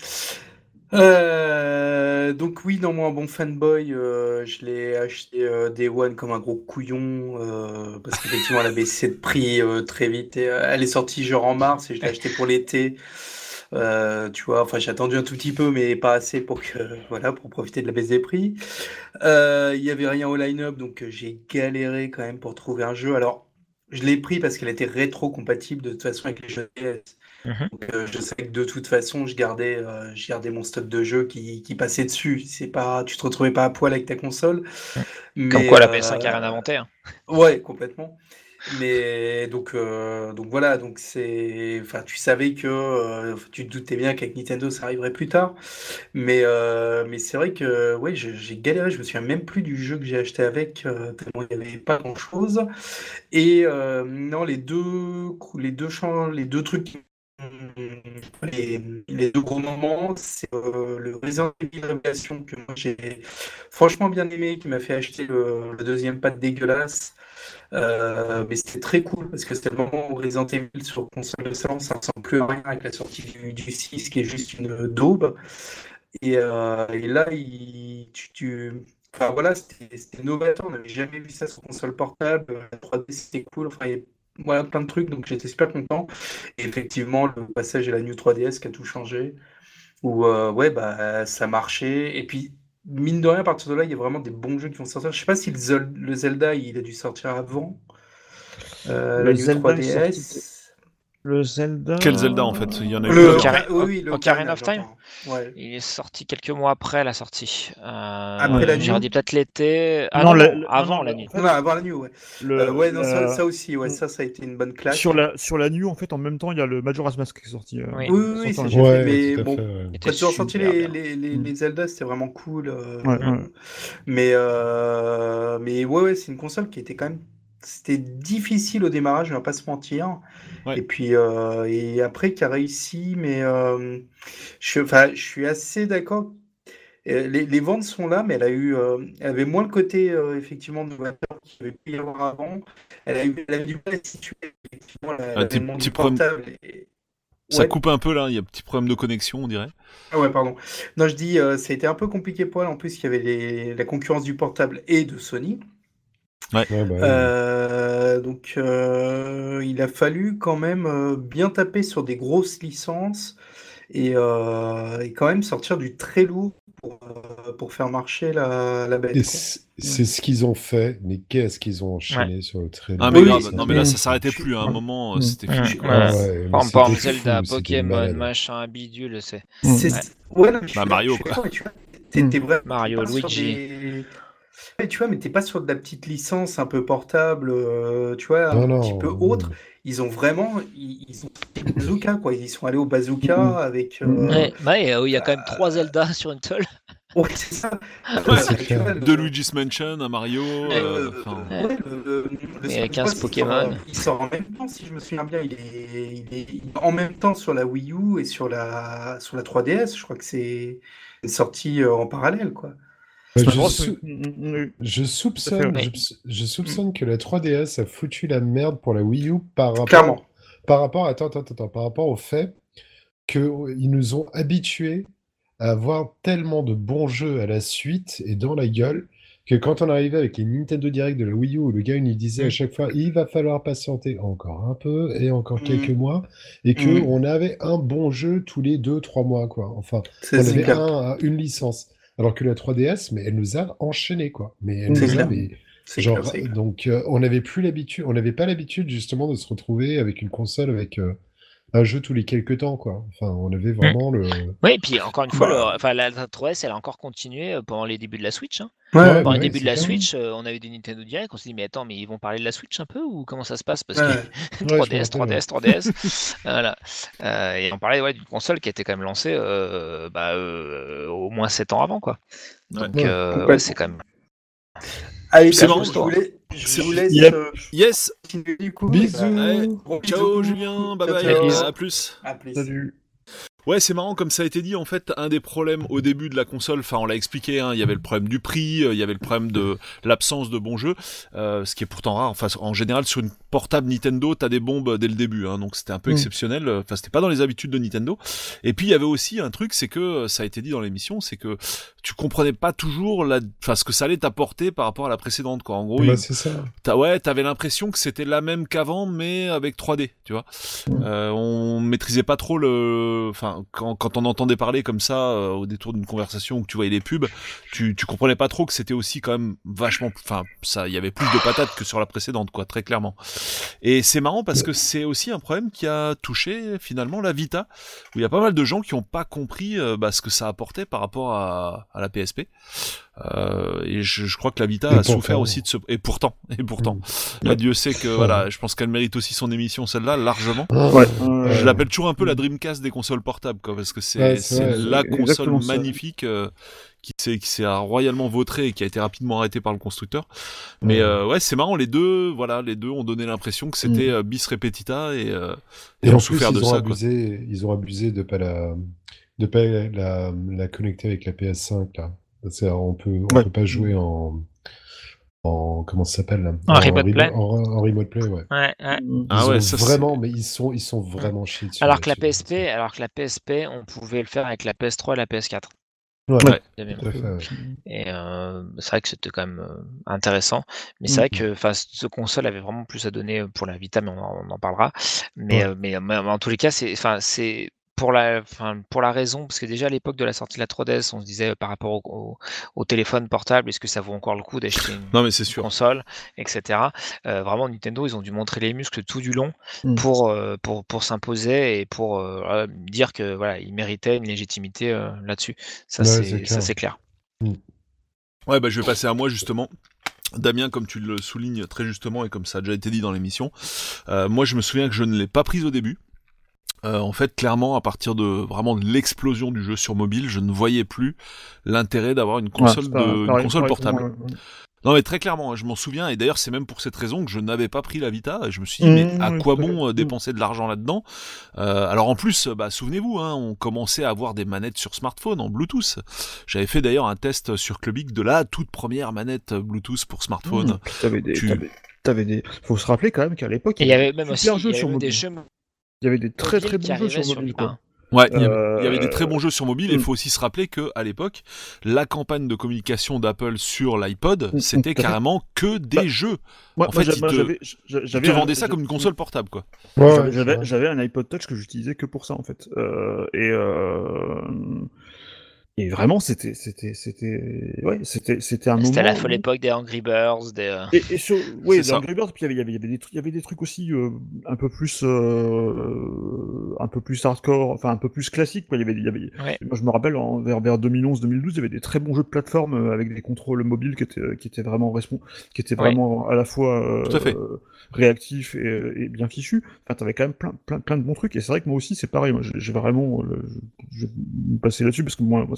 Euh, donc oui, non, moi, un bon fanboy, euh, je l'ai acheté euh, Day One comme un gros couillon euh, parce qu'effectivement, elle a baissé de prix euh, très vite. Et, euh, elle est sortie genre en mars et je l'ai [LAUGHS] acheté pour l'été. Euh, tu vois, enfin, j'ai attendu un tout petit peu, mais pas assez pour que, [LAUGHS] voilà, pour profiter de la baisse des prix. Euh, Il y avait rien au line-up, donc euh, j'ai galéré quand même pour trouver un jeu. Alors, je l'ai pris parce qu'elle était rétro-compatible de toute façon avec les jeux DS. Mhm. Donc, euh, je savais que de toute façon, je gardais, euh, je gardais mon stock de jeux qui, qui passait dessus. C'est pas, tu te retrouvais pas à poil avec ta console. Comme Mais, quoi la euh, PS5 a rien inventé. hein. Ouais, complètement. Mais donc, euh, donc voilà, donc c'est, enfin, tu savais que, euh, tu te doutais bien qu'avec Nintendo ça arriverait plus tard, mais euh, mais c'est vrai que ouais, j'ai galéré, je me souviens même plus du jeu que j'ai acheté avec, euh, tellement il n'y avait pas grand-chose. Et euh, non, les deux, les deux champs, les deux trucs, les, les deux gros moments, c'est euh, le Resident Evil Révélation que j'ai franchement bien aimé, qui m'a fait acheter le, le deuxième pad dégueulasse. Euh, mais c'était très cool parce que c'était le moment où Resident Evil sur console de salon, ça ressemble plus à rien avec la sortie du, du 6 qui est juste une daube. Et, euh, là, tu, enfin, voilà, c'était novateur, on n'avait jamais vu ça sur console portable. La 3D c'était cool, enfin, il y a plein de trucs, donc j'étais super content. Et effectivement, le passage à la New 3DS qui a tout changé, où euh, ouais, bah, ça marchait. Et puis, mine de rien, à partir de là, il y a vraiment des bons jeux qui vont sortir. Je sais pas si le, Zelda, il a dû sortir avant euh, Le la New Zelda est 3DS. Le Zelda. Quel Zelda en fait Il y en a eu Le. Ocar- oui, oui, le Ocarina of Time. Ouais. Il est sorti quelques mois après la sortie. Euh, Après la J'aurais New dit peut-être l'été. Ah Non, non, le- avant non, la nuit. fait, Non, avant la New, ouais. le- Euh, ouais, non, ça, euh, ça aussi, ouais, mm. ça, ça a été une bonne claque. Sur la, sur la New, en fait, en même temps, il y a le Majora's Mask qui est sorti. euh, Oui. Oui, oui, c'est Ouais, mais bon, fait, quand ils ont sorti les, bien. les, les, Mm. les Zelda, c'était vraiment cool. euh, Ouais, ouais. Mais, euh, mais ouais, ouais, c'est une console qui était quand même. C'était difficile au démarrage, on va pas se mentir. Ouais. Et puis euh, et après qui a réussi, mais euh, je, suis assez d'accord. Les, les ventes sont là, mais elle a eu, euh, elle avait moins le côté effectivement novateur qu'il y avait pu y avoir avant. Elle a eu, elle a du mal à situer effectivement la, la petit- portable. et- Ça Ouais. coupe un peu là, il y a un petit problème de connexion on dirait. Ah ouais, pardon. Non, je dis, ça a été un peu compliqué pour elle. En plus, il y avait les- la concurrence du portable et de Sony. Ouais, bah, ouais. Euh, donc, euh, il a fallu quand même euh, bien taper sur des grosses licences et, euh, et quand même sortir du très lourd pour, pour faire marcher la, la bête. C'est ce qu'ils ont fait, mais qu'est-ce qu'ils ont enchaîné sur le traîneau. Ah mais Oui, grave, c'est- non mais là Mm. ça s'arrêtait plus à un Ouais. moment, Mm. c'était Mm. fichu. Par c'était Zelda, Pokémon, machin, bidule, c'est. Ouais. non, Bah, Mario, quoi. vraiment Mario, Luigi. des- Tu vois, mais t'es pas sur de la petite licence un peu portable, euh, tu vois, Non, un non, petit peu non. autre. Ils ont vraiment, ils, ils ont fait le bazooka, quoi. Ils sont allés au bazooka Mm. avec. euh, Ouais. Euh, il y a quand même trois Zelda [LAUGHS] sur une seule. Ouais, c'est ça. Ouais, De Luigi's Mansion à Mario. euh, euh, enfin, ouais, le- le- le Et les Smash 15 Bros, Pokémon. Il sort, il sort en même temps, si je me souviens bien. Il est, il en même temps sur la Wii U et sur la, sur la 3DS. Je crois que c'est une sortie euh, en parallèle, quoi. Bah, je, sou-. Mm, mm, mm. je soupçonne, je, je soupçonne que la 3DS a foutu la merde pour la Wii U par rapport, Clairement. par rapport, attends, attends, attends, par rapport au fait qu'ils nous ont habitués à avoir tellement de bons jeux à la suite et dans la gueule que quand on arrivait avec les Nintendo Direct de la Wii U, où le gars nous disait à chaque fois il va falloir patienter encore un peu et encore quelques mois et que Mm. on avait un bon jeu tous les deux trois mois quoi. Enfin, C'est on avait un- une licence. Alors que la 3DS, mais elle nous a enchaînés quoi. Mais elle nous a mais Genre, clair. donc, euh, on n'avait plus l'habitude, on n'avait pas l'habitude justement de se retrouver avec une console avec euh, un jeu tous les quelques temps, quoi. Enfin, on avait vraiment le. Oui, et puis encore une fois, Bah. le- enfin, la 3DS, elle a encore continué euh, pendant les débuts de la Switch. hein. Ouais, Ouais, Pendant bah les débuts de la clair. Switch, euh, on avait des Nintendo Direct, on s'est dit, mais attends, mais ils vont parler de la Switch un peu ou comment ça se passe? Parce Ouais. que [LAUGHS] Ouais, je me 3DS, rappelle, 3DS, 3DS. [LAUGHS] voilà. Euh, et on parlait ouais, d'une console qui a été quand même lancée euh, bah, euh, au moins 7 ans avant. quoi. Donc, Ouais, euh, complètement. ouais, c'est quand même. Allez, C'est marrant, je vous laisse, je vous laisse Yep. euh, Yes du coup. Bisous. Ouais. Gros Ciao bisous. Julien, bye bye, ciao. à plus À plus. Salut. Ouais, c'est marrant, comme ça a été dit, en fait, un des problèmes au début de la console, enfin, on l'a expliqué, hein, il y avait le problème du prix, euh, il y avait le problème de l'absence de bons jeux, euh, ce qui est pourtant rare. Enfin, en général, sur une portable Nintendo, t'as des bombes dès le début, hein, donc c'était un peu Mm. exceptionnel. euh, Enfin, c'était pas dans les habitudes de Nintendo. Et puis, il y avait aussi un truc, c'est que, euh, ça a été dit dans l'émission, c'est que tu comprenais pas toujours la, enfin, ce que ça allait t'apporter par rapport à la précédente, quoi. En gros, Bah, il- c'est ça. T'as, ouais, t'avais l'impression que c'était la même qu'avant, mais avec 3D, tu vois. Euh, on maîtrisait pas trop le, enfin, quand, quand on entendait parler comme ça euh, au détour d'une conversation où tu voyais les pubs, tu, tu comprenais pas trop que c'était aussi quand même vachement, enfin, ça, il y avait plus de patates que sur la précédente, quoi, très clairement. Et c'est marrant parce que c'est aussi un problème qui a touché finalement la Vita, où il y a pas mal de gens qui ont pas compris euh, bah, ce que ça apportait par rapport à, à la PSP. Euh, et je, je crois que la Vita Et a souffert aussi de ce, et pourtant, et pourtant. Mm. Là, Dieu sait que voilà, je pense qu'elle mérite aussi son émission celle-là largement. Ouais. Je l'appelle toujours un peu la Dreamcast des consoles portables, quoi, parce que c'est Ouais, la console magnifique euh, qui s'est qui s'est royalement vautrée et qui a été rapidement arrêtée par le constructeur. Mais Ouais. euh, ouais, c'est marrant, les deux, voilà, les deux ont donné l'impression que c'était euh, bis repetita et, euh, Et et en ont plus, souffert ils de ont ça, quoi. abusé, ils ont abusé de pas la, de pas la, la, la connecter avec la PS5 là. C'est, on peut, on Ouais. peut pas jouer en, en comment ça s'appelle là? En remote remo- play. En, en remote play, ouais. Ouais, ouais. Mm. Ah ouais, ont ça, vraiment, mais ils sont, ils sont vraiment chiés dessus. Alors que la. PSP, alors que la PSP, on pouvait le faire avec la PS3 et la PS4. Ouais. Et euh, c'est vrai que c'était quand même euh, intéressant. Mais c'est vrai que enfin, ce console avait vraiment plus à donner euh, pour la Vita, mais on en, on en parlera. Mais, Ouais. euh, mais, mais en tous les cas, c'est enfin, c'est pour la, enfin, pour la raison, parce que déjà à l'époque de la sortie de la 3DS, on se disait euh, par rapport au, au- au téléphone portable, est-ce que ça vaut encore le coup d'acheter une Non, mais c'est sûr. console, etc. Euh, vraiment, Nintendo, ils ont dû montrer les muscles tout du long Mm. pour, euh, pour, pour s'imposer et pour euh, dire que voilà, ils méritaient une légitimité euh, là-dessus. Ça, Ouais, c'est clair. c'est clair. Ouais, bah, je vais passer à moi justement. Damien, comme tu le soulignes très justement et comme ça a déjà été dit dans l'émission, euh, moi je me souviens que je ne l'ai pas prise au début. Euh, en fait, clairement, à partir de vraiment de l'explosion du jeu sur mobile, je ne voyais plus l'intérêt d'avoir une console, Ouais, de, pareil- une pareil console pour portable. ouais. Non, mais très clairement, hein, je m'en souviens, et d'ailleurs, c'est même pour cette raison que je n'avais pas pris la Vita, et je me suis dit, Mmh, mais à oui, quoi à bon euh, dépenser de l'argent là-dedans? Euh, Alors en plus, bah, souvenez-vous, hein, on commençait à avoir des manettes sur smartphone en Bluetooth. J'avais fait d'ailleurs un test sur Clubic de la toute première manette Bluetooth pour smartphone. Mmh. Des, Tu- t'avais- t'avais des. Faut se rappeler quand même qu'à l'époque, il y avait même aussi y avait sur même des jeux Il y avait des très très bons jeux sur mobile. Quoi. Ouais, il y, avait, il y avait des Euh, très bons jeux sur mobile, et il mm. faut aussi se rappeler que à l'époque, la campagne de communication d'Apple sur l'iPod, Mm, c'était [LAUGHS] carrément que des Bah, jeux. Moi, En moi, fait, j'a- ils moi, te- Ils un- ça comme une console portable, quoi. Ouais, j'avais un iPod Touch que j'utilisais que pour ça en fait. Euh, et, euh, et vraiment c'était c'était c'était ouais c'était c'était un moment. C'était la folle où- époque des Angry Birds, des. euh, Et, et sur, [LAUGHS] oui, ça. Angry Birds, puis il y avait, il y avait, il y avait des trucs, il y avait des trucs aussi euh, un peu plus, euh, un peu plus hardcore, enfin un peu plus classique. Quoi. Il y avait, il y avait, Ouais. moi je me rappelle en, vers, vers 2011-2012, il y avait des très bons jeux de plateforme euh, avec des contrôles mobiles qui étaient, qui étaient vraiment respon- qui étaient Ouais. vraiment à la fois euh, à réactifs et, et bien fichus. Enfin, t'avais quand même plein, plein, plein de bons trucs. Et c'est vrai que moi aussi, c'est pareil. Moi, j'ai vraiment, euh, je, je vais me passer là-dessus parce que moi, moi,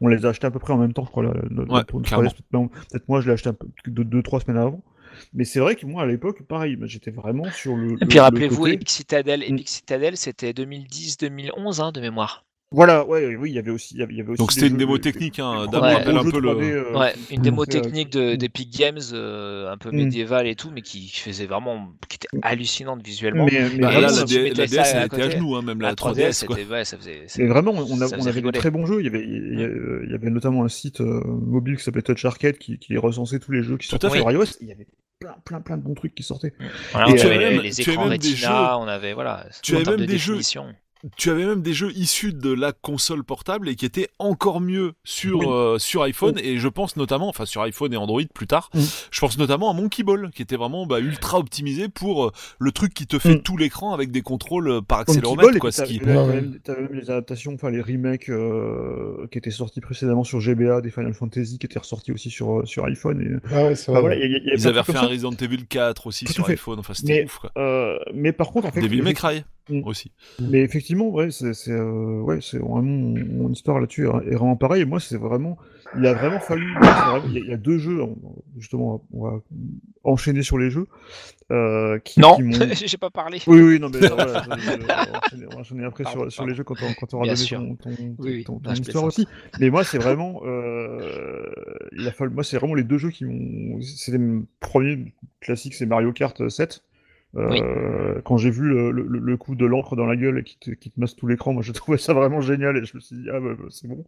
on les a achetés à peu près en même temps, je crois. La, la, la- Ouais, pour une clairement. 3DS, peut-être moi, je l'ai acheté un peu, deux, deux, trois semaines avant. Mais c'est vrai que moi, à l'époque, pareil, j'étais vraiment sur le. Et puis le rappelez-vous, Epic Citadel, Mm. Epic Citadel, c'était 2010-2011 hein, de mémoire. Voilà, ouais, oui, il y avait aussi. Il y avait, avait aussi Donc c'était une démo technique, hein. Ouais. un peu 3D, le. euh, Ouais, une démo euh, technique de- d'Epic Games, euh, un peu Mm. médiévale et tout, mais qui faisait vraiment, qui était hallucinante visuellement. Mais, mais Bah, là, la, D- la DS, à elle était à genoux, hein, même la, La 3DS, quoi. c'était, ouais, ça faisait. Mais vraiment, on, a- on avait rigoler. de très bons jeux. Il y avait, il y, a- il y avait notamment un site euh, mobile qui s'appelait Touch Arcade qui, qui recensait tous les jeux qui sortaient sur iOS. Il y avait plein, plein, plein tu avais même- des jeux- issus de la console portable et qui étaient encore mieux sur Oui. euh, sur iPhone et je pense notamment enfin sur iPhone et Android plus tard Mm. je pense notamment à Monkey Ball qui était vraiment bah, ultra optimisé pour euh, le truc qui te fait Mm. tout l'écran avec des contrôles euh, par Monkey accéléromètre Ball, quoi ce qui t'avais Ouais, quand ouais. même- t'avais même les adaptations, enfin les remakes euh, qui étaient sortis précédemment sur GBA des Final Fantasy qui étaient ressortis aussi sur, euh, sur iPhone. Et... Ah ouais, Enfin, y a- y a ils avaient refait un Resident Evil 4 aussi Tout sur iPhone enfin c'était Mais- ouf quoi. Euh, mais par contre, en fait, Devil May Cry Mm. aussi Mais effectivement, ouais, c'est euh, ouais, c'est vraiment mon, mon histoire là-dessus est est vraiment pareil. Et moi, c'est vraiment, il a vraiment fallu. vraiment- Il y, a- il y a deux jeux, justement, on va enchaîner sur les jeux euh, qui, Non, [LAUGHS] j'ai pas parlé. Oui, oui, non, mais euh, voilà, [LAUGHS] je- je- on va enchaîner- après Pardon, sur, sur les jeux quand on, quand on aura donné sûr. ton, ton, Oui, oui. ton- ton Non, je histoire aussi. Mais moi, c'est vraiment, euh, il a fallu, moi, c'est vraiment les deux jeux qui m'ont, c'est les premiers classiques, c'est Mario Kart 7. Euh, Quand j'ai vu le, le, le coup de l'encre dans la gueule et qui te, qui te masse tout l'écran, moi, je [LAUGHS] trouvais ça vraiment génial et je me suis dit, ah, bah, bah, c'est bon.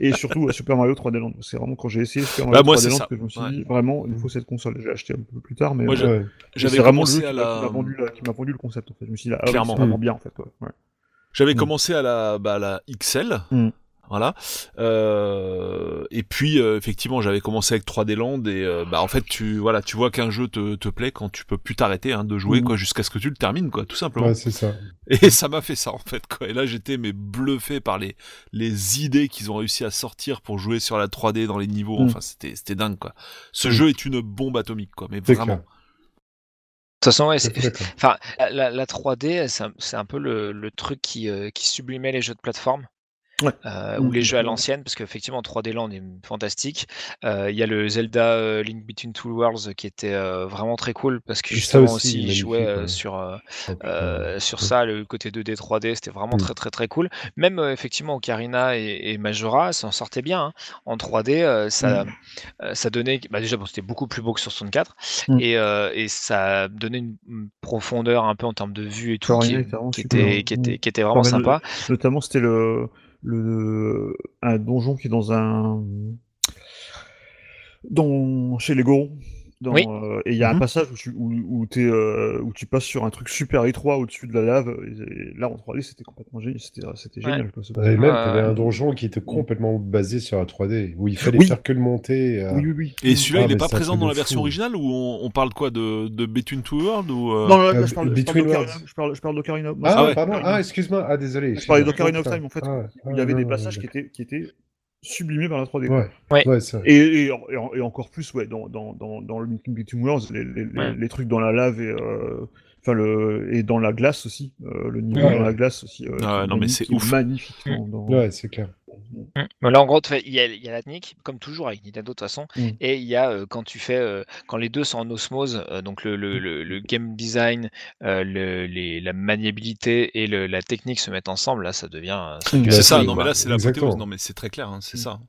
Et surtout, euh, Super Mario 3D Land. C'est vraiment quand j'ai essayé Super Bah, Mario moi, 3D c'est Land que je me suis Ouais. dit, vraiment, il me faut cette console. J'ai acheté un peu plus tard, mais euh, j'avais c'est vraiment le commencé jeu à qui m'a- qui la qui m'a vendu le concept en fait. Je me suis dit, ah, c'est vraiment bien en fait. Quoi. Ouais. J'avais Mm. commencé à la, bah, à la XL. Mm. Voilà. Euh, et puis euh, effectivement, j'avais commencé avec 3D Land et euh, bah en fait tu voilà, tu vois qu'un jeu te, te plaît quand tu peux plus t'arrêter hein, de jouer Mm. quoi jusqu'à ce que tu le termines quoi, tout simplement. Ouais, c'est ça. [LAUGHS] Et ça m'a fait ça en fait quoi. Et là j'étais mais bluffé par les les idées qu'ils ont réussi à sortir pour jouer sur la 3D dans les niveaux. Mm. Enfin c'était c'était dingue quoi. Ce Mm. jeu est une bombe atomique quoi, mais vraiment. clair. De toute façon, ouais. Enfin, la, la- la 3D, c'est un, c'est un peu le, le truc qui, euh, qui sublimait les jeux de plateforme. Ouais. euh, ou Mm, les jeux à complètement. l'ancienne, parce qu'effectivement 3D Land est fantastique. Euh, Il y a le Zelda euh, Link Between Two Worlds qui était euh, vraiment très cool parce que ça justement aussi, aussi, il jouait ouais. sur, sur ça, le côté 2D 3D, c'était vraiment Mm. très très très cool. Même effectivement Ocarina et, et Majora s'en sortaient bien hein. en 3D. euh, ça, ça donnait, bah déjà bon, c'était beaucoup plus beau que sur 64 Mm. et, et ça donnait une, une profondeur un peu en termes de vue et tout qui, était vraiment qui était, qui, était, Mm. qui était vraiment sympa. Notamment, c'était le, le un donjon qui est dans un dans chez les Gorons. Dans, Oui. euh, et il y a un Mhm. passage où tu, où, où, t'es, euh, où tu passes sur un truc super étroit au-dessus de la lave. Et, et là, en 3D, c'était complètement génial. C'était, Ouais. génial. Quoi, ce Et même, t'avais un donjon qui était complètement basé sur la 3D, où il fallait Oui. faire que le monter. euh, Oui, oui, oui. Et celui-là, Ah, il est mais pas présent dans la version fou. originale ou on, on parle quoi de, de Between Two Worlds ou euh, Non, là, là, Euh, je parle, je parle Between d'Ocarina. Worlds. Je parle, je parle d'Ocarina. Non, Ah, ouais. pardon. Ah, excuse-moi. Ah, désolé. Je parlais excuse-moi. d'Ocarina of Time, en fait, Ah, où il y avait ah, des passages qui étaient, sublimés par la 3D. Ouais, Ouais. ouais, c'est vrai. Et, et, et en- et encore plus, ouais, dans, dans, dans, dans le Linkin Between Worlds, les, les, les- Ouais. les trucs dans la lave et, euh, enfin le, et dans la glace aussi, euh, le niveau Ouais. dans la glace aussi. euh, Ah non, mais c'est ouf. Magnifique. dans- Ouais, c'est clair. Mm. Mais là, en gros, il y, a, il y a la technique, comme toujours avec Nintendo de toute façon, Mm. et il y a euh, quand tu fais, euh, quand les deux sont en osmose, euh, donc le, le, le, le game design, euh, le, les, la maniabilité et le, la technique se mettent ensemble, là, ça devient. ça Mm. C'est ça, non mais là c'est la. Non mais c'est très clair, hein, c'est Mm. ça.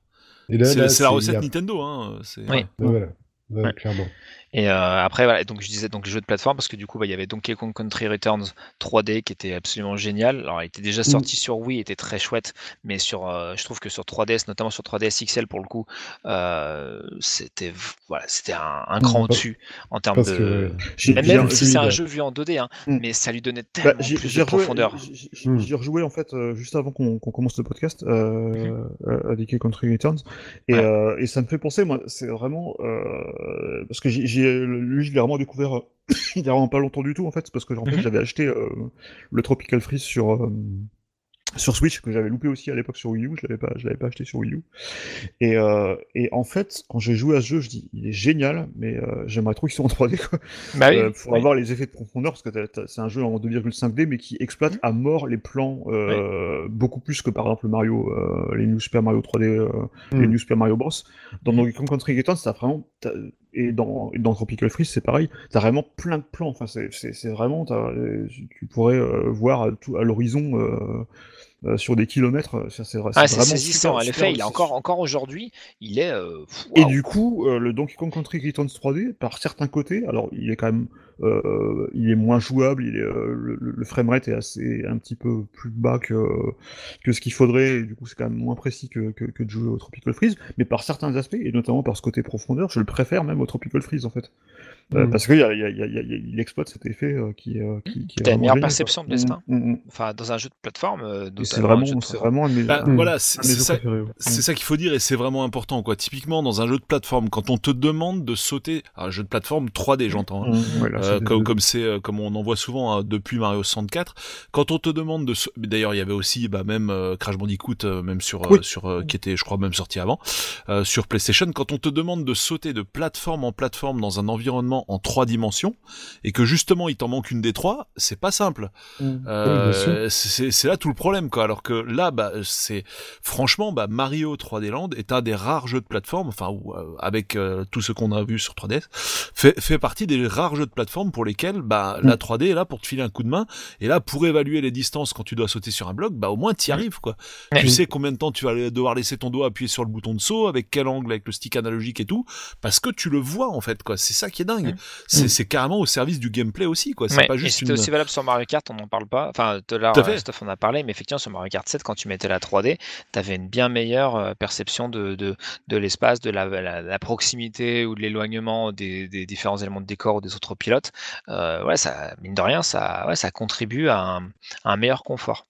C'est la recette a- Nintendo, hein. Oui. Ouais, Voilà, Ouais, Ouais. clairement. Et euh, après, voilà, donc je disais donc les jeux de plateforme parce que du coup, bah, il y avait Donkey Kong Country Returns 3D qui était absolument génial. Alors, il était déjà sorti sur Wii, il était très chouette, mais sur, euh, je trouve que sur 3DS, notamment sur 3DS XL pour le coup, euh, c'était voilà, c'était un, un cran Mm. au-dessus en termes Parce de. Même, si c'est un jeu vu en 2D, hein, Mm. mais ça lui donnait Bah, tellement plus de rejoué, profondeur. j'ai- Mm. rejoué en fait euh, juste avant qu'on commence le podcast euh, à Donkey Country Returns et, Ouais. euh, et ça me fait penser moi c'est vraiment euh, parce que j'ai- j'ai lui je l'ai vraiment découvert [COUGHS] il y a vraiment pas longtemps du tout en fait c'est parce que en fait Mhm. j'avais acheté euh, le Tropical Freeze sur euh, sur Switch que j'avais loupé aussi à l'époque sur Wii U, je l'avais pas, je l'avais pas acheté sur Wii U. Et, euh, et en fait, quand j'ai joué à ce jeu, je dis, il est génial, mais euh, j'aimerais trop qu'il soit en 3D quoi. Bah oui, Euh, pour oui. avoir les effets de profondeur, parce que c'est un jeu en 2,5D, mais qui exploite Mhm. à mort les plans beaucoup plus que par exemple le Mario, les New Super Mario 3D, euh, les Mm. New Super Mario Bros. Dans Mhm. Donkey Kong Country Returns, t'as vraiment t'as- et dans, dans Tropical Freeze, c'est pareil. T'as vraiment plein de plans. Enfin, c'est vraiment, euh, tu pourrais euh, voir tout, à l'horizon. Euh, sur des kilomètres. euh, C'est Ah, c'est vraiment saisissant. super fait, il est encore, encore aujourd'hui, il est. euh, pff, Et du coup, euh, le Donkey Kong Country Returns 3D, par certains côtés, alors il est quand même, il est moins jouable, il est, le, le- le framerate est assez, un petit peu plus bas que, que ce qu'il faudrait, et du coup c'est quand même moins précis que, que, que de jouer au Tropical Freeze, mais par certains aspects, et notamment par ce côté profondeur, je le préfère même au Tropical Freeze en fait. Euh, Mm. Parce qu'il il exploite cet effet euh, qui, euh, qui, qui est T'as une meilleure perception de l'espace. Mm, mm. Enfin, dans un jeu de plateforme. euh, c'est vraiment, c'est vraiment Bah, un- voilà, c'est ça. qu'il faut dire et c'est vraiment important quoi. Typiquement dans un jeu de plateforme, quand on te demande de sauter, un jeu de plateforme 3D j'entends, hein. Ouais, Euh, comme comme c'est comme on en voit souvent hein, depuis Mario 64, quand on te demande de d'ailleurs il y avait aussi bah, même euh, Crash Bandicoot euh, même sur Oui. sur euh, qui était je crois même sorti avant euh, sur PlayStation, quand on te demande de sauter de plateforme en plateforme dans un environnement en trois dimensions et que justement il t'en manque une des trois, c'est pas simple. Euh, bien sûr. c'est là tout le problème quoi. Alors que là, bah, c'est franchement, bah, Mario 3D Land est un des rares jeux de plateforme, enfin, euh, avec euh, tout ce qu'on a vu sur 3DS, fait, fait partie des rares jeux de plateforme pour lesquels bah, la 3D est là pour te filer un coup de main. Et là, pour évaluer les distances quand tu dois sauter sur un bloc, bah, au moins t'y arrives quoi. Tu sais combien de temps tu vas devoir laisser ton doigt appuyer sur le bouton de saut, avec quel angle, avec le stick analogique et tout, parce que tu le vois en fait quoi. C'est ça qui est dingue. Mm. C'est carrément au service du gameplay aussi quoi. C'est Ouais, pas juste c'était une. aussi valable sur Mario Kart, on n'en parle pas. Enfin, de là, euh, Steph en a parlé, mais effectivement, sur Mario Kart 7, quand tu mettais la 3D, tu avais une bien meilleure euh, perception de, de, de l'espace, de la, la, la proximité ou de l'éloignement des, des différents éléments de décor ou des autres pilotes. Euh, ouais, ça, mine de rien, ça, ouais, ça contribue à un, à un meilleur confort,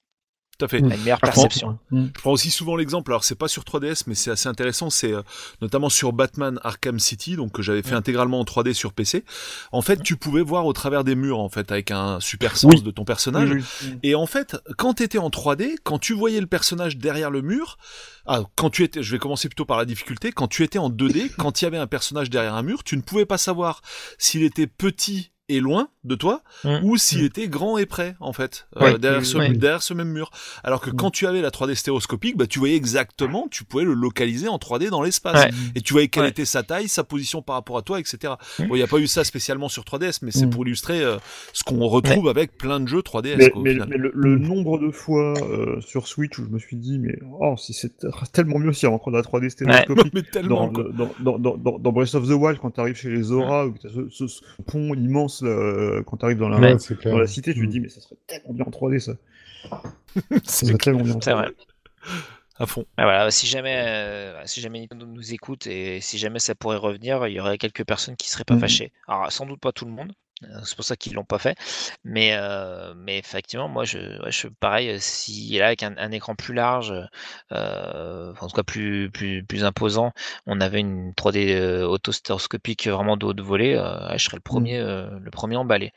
Tout à fait. une meilleure perception. Mm. Je prends aussi souvent l'exemple, alors c'est pas sur 3DS, mais c'est assez intéressant, c'est euh, notamment sur Batman Arkham City, donc que j'avais fait intégralement en 3D sur PC. En fait, tu pouvais voir au travers des murs, en fait, avec un super sens Oui. de ton personnage. Oui, oui. Et en fait, quand t'étais en 3D, quand tu voyais le personnage derrière le mur, ah, quand tu étais, je vais commencer plutôt par la difficulté, quand tu étais en 2D, quand il y avait un personnage derrière un mur, tu ne pouvais pas savoir s'il était petit et loin de toi, Mm. ou s'il était grand et près, en fait, euh, derrière, ce, derrière ce même mur. Alors que Mm. quand tu avais la 3D stéréoscopique, bah, tu voyais exactement, tu pouvais le localiser en 3D dans l'espace. Ouais. Et tu voyais quelle Ouais. était sa taille, sa position par rapport à toi, etc. Bon, il n'y a pas eu ça spécialement sur 3DS, mais c'est pour illustrer euh, ce qu'on retrouve avec plein de jeux 3DS. Mais, quoi, au mais- final. mais le, le nombre de fois euh, sur Switch où je me suis dit, mais oh, si c'est [LAUGHS] tellement mieux s'il y a encore de la 3D [LAUGHS] stéréoscopique. mais tellement, Dans, quoi. le- dans, dans, dans, dans- dans Breath of the Wild, quand tu arrives chez les ce, ce- ce pont immense là, quand tu arrives dans la, Ouais, c'est clair. dans la cité, tu te Mm. dis, mais ça serait tellement bien en 3D ça. [LAUGHS] Ça C'est serait tellement bien en C'est 3D. vrai. à fond. Ah, voilà, si jamais, euh, si jamais Nintendo nous écoute et si jamais ça pourrait revenir, il y aurait quelques personnes qui seraient pas Mhm. fâchées. Alors, sans doute pas tout le monde. Euh, C'est pour ça qu'ils l'ont pas fait, mais euh, mais effectivement, moi, je, ouais, je pareil. euh, Si là avec un, un écran plus large, euh, en tout cas plus plus plus imposant, on avait une 3D euh, autostéréoscopique vraiment de haute volée, euh, ouais, je serais le premier euh, le premier emballé.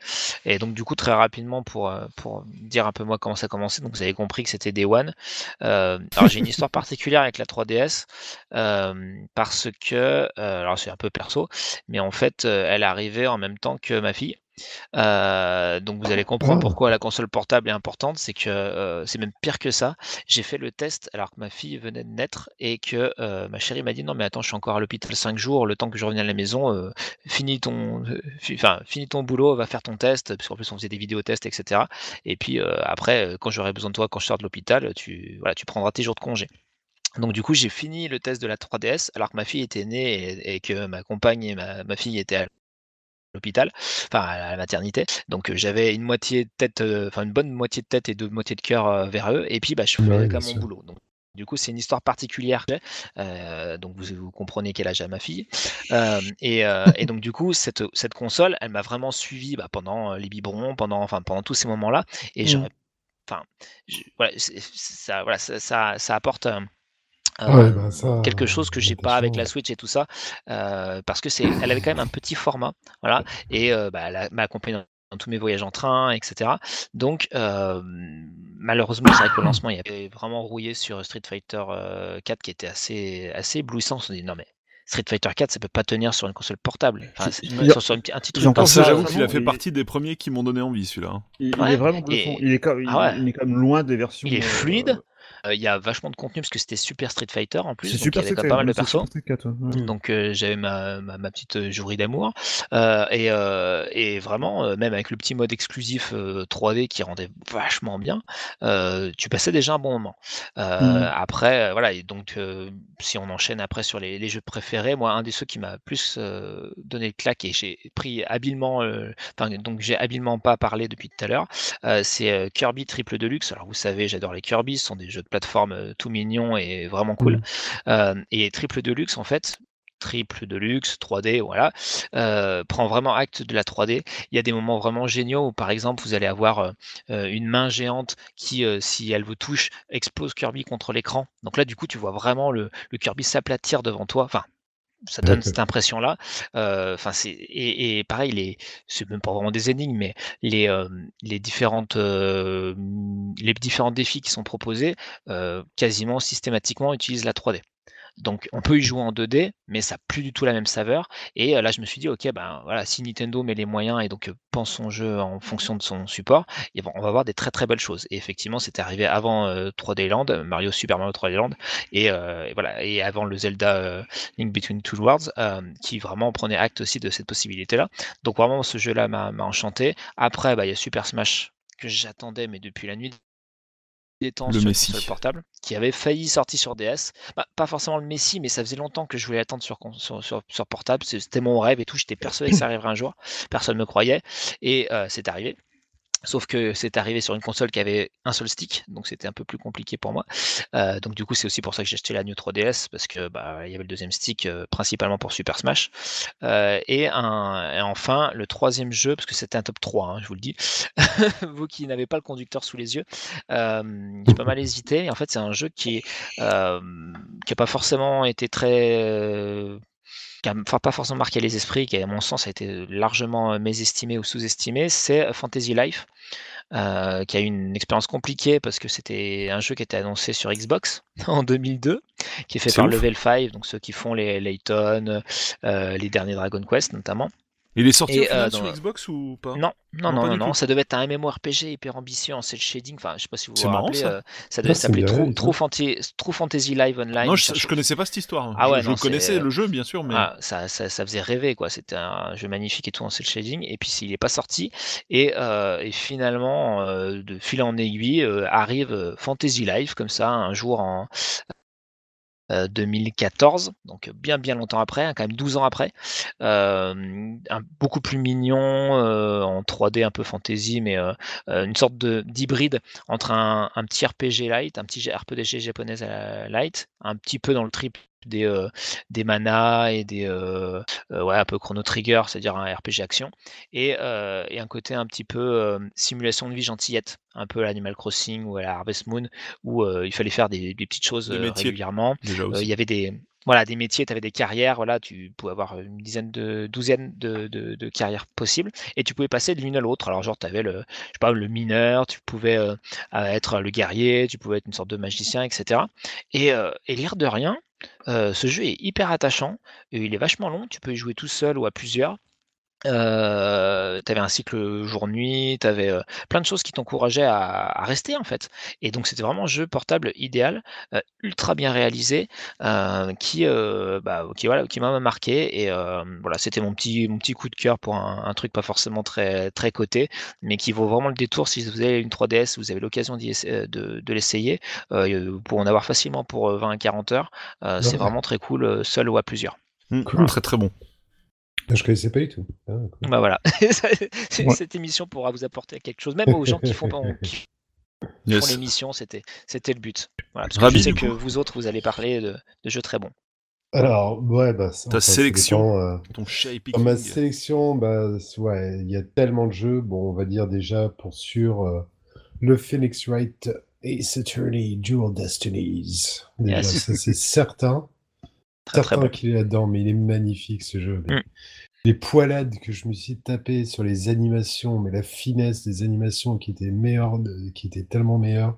Et donc du coup très rapidement pour pour dire un peu moi comment ça a commencé. Donc vous avez compris que c'était Day One. Alors j'ai une histoire [LAUGHS] particulière avec la 3DS euh, parce que alors c'est un peu perso, mais en fait elle arrivait en même temps que ma fille. Euh, donc vous allez comprendre Ah. pourquoi la console portable est importante, c'est que euh, c'est même pire que ça. J'ai fait le test alors que ma fille venait de naître et que euh, ma chérie m'a dit non mais attends je suis encore à l'hôpital 5 jours, le temps que je revienne à la maison, finis ton, fi- enfin finis ton boulot, va faire ton test, puisqu'en plus on faisait des vidéos tests etc. Et puis après quand j'aurai besoin de toi quand je sors de l'hôpital, tu voilà tu prendras tes jours de congé. Donc du coup j'ai fini le test de la 3DS alors que ma fille était née et, et que ma compagne et ma, ma fille étaient à l'hôpital, enfin à la maternité. Donc euh, j'avais une moitié de tête, euh, enfin une bonne moitié de tête et deux moitiés de cœur euh, vers eux. Et puis bah, je faisais Ouais, même mon boulot. Donc du coup c'est une histoire particulière. Euh, donc vous, vous comprenez quel âge a ma fille. Euh, et, euh, et donc du coup cette, cette console, elle m'a vraiment suivi bah, pendant les biberons, pendant enfin pendant tous ces moments-là. Et Mm. j'aurais, enfin je- voilà, ça, voilà, ça, ça, ça apporte. Euh, Ouais, bah, ça, quelque chose que j'ai pas avec la Switch et tout ça euh, parce que c'est elle avait quand même un petit format voilà et euh, bah, elle m'a accompagné dans, dans tous mes voyages en train etc donc euh, malheureusement c'est vrai que le lancement il y avait vraiment rouillé sur Street Fighter euh, 4 qui était assez assez éblouissant on se dit non mais Street Fighter 4 ça peut pas tenir sur une console portable enfin, Il sur, sur une- un Alors comme ça, j'avoue euh, qu'il a fait il- partie des premiers qui m'ont donné envie, celui-là. hein. Il, il Ouais, est vraiment et- Il, est quand, il, Ah ouais. il est quand même loin des versions. Il est euh, fluide. Euh, Il y a vachement de contenu parce que c'était Super Street Fighter en plus. C'est super pas mal de persos. Super Street 4, ouais. Donc euh, j'avais ma, ma, ma petite euh, jouerie d'amour Euh, et, euh, et vraiment même avec le petit mode exclusif euh, 3D qui rendait vachement bien, euh, tu passais déjà un bon moment. Euh, Mhm. Après voilà et donc euh, si on enchaîne après sur les, les jeux préférés, moi un des ceux qui m'a plus euh, donné le claque et j'ai pris habilement, euh, enfin donc j'ai habilement pas parlé depuis tout à l'heure, euh, c'est Kirby Triple Deluxe. Alors vous savez j'adore les Kirby, ce sont des jeux de plateforme euh, tout mignons et vraiment cool. Mhm. Euh, et Triple Deluxe en fait triple de luxe, 3D, voilà, euh, prend vraiment acte de la 3D. Il y a des moments vraiment géniaux où, par exemple, vous allez avoir euh, une main géante qui, euh, si elle vous touche, explose Kirby contre l'écran. Donc là, du coup, tu vois vraiment le, le Kirby s'aplatir devant toi. Enfin, ça donne cette impression-là. Euh, Enfin, c'est et, et pareil, les c'est même pas vraiment des énigmes, mais les euh, les différentes euh, les différents défis qui sont proposés euh, quasiment systématiquement utilisent la 3D. Donc on peut y jouer en 2D, mais ça n'a plus du tout la même saveur. Et euh, là, je me suis dit, ok, ben voilà, si Nintendo met les moyens et donc euh, pense son jeu en fonction de son support, et bon, on va avoir des très très belles choses. Et effectivement, c'était arrivé avant euh, 3D Land, Mario Super Mario 3D Land, et, euh, avant le Zelda euh, Link Between Two Worlds, euh, qui vraiment prenait acte aussi de cette possibilité-là. Donc vraiment, ce jeu-là m'a enchanté. Après, bah, il y a Super Smash que j'attendais, mais depuis la nuit temps Le sur Messi. console portable, qui avait failli sortir sur DS. Bah, pas forcément le Messi, mais ça faisait longtemps que je voulais attendre sur, con- sur, sur, sur portable. C'était mon rêve et tout. J'étais persuadé que ça arriverait un jour. Personne ne me croyait. Et euh, c'est arrivé. Sauf que c'est arrivé sur une console qui avait un seul stick, donc c'était un peu plus compliqué pour moi. Euh, donc du coup, c'est aussi pour ça que j'ai acheté la New 3DS parce que bah, il y avait le deuxième stick euh, principalement pour Super Smash. Euh, et, un, et enfin, le troisième jeu, parce que c'était un top 3, hein, je vous le dis, [LAUGHS] vous qui n'avez pas le conducteur sous les yeux, euh, j'ai pas mal hésité. Et en fait, c'est un jeu qui n'a pas forcément été très euh, qui a enfin, pas forcément marqué les esprits, qui à mon sens a été largement euh, mésestimé ou sous-estimé, c'est Fantasy Life, euh, qui a eu une expérience compliquée parce que c'était un jeu qui était annoncé sur Xbox [LAUGHS] en 2002, qui est fait par ouf. Level 5, donc ceux qui font les Layton, euh, les derniers Dragon Quest notamment. Il est sorti Et, au final euh, sur Xbox ou pas? Non, non, Non, non, ça devait être un MMORPG hyper ambitieux en cel shading. Enfin, je sais pas si vous C'est vous marrant, rappelez. ça. euh, ça devait s'appeler tout. Fantasy, True Fantasy Live Online. Non, je, je connaissais pas cette histoire. Ah je ouais, je non, connaissais le jeu, bien sûr, mais Ah, ça, ça, ça faisait rêver, quoi. C'était un jeu magnifique et tout en cel shading. Et puis, s'il n'est pas sorti. Et, euh, et finalement, euh, de fil en aiguille, euh, arrive euh, Fantasy Life, comme ça, un jour en. Euh, 2014, donc bien bien longtemps après, hein, quand même 12 ans après, Euh, beaucoup plus mignon euh, en 3D un peu fantasy, mais euh, euh, une sorte de d'hybride entre un, petit RPG light, un petit RPG japonais light, un petit peu dans le trip des, euh, des manas et des euh, euh, ouais un peu Chrono Trigger, c'est-à-dire un RPG action, et, et un côté un petit peu simulation de vie gentillette, un peu à l'Animal Crossing ou à la Harvest Moon, où il fallait faire des, des petites choses régulièrement. Il y avait des voilà des métiers, tu avais des carrières, voilà, tu pouvais avoir une dizaine de douzaine de, de, de carrières possibles et tu pouvais passer de l'une à l'autre. Alors genre tu avais le je sais pas le mineur, tu pouvais euh, être le guerrier, tu pouvais être une sorte de magicien, etc. Et, euh, et l'air de rien, euh, ce jeu est hyper attachant, il est vachement long, tu peux y jouer tout seul ou à plusieurs. Euh, tu avais un cycle jour-nuit, tu avais plein de choses qui t'encourageaient à, à rester en fait. Et donc c'était vraiment un jeu portable idéal, euh, ultra bien réalisé, euh, qui, euh, bah, qui, voilà, qui m'a marqué. Et euh, voilà, c'était mon petit, mon petit coup de cœur pour un, un truc pas forcément très, très coté, mais qui vaut vraiment le détour si vous avez une 3DS, vous avez l'occasion euh, de, de l'essayer. Euh, vous pouvez en avoir facilement pour euh, 20 à 40 heures. Euh, c'est vraiment très cool, euh, seul ou à plusieurs. Mm, Cool. Très très bon. Je connaissais pas du tout. Ah, cool. Bah voilà, [LAUGHS] cette émission pourra vous apporter quelque chose, même aux gens qui font, qui [LAUGHS] font Yes. l'émission, c'était c'était le but. Voilà, parce que Ravi, je sais que coup. vous autres, vous allez parler de, de jeux très bons. Alors, ouais, bah, ça- Ta sélection. dépend, euh, Ton shape Dans ma sélection, bah, ouais, il y a tellement de jeux. Bon, on va dire déjà pour sûr euh, le Phoenix Wright Ace Attorney Dual Destinies. Déjà, Yes. ça c'est certain. Très très certain bon. qu'il est là-dedans, mais il est magnifique ce jeu. Les, Mm. les poilades que je me suis tapé sur les animations, mais la finesse des animations qui étaient meilleures, de- qui étaient tellement meilleures,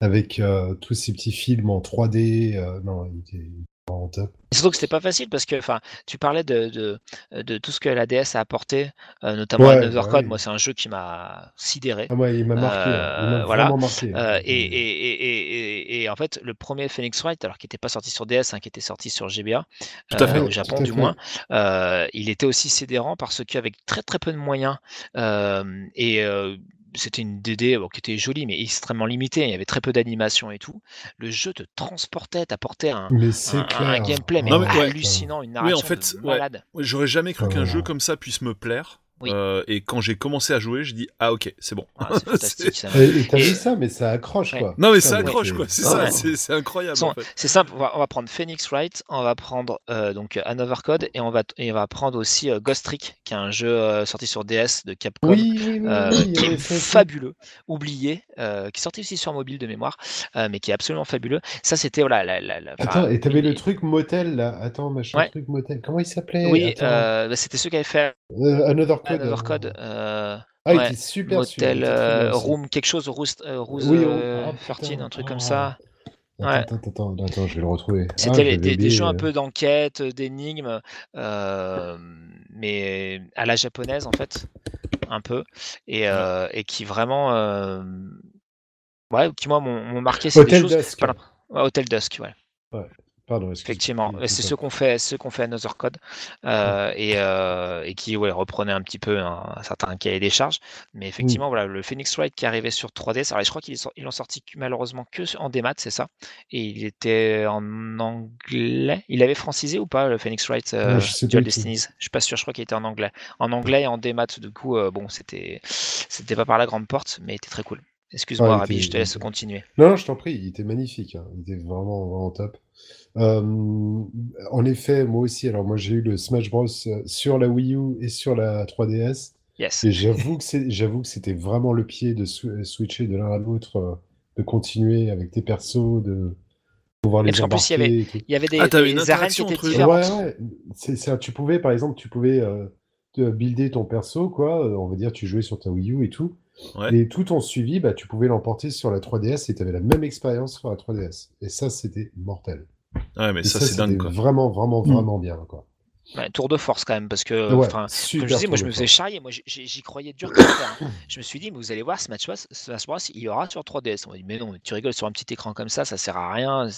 avec euh, tous ces petits films en 3D. euh, non, il était vraiment top. Et Surtout que c'était pas facile parce que enfin, tu parlais de, de, de tout ce que la DS a apporté, euh, notamment Ouais, Another bah Code. oui. Moi, c'est un jeu qui m'a sidéré. Ah, il m'a marqué. hein. Il m'a Euh, voilà. marqué. hein. Euh, et, en fait, le premier Phoenix Wright, alors qui n'était pas sorti sur DS, hein, qui était sorti sur GBA, Tout à fait. au Japon Tout à du fait. moins, il était aussi sidérant parce qu'avec très très peu de moyens et euh, c'était une DD bon, qui était jolie mais extrêmement limitée, il y avait très peu d'animation et tout. Le jeu te transportait, t'apportait un, un, gameplay mais, Non, mais ouais. hallucinant, une Oui, narration en fait, de ouais. malade. Ouais, J'aurais jamais cru Ah, qu'un jeu comme ça puisse me plaire. Oui. Euh, et quand j'ai commencé à jouer, je dis ah ok, c'est bon. Ah, c'est [LAUGHS] fantastique. ça. Et t'as Et- vu ça, mais ça accroche Ouais. quoi. Non mais ça accroche quoi, c'est Ah ça, ouais. c'est incroyable en fait. C'est simple, on va, on va prendre Phoenix Wright, on va prendre euh, donc Another Code et on va, et on va prendre aussi euh, Ghost Trick, qui est un jeu euh, sorti sur DS de Capcom. Oui, oui, oui, euh, qui est fabuleux, oublié, euh, qui est sorti aussi sur mobile de mémoire, euh, mais qui est absolument fabuleux. Ça, c'était voilà, la, la, la- enfin, Attends, et t'avais le truc motel là. Attends, machin Ouais. truc motel. Comment il s'appelait? Oui, bah, c'était ceux qui avaient fait Another Code. Another euh, Code, euh, Ah, il ouais, était super Motel euh. Room, quelque chose, Roost, euh, Rose Oui, oh, euh, ah, 13, putain, un truc comme ah. ça. Ouais. Attends, attends, attends, attends, je vais le retrouver. C'était des, jeux un peu d'enquête, d'énigmes, euh, mais à la japonaise en fait, un peu, et, euh, et qui vraiment, euh, ouais, qui moi m'ont marqué. Choses. Dusk. Voilà. Ouais, Hotel Dusk, ouais. Pardon. Effectivement, c'est ce qu'on fait, ce qu'on fait à Another Code, euh, et, euh, et qui ouais, reprenait un petit peu un, un certain cahier des charges. Mais effectivement, voilà, le Phoenix Wright qui arrivait sur 3DS, alors je crois qu'ils l'ont sorti malheureusement que en démat, c'est ça? Et il était en anglais. Il avait francisé ou pas le Phoenix Wright euh, Ouais, je sais Dual. Destinies? Je suis pas sûr, je crois qu'il était en anglais. En anglais et en démat, du coup, euh, bon, c'était c'était pas par la grande porte, mais il était très cool. Excuse-moi, Ah, Rabi, je te laisse continuer. Non, non, je t'en prie, il était magnifique. hein. Il était vraiment, vraiment top. Euh, en effet, moi aussi, alors moi j'ai eu le Smash Bros euh, sur la Wii U et sur la 3DS. Yes. Et j'avoue que c'est, j'avoue que c'était vraiment le pied de sw- switcher de l'un à l'autre, euh, de continuer avec tes persos, de pouvoir les parce qu'en plus, il y. Il y avait des, Ah, des arènes qui étaient entre différentes. Ouais, tu pouvais, par exemple, tu pouvais euh, te builder ton perso, quoi. Euh, On va dire, tu jouais sur ta Wii U et tout. Ouais. Et tout ton suivi, bah, tu pouvais l'emporter sur la 3DS et tu avais la même expérience sur la 3DS. Et ça, c'était mortel. Ouais, mais Et ça, ça, c'est dingue quoi. vraiment, vraiment, Mm. vraiment bien, quoi. Ouais, tour de force quand même, parce que, Ouais, comme je disais, moi je me faisais charrier, moi j'y croyais dur comme fer. hein. [COUGHS] Je me suis dit, mais vous allez voir, ce match Smash Bros, il y aura sur 3DS. On m'a dit, mais non, tu rigoles sur un petit écran comme ça, ça sert à rien.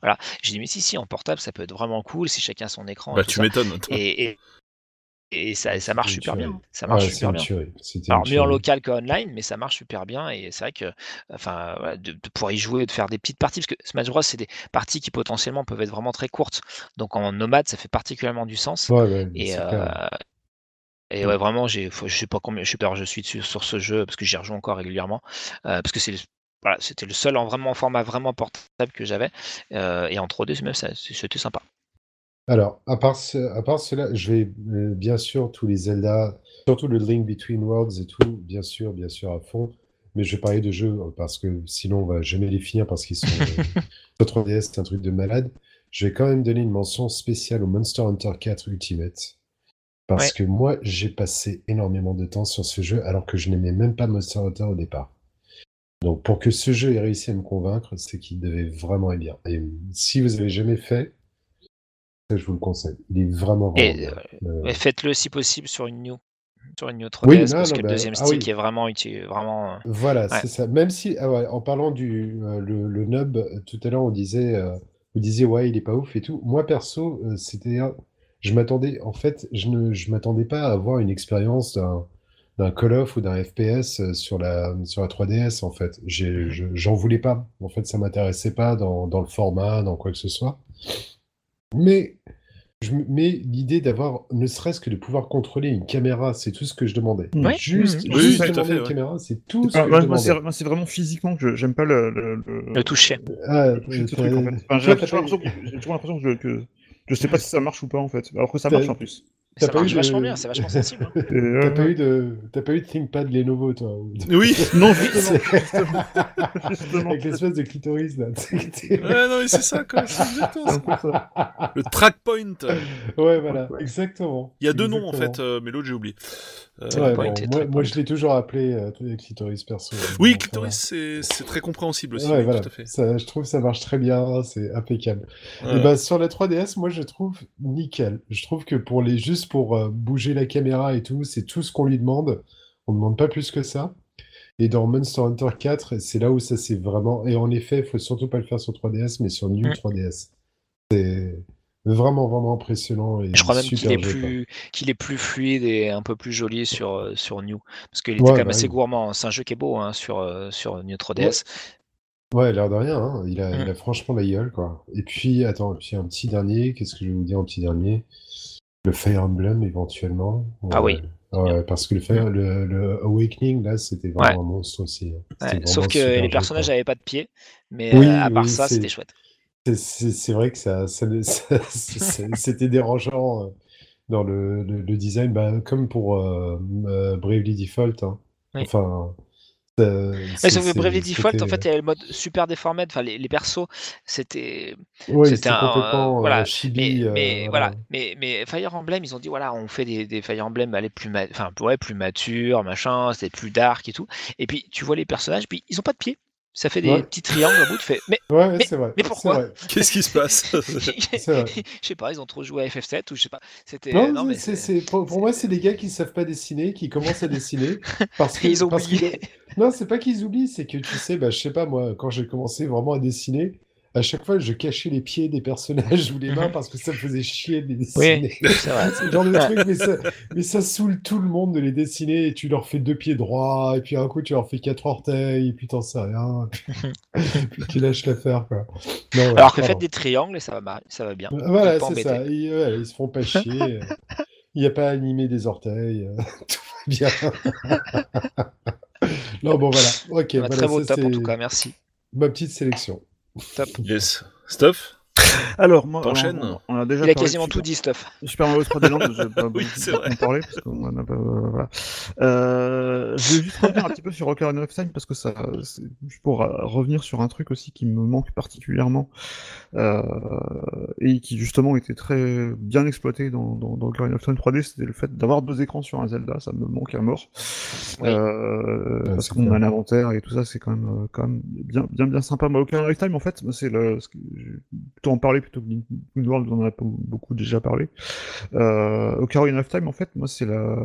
Voilà. J'ai dit, mais si, si, en portable, ça peut être vraiment cool si chacun a son écran. Bah tu ça. m'étonnes. Et, et, et ça, ça marche super bien. Ça marche Ouais, super bien. Alors mieux en local qu'en online, mais ça marche super bien et c'est vrai que, enfin, voilà, de, de pouvoir y jouer, de faire des petites parties, parce que Smash Bros c'est des parties qui potentiellement peuvent être vraiment très courtes. Donc en nomade, ça fait particulièrement du sens. Ouais, ouais, Et, euh, et ouais, vraiment, j'ai, je sais pas combien, je sais pas, je suis dessus sur ce jeu parce que j'y rejoue encore régulièrement, euh, parce que c'est, le- voilà, c'était le seul en vraiment en format vraiment portable que j'avais, euh, et en 3D, même ça, c'était sympa. Alors, à part, ce- à part cela, je vais euh, bien sûr tous les Zelda, surtout le Link Between Worlds et tout, bien sûr, bien sûr à fond. Mais je vais parler de jeux euh, parce que sinon on va jamais les finir parce qu'ils sont euh, [LAUGHS] sur 3DS, c'est un truc de malade. Je vais quand même donner une mention spéciale au Monster Hunter 4 Ultimate. Parce Ouais. que moi, j'ai passé énormément de temps sur ce jeu alors que je n'aimais même pas Monster Hunter au départ. Donc pour que ce jeu ait réussi à me convaincre, c'est qu'il devait vraiment être bien. Et si vous avez jamais fait, ça, je vous le conseille. Il est vraiment, vraiment. Euh, Mais faites-le si possible sur une New, sur une New 3DS, Oui, non, parce non, que bah, le deuxième ah stick oui. est vraiment utile, vraiment. euh, Voilà, Ouais. c'est ça. Même si, ah ouais, en parlant du euh, le, le nub, euh, tout à l'heure, on disait, euh, disiez, ouais, il est pas ouf et tout. Moi, perso, euh, c'était, je m'attendais, en fait, je ne, je m'attendais pas à avoir une expérience d'un d'un Call of ou d'un FPS euh, sur la sur la 3DS. En fait, j'ai, Mhm. je- j'en voulais pas. En fait, ça m'intéressait pas dans dans le format, dans quoi que ce soit. Mais je me- mais l'idée d'avoir, ne serait-ce que de pouvoir contrôler une caméra, c'est tout ce que je demandais. Ouais. Juste, Mhm. Oui, juste à demander fait, une ouais. caméra, c'est tout ce Ah, que moi, je demandais. c'est moi, c'est vraiment physiquement que j'aime pas le, le, le- Le toucher. Ah, le toucher de ce t'as- truc en fait. Enfin, j'ai l'impression que, je, sais pas si ça marche ou pas en fait. Alors que ça marche en plus. T'as Ça pas eu marche de- vachement bien, c'est vachement sensible. hein. [LAUGHS] Euh, T'as pas eu de, t'as pas eu de ThinkPad Lenovo, toi ou- Oui. [LAUGHS] Non, justement. [LAUGHS] justement. Avec l'espèce de clitoris là. Ouais, non, mais c'est ça, quoi. C'est exactement C'est ça. Le track point. Ouais, voilà, exactement. Il y a deux noms, en fait, euh, mais l'autre, j'ai oublié. Euh, Ouais, bon, moi, je l'ai toujours appelé euh, clitoris perso. Oui, Bon, clitoris, c'est c'est très compréhensible aussi. Ouais, oui, voilà. tout à fait. Ça, je trouve que ça marche très bien, c'est impeccable. Ouais. Et bah, sur la 3DS, moi je trouve nickel. Je trouve que pour les juste pour euh, bouger la caméra et tout, c'est tout ce qu'on lui demande. On ne demande pas plus que ça. Et dans Monster Hunter 4, c'est là où ça c'est vraiment. Et en effet, il faut surtout pas le faire sur 3DS, mais sur New Mm. 3DS. C'est vraiment vraiment impressionnant et Je crois même qu'il est plus qu'il est plus fluide et un peu plus joli sur euh, sur New parce qu'il était Ouais, quand même bah assez oui. gourmand. C'est un jeu qui est beau hein, sur euh, sur New 3DS. Ouais, l'air de rien, hein. Il a, Mm. il a franchement la gueule, quoi. Et puis, attends, et puis un petit dernier, qu'est-ce que je vais vous dire en petit dernier? Le Fire Emblem, éventuellement. Ah oui. Ouais, parce que le, Fire- le, le Awakening, là, c'était vraiment un monstre aussi. hein. Vraiment sauf que les personnages n'avaient pas de pied, mais Oui, euh, à part oui, ça, c'était chouette. C'est- vrai que ça, ça- [LAUGHS] ça- c'est- c'était dérangeant euh, dans le, le- le design, bah, comme pour euh, euh, Bravely Default. hein. Oui. Enfin, Ouais, c'est- sauf que Bravely Default, en fait, il y avait le mode super déformé. Enfin, les, les persos, c'était Oui, c'était complètement euh, euh, voilà. chibi. Mais, euh, voilà, mais, mais Fire Emblem, ils ont dit voilà, on fait des, des Fire Emblem aller plus, ma- enfin, ouais, plus mature, machin, c'était plus dark et tout. Et puis tu vois les personnages, puis ils ont pas de pieds. Ça fait des Ouais. petits triangles au bout. Tu fais, mais Ouais, Mais- c'est vrai. mais pourquoi. [LAUGHS] Qu'est-ce qui se passe [LAUGHS] je sais pas, ils ont trop joué à FF7 ou je sais pas. C'était Non, non, c'est- mais pour, pour moi, c'est des gars qui savent pas dessiner, qui commencent à dessiner. [LAUGHS] Parce que, ils ont parce que- oublié. non, c'est pas qu'ils oublient, c'est que tu sais, bah, je sais pas, moi, quand j'ai commencé vraiment à dessiner, à chaque fois, je cachais les pieds des personnages ou les mains Mhm. parce que ça me faisait chier de les Oui, dessiner. c'est vrai. [LAUGHS] C'est genre de truc, mais ça, mais ça saoule tout le monde de les dessiner. Et tu leur fais deux pieds droits, et puis un coup, tu leur fais quatre orteils, et puis t'en sais rien. [LAUGHS] Et puis, tu lâches l'affaire, quoi. Non, ouais, Alors que faites des triangles et ça va, ça va bien. Voilà, c'est ça. Ils, ouais, ils se font pas [LAUGHS] chier. Il n'y a pas à animer des orteils. euh, Tout va bien. Non, bon, voilà. Ok, Ah, voilà, très beau ça, top en tout cas, merci. ma petite sélection. Top. Yes. Stuff Alors, moi, T'enchaînes on, on a déjà Il a quasiment tout Super- dit, Stuff. Super Mario 3D Land, je vais pas [LAUGHS] Oui, beaucoup c'est en vrai. parler parce qu'on en a pas. euh, voilà. Euh, je vais juste revenir un petit peu sur Ocarina of Time parce que ça, c'est juste pour euh, revenir sur un truc aussi qui me manque particulièrement euh, et qui justement était très bien exploité dans, dans, dans Ocarina of Time 3D, c'était le fait d'avoir deux écrans sur un Zelda, ça me manque à mort. Oui. Euh, Ouais, parce qu'on clair. a l'inventaire et tout ça, c'est quand même, quand même bien, bien, bien sympa. Mais Ocarina of Time, en fait, c'est le, ce que plutôt en parler plutôt que Wind World, on en a beaucoup déjà parlé. Euh, Ocarina of Time, en fait, moi, c'est la,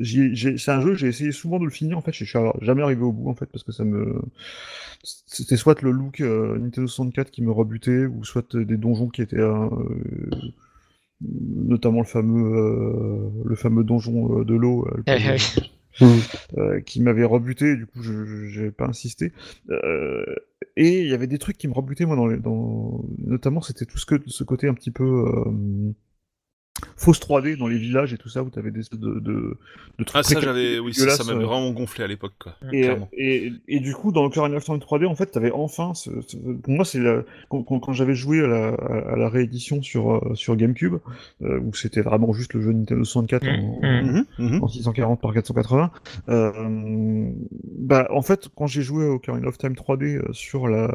c'est un jeu, j'ai essayé souvent de le finir, en fait, je suis jamais arrivé au bout, en fait, parce que ça me, c'était soit le look euh, Nintendo 64 qui me rebutait, ou soit des donjons qui étaient, euh, notamment le fameux, euh, le fameux donjon de l'eau, eh, euh, qui m'avait rebuté, du coup je n'avais pas insisté. Euh, et il y avait des trucs qui me rebutaient moi dans les, dans notamment c'était tout ce que ce côté un petit peu euh, fausse 3D dans les villages et tout ça où tu avais des de, de, de trucs Ah, ça, j'avais, oui, ça, ça m'avait euh, vraiment gonflé à l'époque, quoi. et, Clairement. et, et du coup, dans Ocarina of Time 3D, en fait, t'avais enfin, ce, ce- pour moi, c'est la- quand, quand, quand j'avais joué à la, à la réédition sur, euh, sur GameCube, euh, où c'était vraiment juste le jeu Nintendo 64 en, Mhm. Mhm, mhm. en 640 par 480. Euh, bah, en fait, quand j'ai joué au Ocarina of Time 3D euh, sur la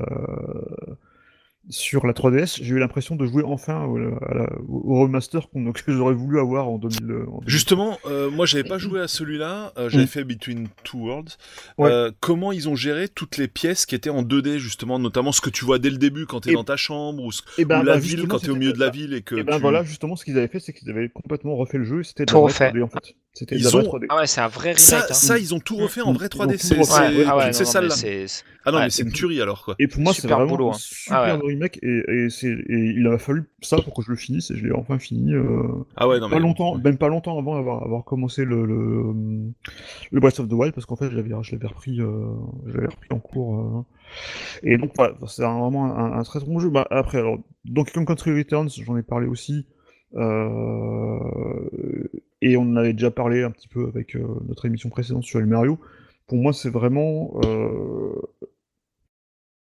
sur la 3DS, j'ai eu l'impression de jouer enfin au, à la- au remaster qu'on- que [LAUGHS] j'aurais voulu avoir en 2000. en 2000. Justement, euh, moi j'avais pas joué à celui-là, euh, j'avais Mm. fait Between Two Worlds. Ouais. Euh, comment ils ont géré toutes les pièces qui étaient en 2D justement, notamment ce que tu vois dès le début quand t'es Et- dans ta chambre ou, ce- Et ben, ou la bah, ville quand t'es au milieu de la ville et que Et ben tu- voilà, justement, ce qu'ils avaient fait, c'est qu'ils avaient complètement refait le jeu et c'était de Tout refait. 3D en fait. C'était Ils ont- 3D. Ah ouais, c'est un vrai remake. Ça, hein. ça, ils ont tout refait en Mm. vrai Ils 3D, ont tout c'est Ouais, ah ouais, là. Ah non, ouais. mais c'est une tuerie alors quoi. Et pour moi, c'est Super vraiment boulot, hein. super Ah ouais. remake et, et, c'est, et il a fallu ça pour que je le finisse et je l'ai enfin fini. euh, Ah ouais, non mais pas longtemps, même pas longtemps avant avoir, avoir commencé le, le, le Breath of the Wild parce qu'en fait je l'avais, je l'avais repris, euh, je l'avais repris en cours. euh. et donc voilà, c'est vraiment un, un très très bon jeu. Bah, après, alors, Donkey Kong Country Returns, j'en ai parlé aussi. Euh, et on en avait déjà parlé un petit peu avec euh, notre émission précédente sur le Mario. Pour moi, c'est vraiment euh,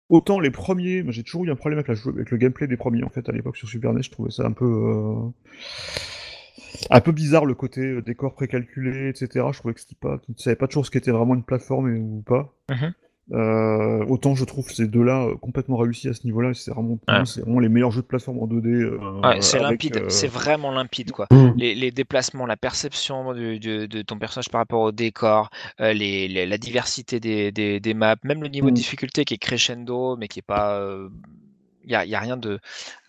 autant les premiers. J'ai toujours eu un problème avec, le gameplay des premiers en fait à l'époque sur Super NES. Je trouvais ça un peu. un peu bizarre le côté décor précalculé, etc. Je trouvais que c'était pas, tu ne savais pas toujours ce qui était vraiment une plateforme ou pas. Mhm. Euh, autant je trouve ces deux-là euh, complètement réussis à ce niveau-là. C'est vraiment, Ouais. les meilleurs jeux de plateforme en 2D. euh, Ouais, c'est limpide, euh, c'est vraiment limpide quoi. Mm. Les, les déplacements, la perception du- du- de ton personnage par rapport au décor, euh, les, les- la diversité des, des, des maps, même le niveau de Mm. difficulté qui est crescendo mais qui est pas. Il n'y a, y a rien de,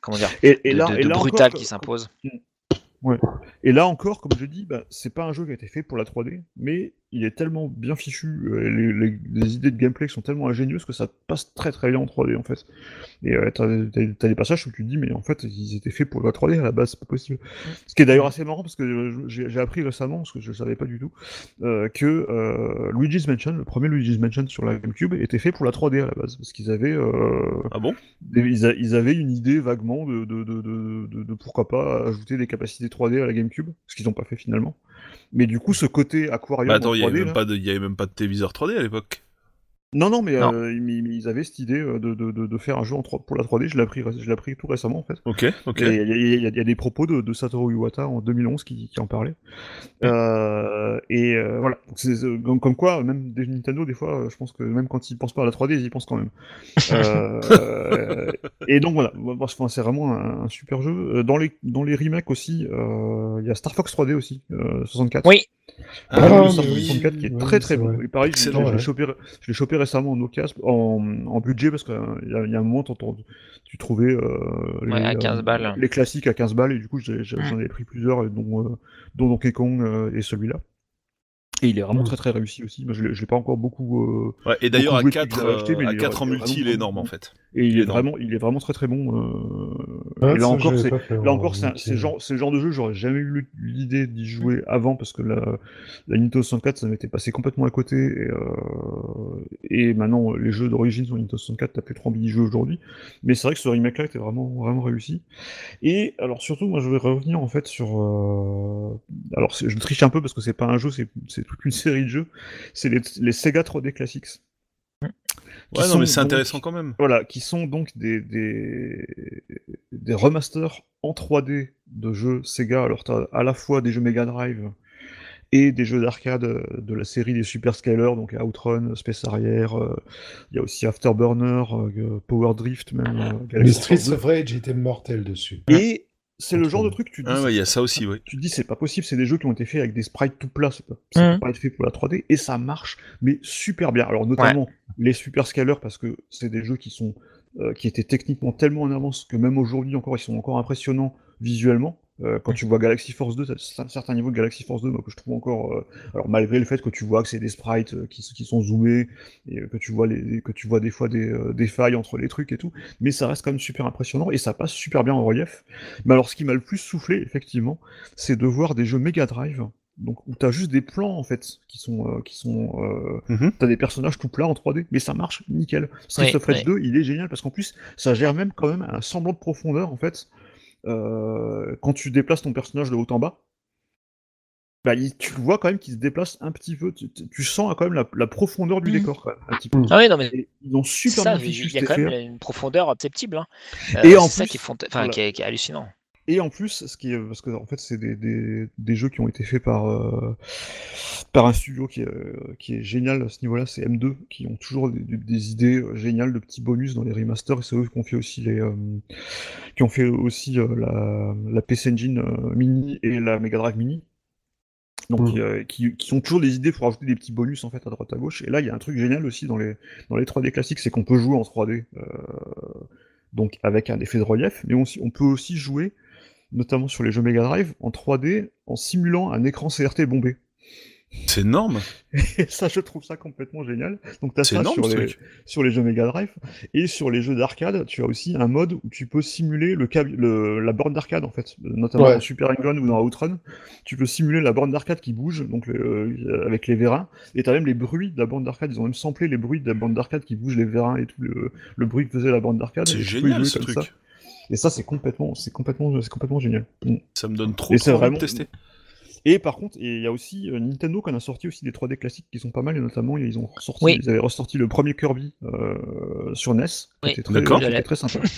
comment dire, Et, et de, là, de- et de là brutal encore, qui s'impose. Et là encore, comme je dis, bah, c'est pas un jeu qui a été fait pour la 3D, mais il est tellement bien fichu, euh, les, les- les idées de gameplay sont tellement ingénieuses que ça passe très très bien en 3D en fait. Et euh, t'as, des passages où tu te dis, mais en fait, ils étaient faits pour la 3D à la base, c'est pas possible. Ce qui est d'ailleurs assez marrant parce que euh, j'ai, appris récemment, parce que je savais pas du tout, euh, que euh, Luigi's Mansion, le premier Luigi's Mansion sur la GameCube, était fait pour la 3D à la base, parce qu'ils avaient Ah bon? des- Ils, a- ils avaient une idée vaguement de, de, de, de, de- de pourquoi pas ajouter des capacités 3D à la GameCube, ce qu'ils n'ont pas fait finalement. Mais du coup, ce côté aquarium Bah attends, en il y avait 3D, là- avait même pas de téléviseur 3D à l'époque. Non, non, mais Non. euh, ils, avaient cette idée euh, de, de, de, de faire un jeu en 3 pour la 3D. Je l'ai appris, je l'ai appris tout récemment en fait. Ok, ok. Il y, a- y y des propos de, de Satoru Iwata en 2011 qui, qui en parlait. Euh, et euh, voilà. Donc, comme, comme quoi, même des Nintendo, des fois, je pense que même quand ils pensent pas à la 3D, ils y pensent quand même. [LAUGHS] Et donc voilà, enfin, c'est vraiment un, un super jeu. Dans les, dans les remakes aussi, euh, il y a Star Fox 3D aussi, euh, 64. Oui. Ah, Ah, le mais Star Fox oui, 64 qui est oui, très très bon. vrai. Et pareil, je, l'ai chopé, je l'ai chopé récemment en occasion, en, en budget parce qu'il y, a- il y a un moment, tu trouvais euh, Ouais, à 15 balles. les classiques à 15 balles et du coup Mm. j'en ai pris plusieurs, dont, euh, dont Donkey Kong euh, et celui-là. Et il est vraiment Mm. très très réussi aussi. Moi, je l'ai je l'ai pas encore beaucoup. euh, Ouais, et d'ailleurs, à beaucoup de 4, jouets qui l'avaient acheté, mais à il est- 4 en multi, il est énorme en fait. et il est énorme. vraiment, il est vraiment très très bon. euh, Ah, et là encore, c'est là en encore, c'est c'est genre, c'est le genre de jeu, j'aurais jamais eu l'idée d'y jouer avant parce que la, la Nintendo 64, ça m'était passé complètement à côté. Et, euh, et maintenant, les jeux d'origine sur Nintendo 64, t'as plus trop envie d'y jouer aujourd'hui. Mais c'est vrai que ce remake-là était vraiment, vraiment réussi. Et alors surtout, moi, je vais revenir en fait sur. euh, Alors, je triche un peu parce que c'est pas un jeu, c'est c'est toute une série de jeux. C'est les, les Sega 3D Classics. Qui Ouais, non, sont mais c'est donc- intéressant quand même. voilà, qui sont donc des, des, des remasters en 3D de jeux Sega. Alors, tu as à la fois des jeux Mega Drive et des jeux d'arcade de la série des Super Scalers, donc Outrun, Space Harrier, euh, il y a aussi Afterburner, euh, Power Drift, même. euh, Mais Galaxy Streets Force 2. of Rage était mortel dessus. Et c'est le genre de truc, tu te dis, Ah ouais, c'est- il y a ça aussi, oui. tu te dis c'est pas possible, c'est des jeux qui ont été faits avec des sprites tout plats, c'est pas, ça peut pas être fait pour la 3D, et ça marche, mais super bien. Alors notamment les super scalers, parce que c'est des jeux qui sont euh, qui étaient techniquement tellement en avance que même aujourd'hui encore ils sont encore impressionnants visuellement. Euh, quand tu vois Galaxy Force 2, t'as un certain niveau de Galaxy Force 2 moi, que je trouve encore. euh, alors malgré le fait que tu vois que c'est des sprites euh, qui, qui sont zoomés et euh, que tu vois les que tu vois des fois des, euh, des failles entre les trucs et tout, mais ça reste quand même super impressionnant et ça passe super bien en relief. Mais alors ce qui m'a le plus soufflé effectivement, c'est de voir des jeux Mega Drive. Donc où t'as juste des plans en fait qui sont euh, qui sont euh, Mhm. t'as des personnages tout plats en 3D mais ça marche nickel. Street Oui, of Rage oui. 2 il est génial parce qu'en plus ça gère même quand même un semblant de profondeur en fait quand tu déplaces ton personnage de haut en bas. Bah, il- tu le vois quand même qu'il se déplace un petit peu. Tu, tu- tu sens quand même la, la profondeur du Mhm. décor quand même, un petit peu. Ah oui, non, mais Et ils ont super ça, bien il fichu y a quand même effet. une profondeur perceptible. Hein. Et Euh, en c'est ça plus, qui, est font- enfin, voilà. qui, est, qui est hallucinant. Et en plus, ce qui est, parce que en fait, c'est des, des, des jeux qui ont été faits par euh, par un studio qui est, euh, qui est génial à ce niveau-là, c'est M2, qui ont toujours des, idées euh, géniales de petits bonus dans les remasters. Et c'est eux qui ont fait aussi les, euh, qui ont fait aussi euh, la, la PC Engine Mini et la Mega Drive Mini. Donc, qui, qui ont toujours des idées pour ajouter des petits bonus en fait à droite à gauche. Et là, il y a un truc génial aussi dans les dans les 3D classiques, c'est qu'on peut jouer en 3D, euh, donc avec un effet de relief, mais aussi, on peut aussi jouer notamment sur les jeux Mega Drive, en 3D, en simulant un écran CRT bombé. C'est énorme. [LAUGHS] Et ça, je trouve ça complètement génial. Donc, tu as ça énorme sur les, truc. sur les jeux Mega Drive. Et sur les jeux d'arcade, tu as aussi un mode où tu peux simuler le, cab- le- la borne d'arcade, en fait. Notamment Ouais. dans Super Hang-On ou dans Outrun. Tu peux simuler la borne d'arcade qui bouge, donc le- avec les vérins. Et tu as même les bruits de la borne d'arcade. Ils ont même samplé les bruits de la borne d'arcade qui bouge les vérins et tout le, le bruit que faisait la borne d'arcade. C'est génial ce truc. ça. Et ça, c'est complètement, c'est complètement, c'est complètement génial. Mm. Ça me donne trop, Et trop envie de vraiment- tester. Et par contre, il y a aussi euh, Nintendo qui en a sorti aussi des 3D classiques qui sont pas mal, et notamment ils ont ressorti, Oui. ils avaient ressorti le premier Kirby euh, sur NES, qui Oui, était très, qui était très sympa. [LAUGHS]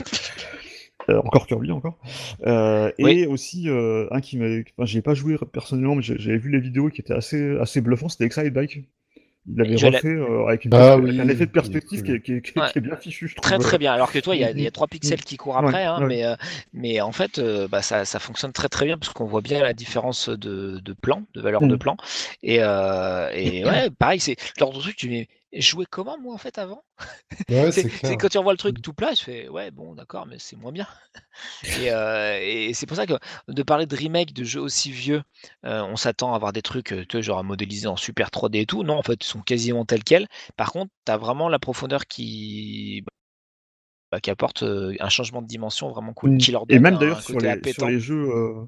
Euh, encore Kirby, encore. Euh, Oui. Et aussi, euh, un qui m'a. Enfin, j'ai pas joué personnellement, mais j'ai- j'avais vu les vidéos qui étaient assez, assez bluffants, c'était Excite Bike. Il l'avait refait euh, avec, une Ah avec oui, un effet de perspective qui, est, qui est- qui est- Ouais. qui est bien fichu, je trouve. Très très bien. Alors que toi, il y a, y a Mhm. trois pixels qui courent après, Ouais, hein, ouais. mais, euh, mais en fait, euh, bah, ça, ça fonctionne très très bien parce qu'on voit bien la différence de, de plan, de valeur de plan. Et, euh, et ouais, pareil, c'est genre de truc, tu mais je jouais comment moi en fait avant? Ouais, C'est quand tu revois le truc tout plat, je fais ouais, bon, d'accord, mais c'est moins bien. [LAUGHS] Et, euh, et c'est pour ça que de parler de remake de jeux aussi vieux, euh, on s'attend à avoir des trucs, euh, tu vois, genre à modéliser en super 3D et tout. Non, en fait, ils sont quasiment tels quels. Par contre, tu as vraiment la profondeur qui, bah, qui apporte euh, un changement de dimension vraiment cool, Mm. qui leur Et donne même un d'ailleurs sur côté les, sur appétant. les jeux euh,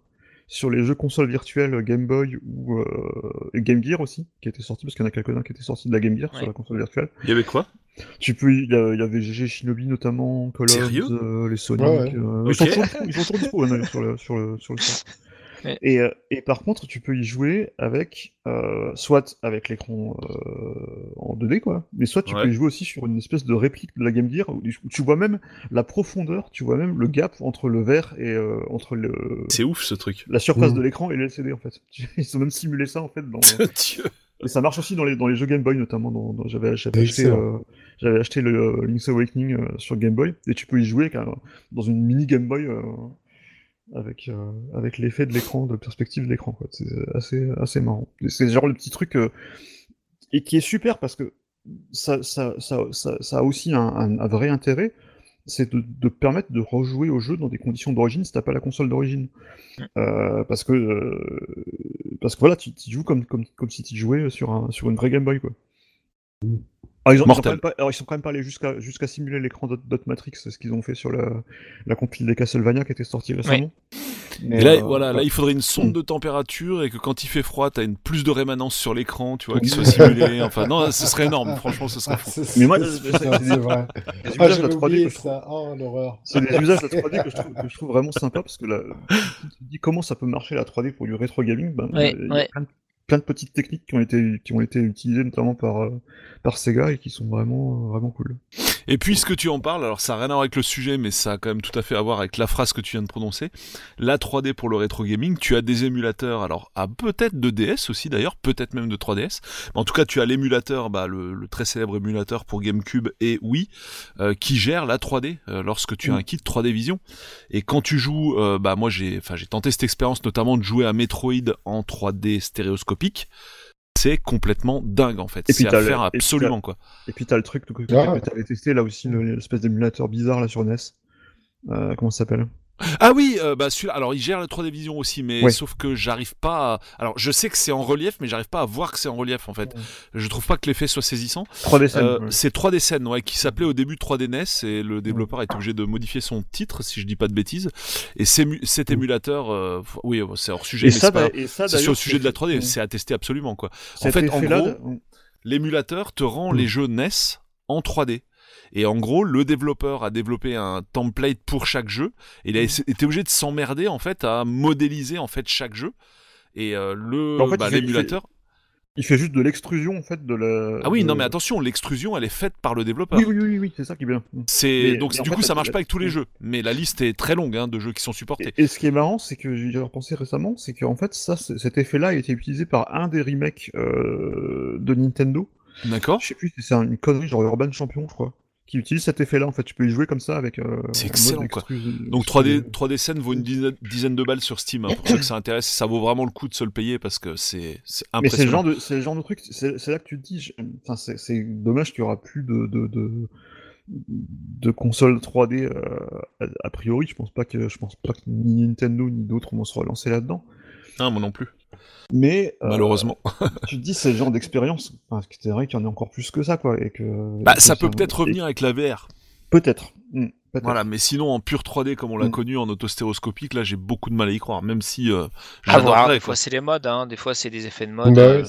sur les jeux consoles virtuelles Game Boy ou euh, et Game Gear aussi, qui étaient sortis, parce qu'il y en a quelques-uns qui étaient sortis de la Game Gear Ouais. sur la console virtuelle. Il y avait quoi? Tu peux, il y, a- il y avait GG Shinobi notamment, Call of, euh, les Sonic. Ouais, ouais. euh, Ok. Ils sont toujours dispo, ils sont toujours dispo, hein, sur le sur le sur le site. Ouais. Et, euh, et par contre, tu peux y jouer avec euh, soit avec l'écran euh, en 2D quoi, mais soit tu Ouais. peux y jouer aussi sur une espèce de réplique de la Game Gear où où tu vois même la profondeur, tu vois même le gap entre le verre et euh, entre le C'est ouf ce truc. la surface Mm. de l'écran et le LCD en fait. [LAUGHS] Ils ont même simulé ça en fait dans [LAUGHS] Dieu. et ça marche aussi dans les, dans les jeux Game Boy, notamment. Dans, dans- j'avais, j'avais, acheté, euh, j'avais acheté le euh, Link's Awakening euh, sur Game Boy, et tu peux y jouer un- dans une mini Game Boy euh, avec, euh, avec l'effet de l'écran, de perspective de l'écran. quoi. C'est assez, assez marrant. Et C'est genre le petit truc euh, et qui est super parce que ça, ça, ça, ça, ça a aussi un, un- un vrai intérêt, c'est de, de permettre de rejouer au jeu dans des conditions d'origine si t'as pas la console d'origine. Euh, parce que euh, parce que voilà, tu, tu joues comme, comme, comme si tu jouais sur, un, sur une vraie Game Boy quoi. Alors, ils, ont, ils ont Mortel. quand même pas, alors, ils sont quand même pas allés jusqu'à jusqu'à simuler l'écran Dot, Dot Matrix, c'est ce qu'ils ont fait sur la, la compile des Castlevania qui était sortie récemment. Mais, Et là, euh, voilà, là, ouais. il faudrait une sonde de température et que quand il fait froid, t'as une plus de rémanence sur l'écran, tu vois, qui soit [LAUGHS] simulée. Enfin, non, ce serait énorme. Franchement, ce serait Ah, fou. c'est- Mais moi, c'est- c'est- putain, c'est- c'est vrai. Les Ah, usages de la 3D oublié que je trouve- ça. Oh, l'horreur. C'est des usages de la 3D que je trouve, que je trouve vraiment sympa parce que là, tu te dis comment ça peut marcher la 3D pour du rétro gaming. Ben, Ouais, il y a ouais. plein, de, plein de petites techniques qui ont été, qui ont été utilisées notamment par, euh, par Sega et qui sont vraiment, euh, vraiment cool. Et puisque tu en parles, alors ça n'a rien à voir avec le sujet, mais ça a quand même tout à fait à voir avec la phrase que tu viens de prononcer. La 3D pour le rétro gaming, tu as des émulateurs, alors à peut-être de DS aussi d'ailleurs, peut-être même de 3DS. Mais en tout cas, tu as l'émulateur, bah, le, le très célèbre émulateur pour GameCube et Wii, euh, qui gère la 3D euh, lorsque tu as un kit 3D Vision. Et quand tu joues, euh, bah moi j'ai, enfin j'ai tenté cette expérience notamment de jouer à Metroid en 3D stéréoscopique. C'est complètement dingue en fait. Et puis C'est à le- faire et puis absolument quoi. Et puis t'as le truc que, que, Ah. que t'avais testé là aussi, le- l'espèce d'émulateur bizarre là sur NES. Euh, comment ça s'appelle? Ah oui, euh, bah celui-là. Alors il gère la 3D vision aussi, mais Ouais. sauf que j'arrive pas. À... Alors je sais que c'est en relief, mais j'arrive pas à voir que c'est en relief en fait. Je trouve pas que l'effet soit saisissant. 3D scène. Euh, ouais. C'est 3D scène, ouais, qui s'appelait au début 3D NES et le développeur est obligé de modifier son titre, si je dis pas de bêtises. Et cet émulateur, euh, oui, c'est hors sujet, Et mais ça, c'est pas. d'a- et ça, C'est sur le sujet de la 3D, Ouais. c'est à tester absolument quoi. Cet fait, en gros, L'émulateur te rend Mm. les jeux NES en 3D. Et en gros, le développeur a développé un template pour chaque jeu. Et il a essa- été obligé de s'emmerder en fait à modéliser en fait chaque jeu. Et euh, le En fait, bah, l'émulateur. il fait juste de l'extrusion en fait de la. Ah oui, de- non mais attention, l'extrusion elle est faite par le développeur. Oui, oui, oui, oui, c'est ça qui est bien. C'est donc du fait, coup ça marche pas avec tous les jeux, mais la liste est très longue hein, de jeux qui sont supportés. Et, et ce qui est marrant, c'est que j'y ai repensé récemment, c'est qu'en fait, ça, cet effet-là a été utilisé par un des remakes euh, de Nintendo. D'accord Je sais plus si c'est une connerie, genre Urban Champion, je crois, qui utilise cet effet-là. En fait, tu peux y jouer comme ça avec. euh, C'est excellent, quoi. Donc extrusi- 3D 3D scène vaut une dizaine, de balles sur Steam hein, pour ceux que ça intéresse. Ça vaut vraiment le coup de se le payer parce que c'est c'est Mais c'est le impressionnant. genre de, c'est le genre de truc. C'est là que tu te dis, enfin, c'est dommage qu'il y aura plus de de, de, de consoles 3D euh, a, a priori. Je pense pas que je pense pas que ni Nintendo ni d'autres vont se relancer là-dedans. Ah, moi non plus, Mais euh, malheureusement. [LAUGHS] tu te dis c'est le genre d'expérience. Enfin, c'est vrai qu'il y en a encore plus que ça, quoi, et que. Bah, et que ça peut peut-être revenir avec la VR. Peut-être. Hmm, peut-être. Voilà, mais sinon en pure 3D comme on l'a Mm. connu en autostéroscopique, là j'ai beaucoup de mal à y croire, même si euh, À voir, j'adorerais, des fois c'est les modes, hein, des fois c'est des effets de mode. Bah euh,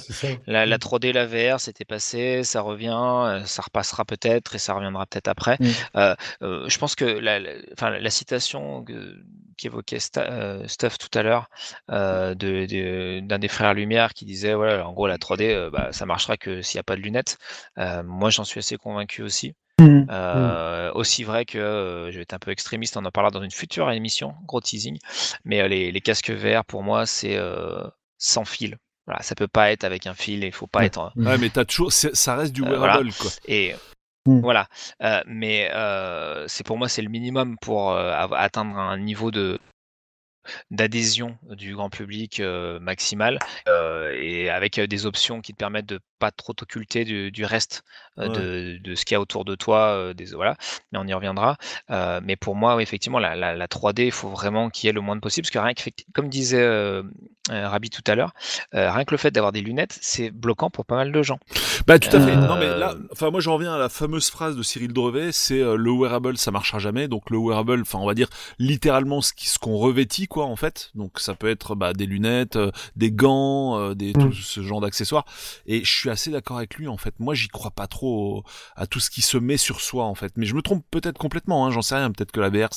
la, la 3D, la VR, c'était passé, ça revient, euh, ça repassera peut-être et ça reviendra peut-être après. Mm. Euh, euh, je pense que la, la, enfin, la citation qu'évoquait Sta- euh, Stuff tout à l'heure euh, de- de- d'un des frères Lumière qui disait voilà, en gros la 3D, euh, bah, ça marchera que s'il n'y a pas de lunettes. Euh, moi j'en suis assez convaincu aussi. Mhm. Euh, Aussi vrai que euh, je vais être un peu extrémiste, on en parlera dans une future émission, gros teasing. Mais euh, les, les casques VR, pour moi, c'est euh, sans fil. Voilà, ça peut pas être avec un fil, il faut pas être. en- Ouais, mais t'as toujours, ça reste du Euh, wearable, quoi. Et voilà. Euh, mais euh, c'est pour moi, c'est le minimum pour euh, atteindre un niveau de d'adhésion du grand public euh, maximal euh, et avec euh, des options qui te permettent de pas trop t'occulter du, du reste de, de ce qu'il y a autour de toi des, voilà mais on y reviendra mais pour moi oui, effectivement la, la, la 3D il faut vraiment qu'il y ait le moins de possible parce que rien que comme disait euh, Rabi tout à l'heure rien que le fait d'avoir des lunettes c'est bloquant pour pas mal de gens Bah tout à fait. Non mais là, enfin moi j'en reviens à la fameuse phrase de Cyril Drevet, c'est euh, le wearable ça marchera jamais. Donc le wearable, enfin on va dire littéralement ce qui- ce qu'on revêtit quoi en fait. Donc ça peut être bah, des lunettes, euh, des gants, euh, des tout Mm. ce genre d'accessoires. Et je suis assez d'accord avec lui en fait. Moi j'y crois pas trop à tout ce qui se met sur soi en fait. Mais je me trompe peut-être complètement. Hein, J'en sais rien. Peut-être que la VR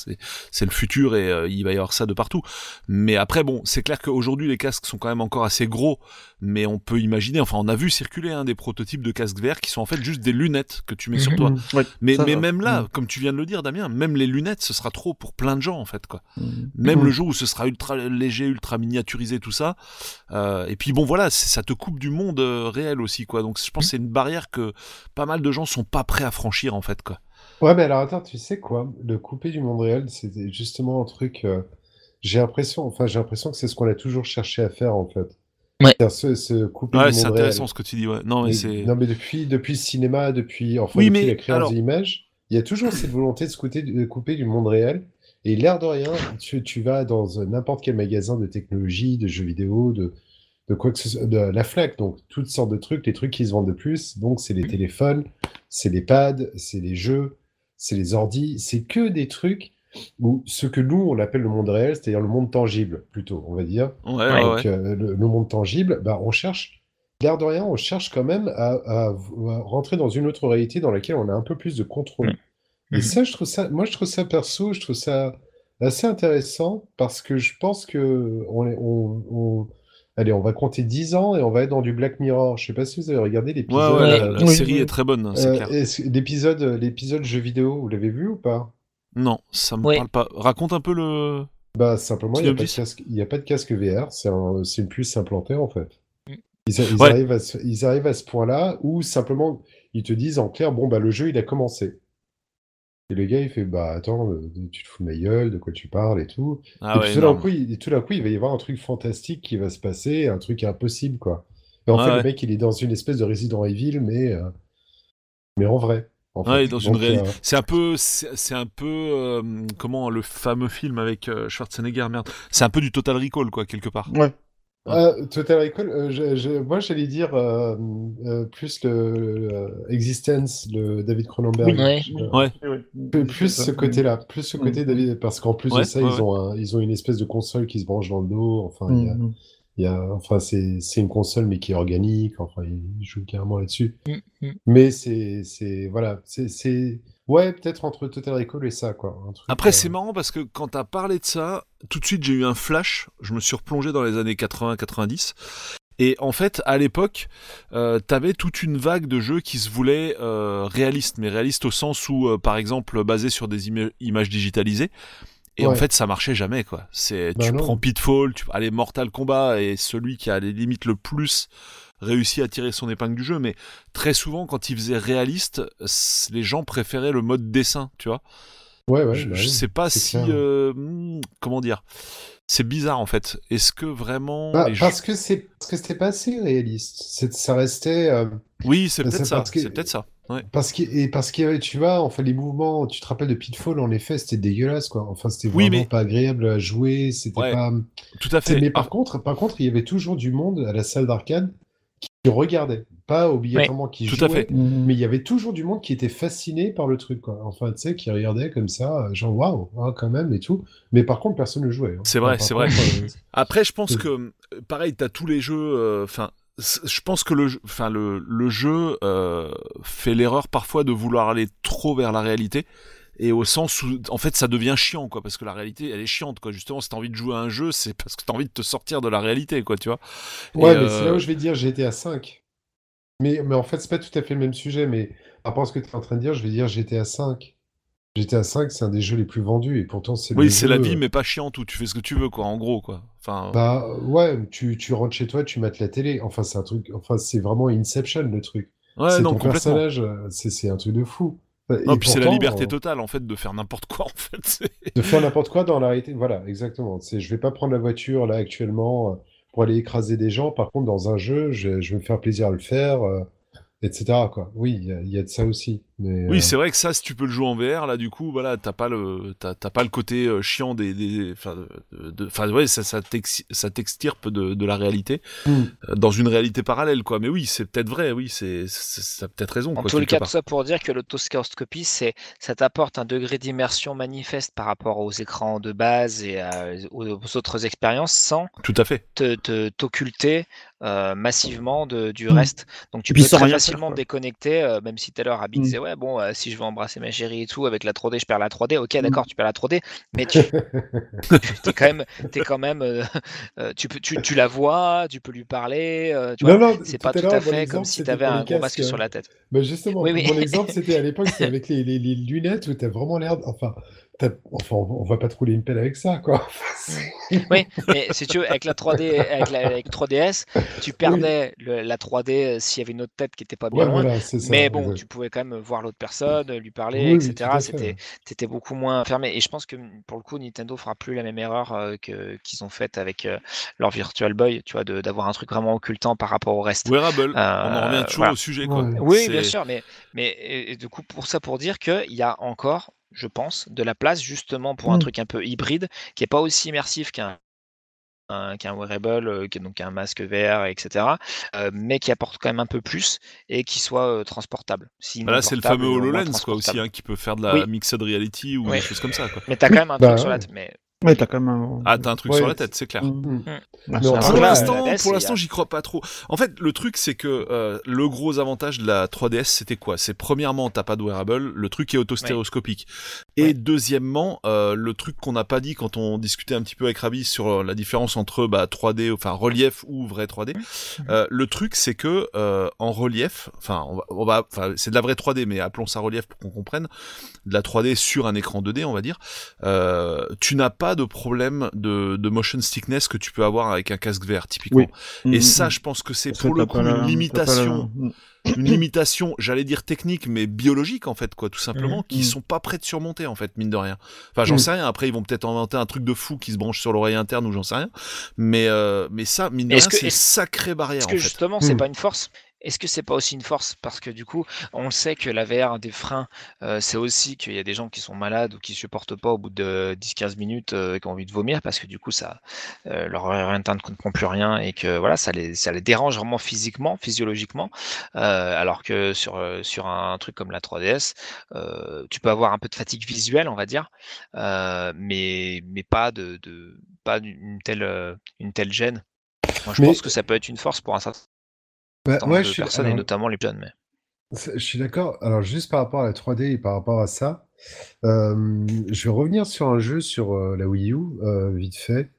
c'est le futur et euh, il va y avoir ça de partout. Mais après bon, c'est clair qu'aujourd'hui les casques sont quand même encore assez gros mais on peut imaginer, enfin on a vu circuler hein, des prototypes de casques VR qui sont en fait juste des lunettes que tu mets sur Mhm. toi. Ouais, Mais, mais ça. même là, Mhm. comme tu viens de le dire Damien, même les lunettes ce sera trop pour plein de gens en fait quoi. Mhm. Même le jour où ce sera ultra léger, ultra miniaturisé tout ça. Euh, et puis bon voilà, ça te coupe du monde euh, réel aussi quoi. Donc je pense que c'est une barrière que pas mal de gens sont pas prêts à franchir en fait quoi. Ouais, mais alors attends, tu sais quoi? Le couper du monde réel, c'était justement un truc. euh, j'ai l'impression, enfin, j'ai l'impression que c'est ce qu'on a toujours cherché à faire en fait. Ouais. Se couper Ouais, du c'est intéressant réel. ce que tu dis ouais. Non mais Mais- c'est non, mais depuis, depuis le cinéma, depuis, enfin, Oui, depuis mais la créance alors- de l'image, il y a toujours cette volonté de se couper, de couper du monde réel. Et l'air de rien, tu, tu vas dans un- n'importe quel magasin de technologie, de jeux vidéo, de, de quoi que ce soit, de la FNAC, donc toutes sortes de trucs, les trucs qui se vendent de plus. Donc, c'est les téléphones, c'est les pads, c'est les jeux, c'est les ordis, c'est que des trucs où ce que nous, on appelle le monde réel, c'est-à-dire le monde tangible, plutôt, on va dire. ouais, Donc, ouais. euh, le, le monde tangible, bah, on cherche, l'air de rien, on cherche quand même à, à- à rentrer dans une autre réalité dans laquelle on a un peu plus de contrôle. Et Mhm. ça, je trouve ça, moi, je trouve ça perso, je trouve ça assez intéressant parce que je pense que on, est- on, on- allez, on va compter 10 ans et on va être dans du Black Mirror. Je sais pas si vous avez regardé l'épisode, ouais, la, euh, la Oui, série oui. est très bonne, c'est euh, clair. l'épisode, l'épisode jeu vidéo, vous l'avez vu ou pas? Non, ça me Oui. parle pas. Raconte un peu le. Bah, simplement, il n'y a pas de casque, il y a pas de casque VR, c'est un- c'est une puce implantée en fait. Mm. Ils, a- ils Ouais. arrivent à ce, ils arrivent à ce point-là où simplement ils te disent en clair, bon, bah le jeu il a commencé. Et le gars il fait, bah attends, euh, tu te fous de ma gueule, de quoi tu parles et tout. Ah et ouais, tout d'un coup, il, tout d'un coup, il va y avoir un truc fantastique qui va se passer, un truc impossible quoi. Et en fait, ouais. le mec il est dans une espèce de Resident Evil, mais, euh, mais en vrai. En Ouais, fait. dans une réalité. euh, C'est un peu, c'est c'est un peu, comment le fameux film avec Schwarzenegger, merde. C'est un peu du Total Recall, quoi, quelque part. Ouais. Euh, Total Recall, euh, je- je- moi j'allais dire euh, euh, plus le, le Existence, le David Cronenberg. Oui. Ouais. Euh, Ouais. Plus, plus ce côté-là, plus ce côté Mm. David, parce qu'en plus Ouais, de ça, ouais, ils ont un- ils ont une espèce de console qui se branche dans le dos. Enfin, il y a, Mhm. il y a, enfin c'est c'est une console mais qui est organique. Enfin, ils jouent carrément là-dessus. Mm, mm. Mais c'est c'est voilà, c'est c'est ouais peut-être entre Total Recall et ça quoi. un truc, Après, euh, c'est marrant parce que quand t'as parlé de ça, tout de suite j'ai eu un flash. Je me suis replongé dans les années 80-90. Et en fait, à l'époque, euh, t'avais toute une vague de jeux qui se voulaient euh, réalistes, mais réalistes au sens où, euh, par exemple, basés sur des ima- images digitalisées. Et en fait, ça marchait jamais, quoi. C'est, Bah tu non. prends Pitfall, tu, allez, Mortal Kombat est celui qui a les limites le plus réussi à tirer son épingle du jeu, mais très souvent, quand il faisait réaliste, les gens préféraient le mode dessin, tu vois. ouais ouais. je, bah je sais pas si, euh, comment dire, c'est bizarre en fait. Est-ce que vraiment Bah, les jeux- parce que c'est parce que c'était pas assez réaliste. C'est- Ça restait. euh, Oui, c'est Bah, peut-être c'est ça. parce que- C'est peut-être ça. Ouais. Parce que, et parce que tu vois, enfin, les mouvements, tu te rappelles de Pitfall, en effet, c'était dégueulasse, quoi. Enfin, c'était Oui, vraiment mais- pas agréable à jouer, c'était Ouais. pas. Tout à fait. Mais par Ah, contre, par contre, il y avait toujours du monde à la salle d'arcade qui regardait, pas obligatoirement qui tout à jouait, fait. mais il y avait toujours du monde qui était fasciné par le truc, quoi. Enfin, tu sais, qui regardait comme ça, genre waouh, ah, quand même et tout. Mais par contre, personne ne jouait. hein. C'est vrai, Enfin, c'est vrai. euh, [LAUGHS] Après, je pense que pareil, t'as tous les jeux. euh, Enfin, je pense que le, jeu- enfin le, le jeu euh, fait l'erreur parfois de vouloir aller trop vers la réalité. Et au sens où, en fait, ça devient chiant, quoi, parce que la réalité, elle est chiante, quoi. Justement, si t'as envie de jouer à un jeu, c'est parce que t'as envie de te sortir de la réalité, quoi, tu vois. Et, Ouais, mais euh, c'est là où je vais dire GTA 5. Mais, mais en fait, c'est pas tout à fait le même sujet. Mais à ce que tu es en train de dire, je vais dire GTA 5. GTA 5, c'est un des jeux les plus vendus et pourtant c'est Oui, c'est la vie, euh, mais pas chiante où tu fais ce que tu veux, quoi, en gros, quoi. Enfin, Bah ouais, tu, tu rentres chez toi, tu mates la télé. Enfin, c'est un truc. Enfin, c'est vraiment Inception le truc. ouais, c'est ton personnage, euh, c'est c'est un truc de fou. Et Non, puis c'est la liberté euh, totale, en fait, de faire n'importe quoi, [LAUGHS] en fait. de faire n'importe quoi dans la réalité. Voilà, exactement. C'est, je vais pas prendre la voiture là actuellement euh, pour aller écraser des gens. Par contre, dans un jeu, je, je vais me faire plaisir à le faire, euh, etc. Quoi. Oui, il y, y a de ça aussi. Mais Oui, euh, c'est vrai que ça, si tu peux le jouer en VR, là, du coup, voilà, t'as pas le, t'as t'as pas le côté euh, chiant des, des, enfin, de, de- enfin, ouais, ça, ça t'ex- ça t'extirpe de, de la réalité, Mm. euh, dans une réalité parallèle, quoi. Mais oui, c'est peut-être vrai, oui, c'est, c'est- ça a peut-être raison, En quoi. quelque cas, tout ça pour dire que l'autoscopie, c'est, ça t'apporte un degré d'immersion manifeste par rapport aux écrans de base et à- aux, aux autres expériences sans Tout à fait. te, te- t'occulter euh, massivement de, du Mm. reste. Donc tu Et peux très faire, facilement te déconnecter, euh, même si tout à l'heure Mm. Ouais bon euh, si je veux embrasser ma chérie et tout avec la 3D je perds la 3D. Mm. Ok d'accord tu perds la 3D, mais [LAUGHS] tu [LAUGHS] es quand même t'es quand même euh, [LAUGHS] euh, tu peux tu, tu la vois, tu peux lui parler, euh, tu vois. Non, C'est tout pas à tout à fait comme si tu avais un gros masque sur la tête. Bah justement, Oui, oui. mon exemple, c'était à l'époque, c'était avec les, les- les lunettes où t'as vraiment l'air. Enfin, enfin, on va pas te rouler une pelle avec ça, quoi. [LAUGHS] Oui, mais si tu veux, avec la 3D, avec la avec 3DS, tu perdais le- la 3D euh, s'il y avait une autre tête qui était pas bien Ouais, loin. voilà, c'est ça. Mais bon, tu pouvais quand même voir l'autre personne, lui parler, Oui, etc. C'était, c'était beaucoup moins fermé. Et je pense que pour le coup, Nintendo fera plus la même erreur euh, que qu'ils ont faite avec euh, leur Virtual Boy, tu vois, de- d'avoir un truc vraiment occultant par rapport au reste. Wearable, on en revient toujours voilà. au sujet, quoi. Ouais. Oui, bien sûr, mais, mais et, et du coup, pour ça, pour dire qu'il y a encore, je pense, de la place justement pour un Mm. truc un peu hybride qui est pas aussi immersif qu'un un- qu'un wearable, euh, qui est donc un masque VR, etc., euh, mais qui apporte quand même un peu plus et qui soit euh, transportable. Sinon Bah là, c'est le fameux HoloLens, quoi, aussi, hein, qui peut faire de la Oui. mixed reality ou Oui. des choses comme ça, quoi. Mais t'as quand même un Bah truc sur la ouais. Mais Ouais, t'as quand même un. Ah, t'as un truc Ouais, sur la tête, c'est clair. Mm. Mm. Non, après, Pour l'instant, pour l'instant, j'y crois pas trop. En fait, le truc, c'est que euh, le gros avantage de la 3DS, c'était quoi? C'est premièrement, t'as pas de wearable, le truc est autostéréoscopique. Et Ouais. deuxièmement, euh, le truc qu'on n'a pas dit quand on discutait un petit peu avec Ravi sur euh, la différence entre bah, 3D, enfin relief ou vrai 3D. euh, le truc, c'est que euh, en relief, enfin, on va, on va- c'est de la vraie 3D, mais appelons ça relief pour qu'on comprenne, de la 3D sur un écran 2D, on va dire. Euh, tu n'as pas de problème de, de motion sickness que tu peux avoir avec un casque VR, typiquement. Oui. Et Mm, ça, mm. je pense que c'est pour le coup une limitation, Mm. Une limitation, j'allais dire technique, mais biologique en fait, quoi, tout simplement, Mhm. qui Mhm. sont pas prêts de surmonter en fait, mine de rien. Enfin, j'en Mhm. sais rien. Après, ils vont peut-être inventer un truc de fou qui se branche sur l'oreille interne ou j'en sais rien. Mais euh, mais ça, mine de rien, c'est une est-ce- sacrée barrière Est-ce en que fait. justement, c'est Mm. pas une force Est-ce que c'est pas aussi une force? Parce que du coup, on le sait que la VR, des freins, euh, c'est aussi qu'il y a des gens qui sont malades ou qui supportent pas au bout de 10-15 minutes, euh, qui ont envie de vomir parce que du coup, ça, euh, leur oreille interne ne comprend plus rien et que voilà, ça les, ça les dérange vraiment physiquement, physiologiquement. Alors que sur, sur un truc comme la 3DS, euh, tu peux avoir un peu de fatigue visuelle, on va dire, mais, mais pas de, de pas une telle, une telle gêne. Moi, je Mais- pense que ça peut être une force pour un certain Bah, ouais, de je suis, personnes et notamment les jeunes. Mais... c'est- je suis d'accord. Alors, juste par rapport à la 3D et par rapport à ça, euh, je vais revenir sur un jeu sur euh, la Wii U, euh, vite fait,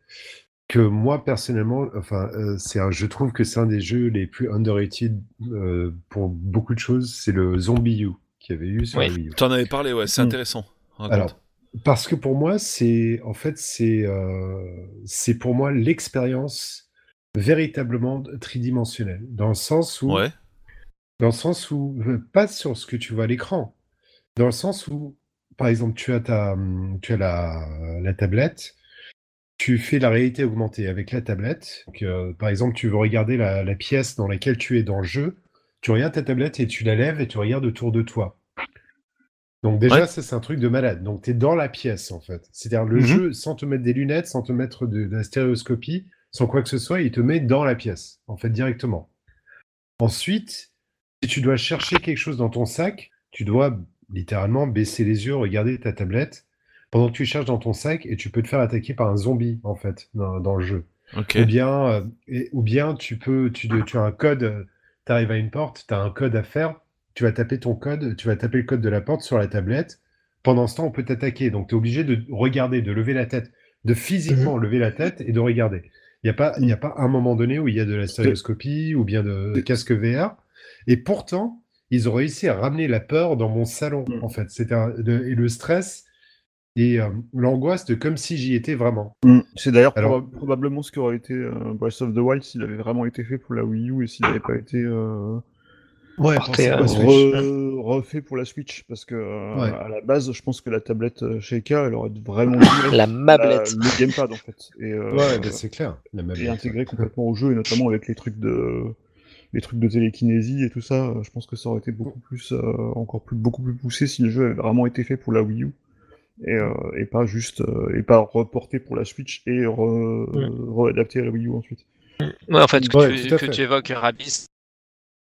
que moi, personnellement, enfin, euh, c'est un, je trouve que c'est un des jeux les plus underrated euh, pour beaucoup de choses. C'est le Zombie U qui avait eu sur Oui. la Wii U. T'en avais parlé, ouais, c'est Mm. intéressant. Raconte. Alors, parce que pour moi, c'est en fait, c'est euh, c'est pour moi l'expérience véritablement tridimensionnelle, dans le sens où, ouais. dans le sens où, euh, pas sur ce que tu vois à l'écran, dans le sens où, par exemple, tu as ta, hum, tu as la, la tablette, tu fais la réalité augmentée avec la tablette. Que, par exemple, tu veux regarder la, la pièce dans laquelle tu es dans le jeu, tu regardes ta tablette et tu la lèves et tu regardes autour de toi. Donc déjà, Ouais. ça c'est un truc de malade. Donc tu es dans la pièce en fait. C'est-à-dire le Mhm. jeu, sans te mettre des lunettes, sans te mettre de, de la stéréoscopie, sans quoi que ce soit, il te met dans la pièce, en fait directement. Ensuite, si tu dois chercher quelque chose dans ton sac, tu dois littéralement baisser les yeux, regarder ta tablette pendant que tu cherches dans ton sac et tu peux te faire attaquer par un zombie en fait dans, dans le jeu. Ou bien, euh, et- ou bien tu peux, tu, as un code, tu arrives à une porte, tu as un code à faire, tu vas taper ton code, tu vas taper le code de la porte sur la tablette. Pendant ce temps, on peut t'attaquer. Donc, tu es obligé de regarder, de lever la tête, de physiquement lever la tête et de regarder. Il n'y a, pas- il y a pas un moment donné où il y a de la stéréoscopie ou bien de casque VR. Et pourtant, ils ont réussi à ramener la peur dans mon salon, Mm. en fait. C'était et le stress et euh, l'angoisse de comme si j'y étais vraiment. Mm. C'est d'ailleurs proba- probablement ce qu'aurait été euh, Breath of the Wild s'il avait vraiment été fait pour la Wii U et s'il n'avait pas été euh, Ouais, Porté à- re- refait pour la Switch. Parce que euh, Ouais. à la base, je pense que la tablette euh, Sheikah, elle aurait vraiment dû [COUGHS] être La mablette. le gamepad en fait. Et, euh, Ouais, bah, c'est clair. La même et intégré complètement au jeu, et notamment avec les trucs de les trucs de télékinésie et tout ça, je pense que ça aurait été beaucoup plus euh, encore plus beaucoup plus poussé si le jeu avait vraiment été fait pour la Wii U et, euh, et pas juste euh, et pas reporté pour la Switch et re, réadapté à la Wii U ensuite. Ouais, en fait, ce que, Ouais, tu, que fait. tu évoques, Rabis,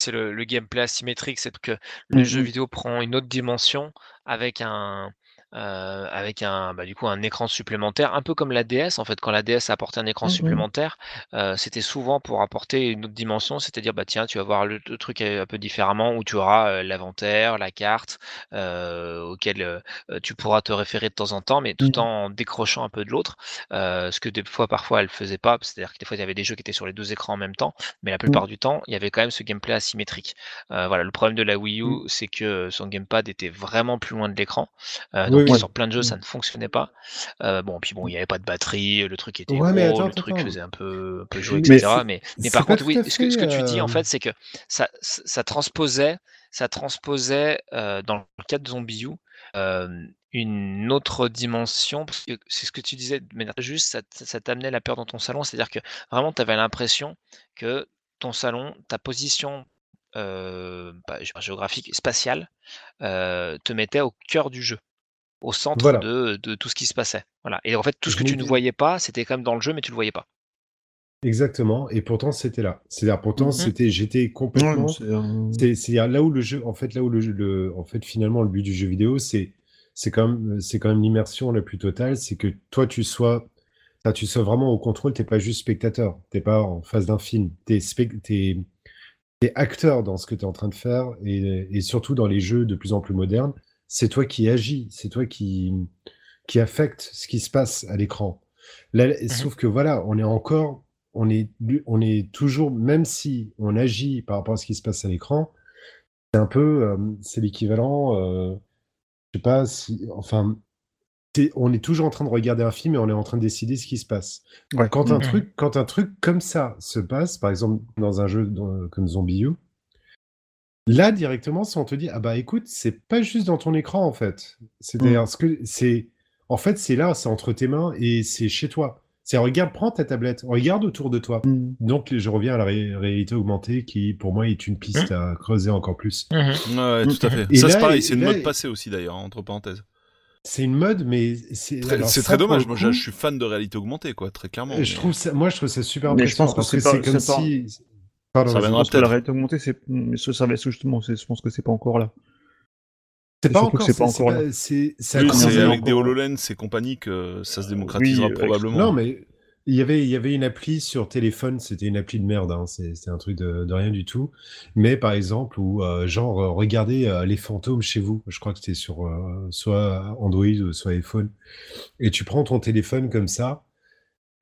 c'est le, le gameplay asymétrique, c'est que le Mhm. jeu vidéo prend une autre dimension avec un, euh, avec un, bah, du coup, un écran supplémentaire, un peu comme la DS. En fait, quand la DS apportait un écran Mhm. supplémentaire, euh, c'était souvent pour apporter une autre dimension, c'est-à-dire, bah tiens, tu vas voir le, le truc un peu différemment, où tu auras euh, l'inventaire, la carte, euh, auquel euh, tu pourras te référer de temps en temps, mais tout Mhm. en décrochant un peu de l'autre. Euh, ce que des fois, parfois, elle faisait pas. C'est-à-dire que des fois, il y avait des jeux qui étaient sur les deux écrans en même temps, mais la plupart du temps, il y avait quand même ce gameplay asymétrique. Euh, voilà, le problème de la Wii U, c'est que son gamepad était vraiment plus loin de l'écran. Oui, sur plein de jeux, ça ne fonctionnait pas. Euh, bon, puis bon, il n'y avait pas de batterie, le truc était Ouais, mais gros, attends, le truc attends. faisait un peu, un peu jouer, etc. Mais, mais, par contre, oui, ce que, ce que tu dis, en euh, fait, c'est que ça, ça transposait, ça transposait euh, dans le cas de Zombie U, euh, une autre dimension, parce que c'est ce que tu disais de manière juste, ça, ça t'amenait la peur dans ton salon, c'est-à-dire que vraiment, tu avais l'impression que ton salon, ta position euh, bah, gé- géographique, spatiale, euh, te mettait au cœur du jeu, au centre Voilà. de, de tout ce qui se passait. Voilà. Et en fait, tout ce que tu ne voyais pas, c'était quand même dans le jeu, mais tu le voyais pas. Exactement. Et pourtant, c'était là. C'est-à-dire, pourtant, Mhm. c'était, j'étais complètement. Ouais, c'est là où le jeu, en fait, là où le, jeu- le, en fait, finalement, le but du jeu vidéo, c'est, c'est quand même, c'est quand même l'immersion la plus totale, c'est que toi, tu sois, enfin, tu sois vraiment au contrôle, t'es pas juste spectateur, t'es pas en face d'un film, t'es, t'es, t'es acteur dans ce que tu es en train de faire, et, et surtout dans les jeux de plus en plus modernes, c'est toi qui agis, c'est toi qui, qui affecte ce qui se passe à l'écran. Là, Sauf que voilà, on est encore, on est, on est toujours, même si on agit par rapport à ce qui se passe à l'écran, c'est un peu, euh, c'est l'équivalent, euh, je sais pas si, enfin, on est toujours en train de regarder un film et on est en train de décider ce qui se passe. Ouais. Quand un Mhm. truc, quand un truc comme ça se passe, par exemple dans un jeu dans- comme Zombie U, là directement, si on te dit ah bah écoute, c'est pas juste dans ton écran en fait. C'est-à-dire ce que c'est, en fait c'est là, c'est entre tes mains et c'est chez toi. C'est regarde, prends ta tablette, regarde autour de toi. Mm. Donc je reviens à la ré- réalité augmentée qui pour moi est une piste à creuser encore plus. Ouais, tout à fait. Et ça, c'est pareil, c'est une là, mode passée aussi, d'ailleurs, entre parenthèses. C'est une mode, mais c'est Très- très dommage. Moi, je suis fan de réalité augmentée, quoi, très clairement. Je mais- trouve ça, moi, je trouve ça super Mais je pense que parce c'est que pas- c'est comme si. Pardon, Ça pense que la peut-être. réalité augmentée, c'est, ça va justement, je pense que c'est pas encore là. C'est pas encore. c'est pas c'est- encore c'est là. C'est avec encore- des HoloLens et compagnie que ça se démocratisera Oui, avec- probablement. Non, mais il y avait, il y avait une appli sur téléphone, c'était une appli de merde, hein, c'était un truc de, de rien du tout. Mais par exemple, où euh, genre, euh, regardez euh, les fantômes chez vous, je crois que c'était sur euh, soit Android ou soit iPhone, et tu prends ton téléphone comme ça,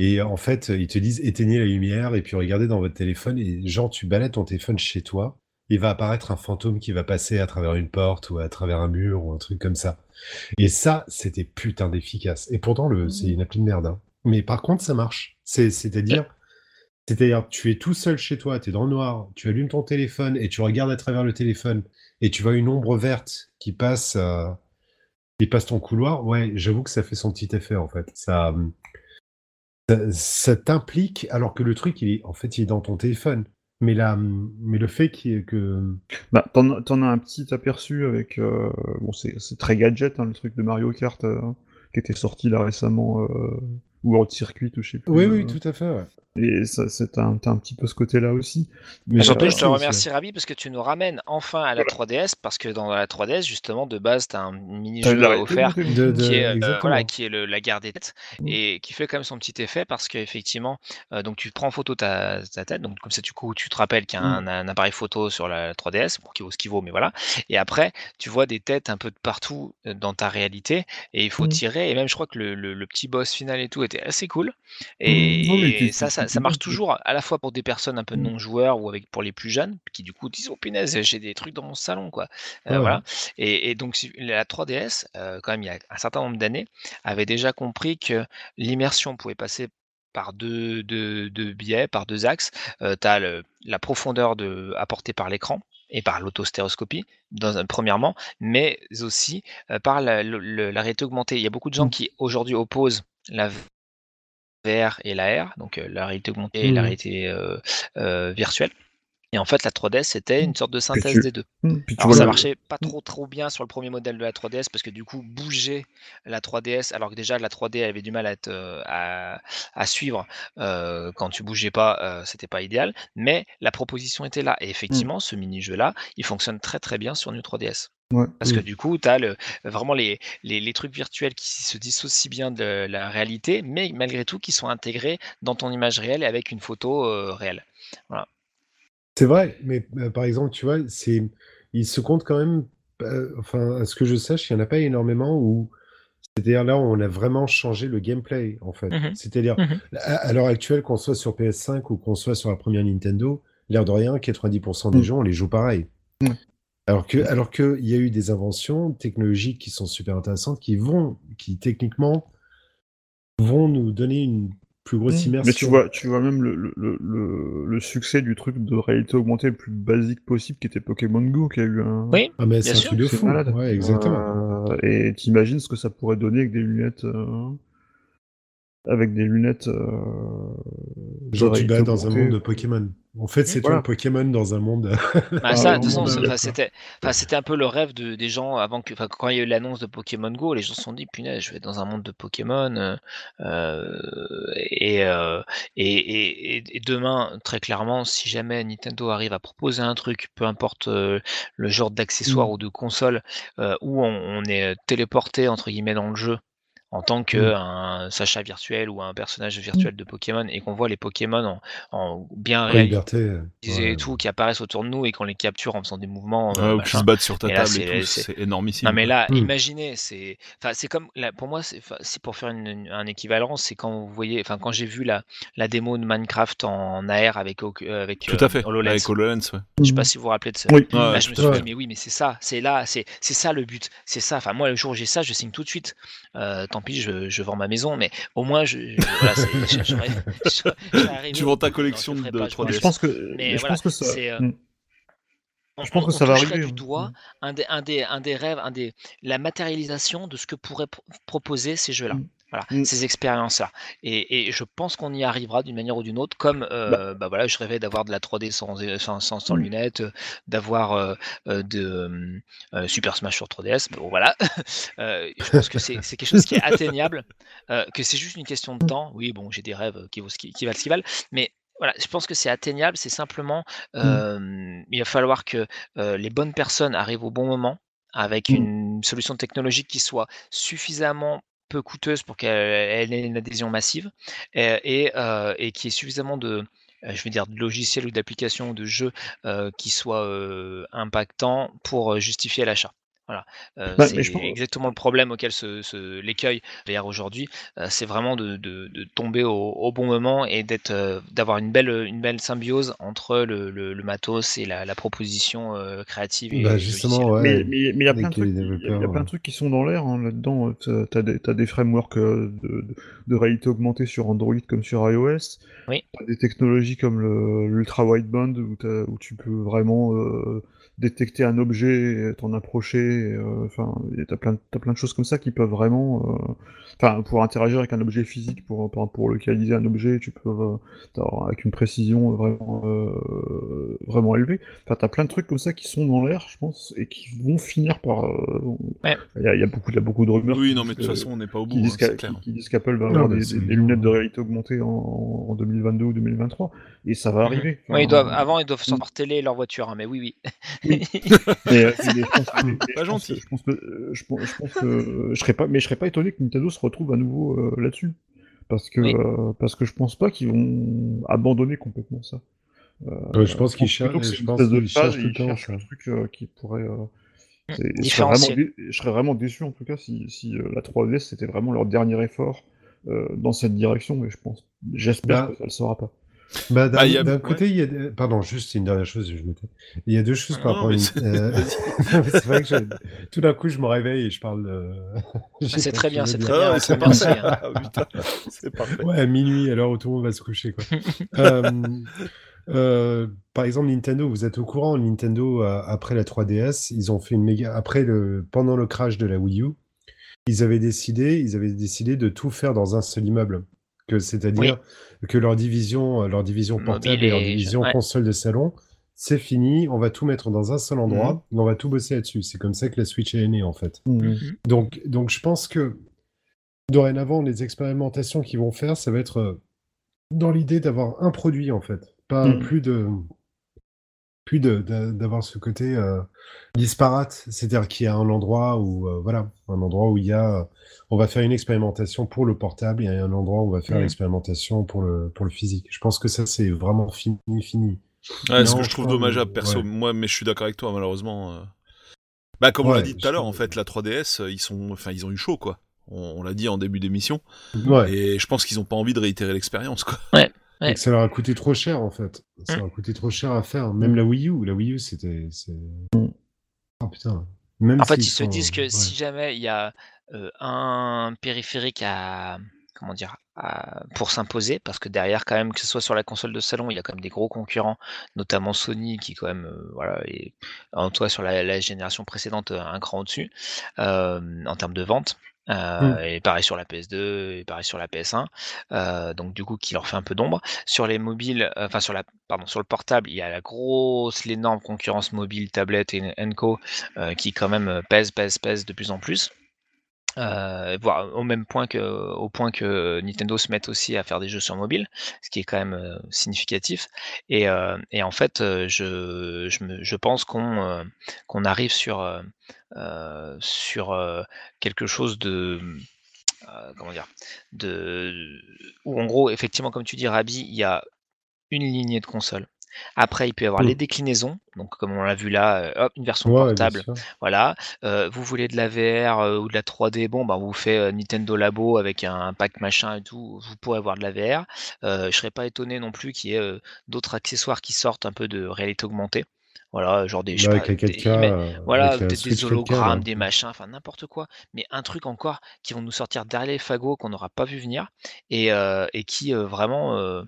et en fait, ils te disent éteignez la lumière, et puis regardez dans votre téléphone, et genre, tu balades ton téléphone chez toi, il va apparaître un fantôme qui va passer à travers une porte ou à travers un mur ou un truc comme ça. Et ça, c'était putain d'efficace. Et pourtant, le, c'est une appli de merde. hein. Mais par contre, ça marche. C'est, c'est-à-dire, c'est-à-dire, tu es tout seul chez toi, tu es dans le noir, tu allumes ton téléphone et tu regardes à travers le téléphone et tu vois une ombre verte qui passe, euh, qui passe ton couloir. Ouais, j'avoue que ça fait son petit effet en fait. Ça, ça, ça t'implique alors que le truc, il est, en fait, il est dans ton téléphone. Mais là, mais le fait que Bah, t'en, as un petit aperçu avec, euh, bon, c'est, très gadget, hein, le truc de Mario Kart euh, qui était sorti là récemment, euh, ou Road Circuit, ou je sais plus. Oui, euh, oui, tout à fait. ouais. Et ça, c'est un, un petit peu ce côté-là aussi. Mais Mais Surtout, euh, je te remercie, Rabi, parce que tu nous ramènes enfin à la 3DS, parce que dans la 3DS, justement, de base, tu as un mini-jeu offert De- de- qui est, euh, voilà, qui est le- la garde des têtes Mm. et qui fait quand même son petit effet parce qu'effectivement, euh, donc tu prends en photo ta, ta tête, donc comme ça, du coup, tu te rappelles qu'il y a un, un appareil photo sur la 3DS, bon, qui vaut ce qu'il vaut, mais voilà. Et après, tu vois des têtes un peu de partout euh, dans ta réalité et il faut Mm. tirer. Et même, je crois que le, le- le petit boss final et tout côté assez cool. Et qui- ça, qui- ça, marche [LAUGHS] toujours à la fois pour des personnes un peu Mmh. non-joueurs ou avec pour les plus jeunes, qui du coup disent oh punaise, j'ai des trucs dans mon salon quoi. Euh, Ouais, voilà. Et, et donc la 3DS, euh, quand même il y a un certain nombre d'années, avait déjà compris que l'immersion pouvait passer par deux, deux, deux biais, par deux axes. tu as la profondeur de, apportée par l'écran et par l'autostéroscopie, premièrement, mais aussi euh, par la, le- la réalité augmentée. Il y a beaucoup de gens Mm. qui aujourd'hui opposent la VR et la R, donc euh, la réalité augmentée et la Mm. réalité euh, euh, virtuelle. Et en fait, la 3DS, c'était une sorte de synthèse tu- des deux. Tu Alors ça marchait pas Mm. trop trop bien sur le premier modèle de la 3DS parce que du coup bouger la 3DS alors que déjà la 3D elle avait du mal à, être, euh, à, à suivre euh, quand tu bougeais pas euh, c'était pas idéal mais la proposition était là et effectivement ce mini jeu là il fonctionne très très bien sur New 3DS Ouais. parce que du coup tu as le, vraiment les, les, les trucs virtuels qui se dissocient bien de la réalité mais malgré tout qui sont intégrés dans ton image réelle et avec une photo euh, réelle C'est vrai, mais euh, par exemple, tu vois, c'est, il se compte quand même, euh, enfin, à ce que je sache, il n'y en a pas énormément où, c'est-à-dire là où on a vraiment changé le gameplay, en fait. Mhm. C'est-à-dire, Mhm. à, à l'heure actuelle, qu'on soit sur PS5 ou qu'on soit sur la première Nintendo, l'air de rien, 90% des Mm. gens, on les joue pareil. Mm. Alors que, alors que, il y a eu des inventions technologiques qui sont super intéressantes, qui vont, qui techniquement vont nous donner une plus grosse Mmh. immersion. Mais tu vois, tu vois même le, le, le- le, le succès du truc de réalité augmentée le plus basique possible qui était Pokémon Go, qui a eu un. oui Ah, mais Bien c'est un sûr, truc de fou. malade. Ouais, exactement. Euh, et t'imagines ce que ça pourrait donner avec des lunettes. euh, Avec des lunettes. euh, de Genre, tu bats dans un monde de Pokémon. En fait, c'est Voilà. toi le Pokémon dans un monde. Bah, [LAUGHS] ça, de toute façon, c'est- c'était, un peu le rêve de, des gens avant que, quand il y a eu l'annonce de Pokémon Go, les gens se sont dit, punaise, je vais être dans un monde de Pokémon. euh, euh, et, euh, et, et, et- et demain, très clairement, si jamais Nintendo arrive à proposer un truc, peu importe euh, le genre d'accessoire Mm. ou de console, euh, où on, on est téléporté entre guillemets dans le jeu en tant que Mm. un Sacha virtuel ou un personnage virtuel de Pokémon et qu'on voit les Pokémon en, en bien En réalisé liberté. euh, ouais. et tout qui apparaissent autour de nous et qu'on les capture en faisant des mouvements euh, Ouais, ou qui se battent sur ta Et là, table c'est- et tout, c'est- c'est énormissime. Non mais là, Mm. imaginez, c'est, enfin c'est comme, là, pour moi, c'est pour faire une- une- un équivalent, c'est quand vous voyez, enfin quand j'ai vu la, la démo de Minecraft en AR avec euh, avec Tout euh, à fait, HoloLens. avec HoloLens, ouais. Je sais pas si vous vous rappelez de ça. Oui. Ouais, Là, je me suis dit, mais oui, mais c'est ça, c'est là, c'est c'est ça le but, c'est ça. Enfin, moi, le jour où j'ai ça, je signe tout de suite. Euh, tant pis, je, je vends ma maison, mais au moins, je, je- voilà, c'est- [LAUGHS] je- j'aurais- j'aurais- j'aurais arrivé Tu vends ta collection Non, je le de pas, je 3DS. Je pense que, Mais mais je voilà, pense que ça. c'est, euh, Mm. on- Je pense on- que ça on va arriver, du doigt un des, un, des, un des rêves, un des, la matérialisation de ce que pourraient pro- proposer ces jeux-là. Mm. Voilà, Mm. ces expériences-là. Et, et je pense qu'on y arrivera d'une manière ou d'une autre, comme euh, bah voilà, je rêvais d'avoir de la 3D sans, sans, sans, sans Mm. lunettes, euh, d'avoir euh, euh, de euh, Super Smash sur 3DS. Bon, voilà. [LAUGHS] Euh, je pense que c'est quelque chose qui est atteignable, euh, que c'est juste une question de temps. Oui, bon, j'ai des rêves qui, vaut ce qui, qui valent ce qu'ils valent, mais voilà, je pense que c'est atteignable. C'est simplement, euh, il va falloir que euh, les bonnes personnes arrivent au bon moment avec une solution technologique qui soit suffisamment peu coûteuse pour qu'elle ait une adhésion massive et, euh, et qui ait suffisamment de, euh, de logiciels ou d'applications ou de jeux euh, qui soient impactants pour justifier l'achat. Voilà, Euh, Bah, c'est pense- exactement le problème auquel se, se- l'écueil VR aujourd'hui, euh, c'est vraiment de, de- de tomber au, au bon moment et d'être, euh, d'avoir une belle, une belle symbiose entre le, le- le matos et la, la proposition euh, créative. Et Bah, justement, ouais. Mais mais- mais il y a plein de trucs, qui sont dans l'air hein, là-dedans. T'as t'as des, frameworks de, de- de réalité augmentée sur Android comme sur iOS. Oui. T'as des technologies comme le- l'ultra wideband où, où tu peux vraiment euh, détecter un objet, et t'en approcher. euh, Enfin, et t'as plein, plein de choses comme ça qui peuvent vraiment, euh, enfin, pour interagir avec un objet physique, pour pour, pour localiser un objet, tu peux euh, avec une précision vraiment euh, vraiment élevée. Enfin, t'as plein de trucs comme ça qui sont dans l'air, je pense, et qui vont finir par. euh, Ouais. Il y, a, il y a beaucoup, il y a beaucoup de rumeurs. Oui, non, mais de toute façon, on n'est pas au qui bout, disent hein, qui- disent qu'Apple va Non, avoir des, lunettes de réalité augmentée en, en 2022 ou 2023, et ça va arriver. Mhm. Oui, ils doivent, avant, ils doivent sortir leur télé et leur voiture, hein, mais oui, oui. [LAUGHS] Euh, [LAUGHS] mais je pense que- mais je Pas gentil. Je pense que, euh, je pense, je pense que euh, je serais pas, mais je serais pas étonné que Nintendo se retrouve à nouveau euh, là-dessus, parce que Oui. euh, parce que je pense pas qu'ils vont abandonner complètement ça. Euh, je pense qu'ils cherchent- je pense qu'ils cherchent tout le temps, cherchent un truc euh, qui pourrait. euh, c'est- je, serais Différencier. vraiment je serais vraiment déçu en tout cas si, si euh, la 3DS c'était vraiment leur dernier effort euh, dans cette direction, mais je pense, j'espère Bah, que ça le sera pas. Bah, d'un Bah, a- d'un côté, il y a... des- Pardon, juste une dernière chose, je m'étais- Il y a deux choses par Non, rapport une- c'est- euh, [LAUGHS] [LAUGHS] c'est vrai que je- tout d'un coup, je me réveille et je parle. sais [LAUGHS] Ah, c'est très bien, c'est très. Ah, c'est très bien parfait. hein. Ah, c'est parfait. Ouais, à minuit, à l'heure où tout le monde va se coucher, quoi. Euh, euh, par exemple, Nintendo, vous êtes au courant, Nintendo, euh, après la 3DS, ils ont fait une méga. Après le, pendant le crash de la Wii U, ils avaient décidé, ils avaient décidé de tout faire dans un seul immeuble. Que c'est-à-dire que leur division, euh, leur division Mobile portable et leur division ouais. console de salon, c'est fini, on va tout mettre dans un seul endroit, Mhm. et on va tout bosser là-dessus. C'est comme ça que la Switch est née, en fait. Mhm. Donc, donc je pense que dorénavant, les expérimentations qu'ils vont faire, ça va être euh, dans l'idée d'avoir un produit, en fait. Pas plus de plus d'avoir ce côté euh, disparate, c'est-à-dire qu'il y a un endroit où euh, voilà, un endroit où il y a, on va faire une expérimentation pour le portable, et un endroit où on va faire Mm. l'expérimentation pour le pour le physique. Je pense que ça c'est vraiment fini, fini. Ouais, ce que je trouve dommageable, perso, ouais. moi, mais je suis d'accord avec toi, malheureusement. euh. Bah, comme on l'a dit tout à l'heure, en fait, la 3DS, euh, ils sont, enfin, ils ont eu chaud, quoi. On, on l'a dit en début d'émission, Ouais. et je pense qu'ils ont pas envie de réitérer l'expérience, quoi. Ouais. Et que ça leur a coûté trop cher en fait. Ça Mm. leur a coûté trop cher à faire. Même la Wii U, la Wii U c'était. Oh putain. Même En fait, ils se sont- disent que ouais. si jamais il y a euh, un périphérique à comment dire à- pour s'imposer, parce que derrière quand même que ce soit sur la console de salon, il y a quand même des gros concurrents, notamment Sony qui quand même euh, voilà est en cas sur la, la génération précédente euh, un cran au-dessus euh, en termes de vente. Euh, Mm. Et pareil sur la PS2, et pareil sur la PS1. Euh, donc du coup, qui leur fait un peu d'ombre. Sur les mobiles, euh, enfin sur la, pardon, sur le portable, il y a la grosse, l'énorme concurrence mobile, tablette et Co euh, qui quand même euh, pèse, pèse, pèse de plus en plus. Euh, voire au même point que, au point que Nintendo se mette aussi à faire des jeux sur mobile, ce qui est quand même euh, significatif. Et, euh, et en fait, je, je, je pense qu'on arrive sur, sur quelque chose de comment dire, de où en gros, effectivement, comme tu dis, Rabi, il y a une lignée de consoles. Après, il peut y avoir Mm. les déclinaisons, donc comme on l'a vu là, euh, hop, une version Ouais, portable, voilà. Euh, vous voulez de la VR euh, ou de la 3D, bon, bah, on vous fait euh, Nintendo Labo avec un pack machin et tout, vous pourrez avoir de la VR. Je serais pas étonné non plus qu'il y ait d'autres accessoires qui sortent un peu de réalité augmentée. Voilà, genre des, je sais Là, pas, avec la des- 4K. ils mettent- voilà, des 4K, hologrammes, des machins, enfin n'importe quoi, mais un truc encore qui vont nous sortir derrière les fagots qu'on n'aura pas vu venir et, euh, et qui euh, vraiment euh,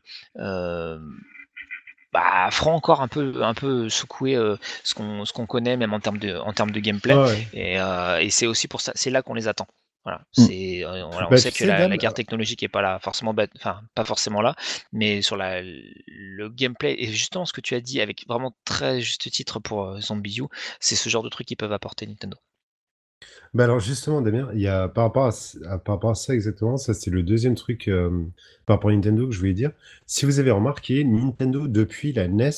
bah, fera encore un peu, un peu secouer euh, ce qu'on ce qu'on connaît même en termes de, en termes de gameplay. Ouais. Et, euh, et c'est aussi pour ça, c'est là qu'on les attend. Voilà, Mm. c'est, euh, on Bah, sait que la, guerre technologique est pas là forcément, enfin pas forcément là, mais sur la, le gameplay et justement ce que tu as dit avec vraiment très juste titre pour euh, Zombie c'est ce genre de trucs qu'ils peuvent apporter Nintendo. Bah alors justement, Damien, il y a par rapport à, c- à- par rapport à ça exactement, ça c'est le deuxième truc euh, par rapport à Nintendo que je voulais dire. Si vous avez remarqué, Nintendo depuis la NES,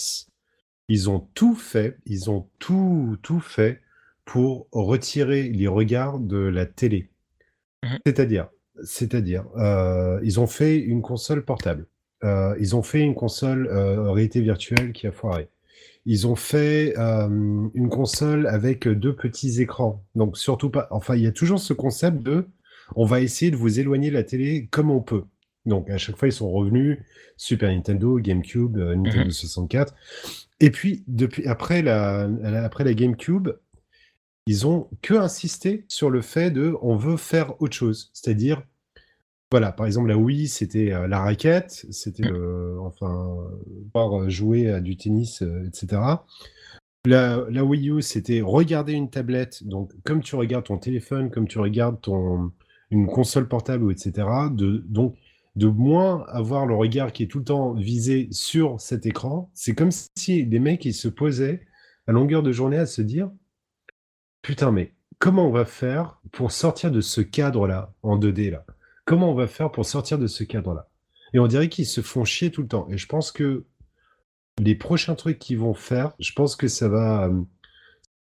ils ont tout fait, ils ont tout tout fait pour retirer les regards de la télé. Mhm. C'est-à-dire, c'est-à-dire, euh, ils ont fait une console portable. Euh, ils ont fait une console euh, réalité virtuelle qui a foiré. Ils ont fait euh, une console avec deux petits écrans. Donc surtout pas. Enfin, il y a toujours ce concept de, on va essayer de vous éloigner de la télé comme on peut. Donc à chaque fois, ils sont revenus Super Nintendo, GameCube, euh, Nintendo Mhm. 64. Et puis depuis après la, la- après la GameCube, ils ont que insisté sur le fait de, on veut faire autre chose. C'est-à-dire voilà, par exemple, la Wii, c'était euh, la raquette, c'était Mm. le, enfin, pouvoir euh, jouer à du tennis, euh, etc. La, la Wii U, c'était regarder une tablette, donc comme tu regardes ton téléphone, comme tu regardes ton, une console portable, etc. De, donc, de moins avoir le regard qui est tout le temps visé sur cet écran. C'est comme si les mecs, ils se posaient à longueur de journée à se dire, putain, mais comment on va faire pour sortir de ce cadre-là, en 2D, là? Comment on va faire pour sortir de ce cadre-là Et on dirait qu'ils se font chier tout le temps. Et je pense que les prochains trucs qu'ils vont faire, je pense que ça va, euh,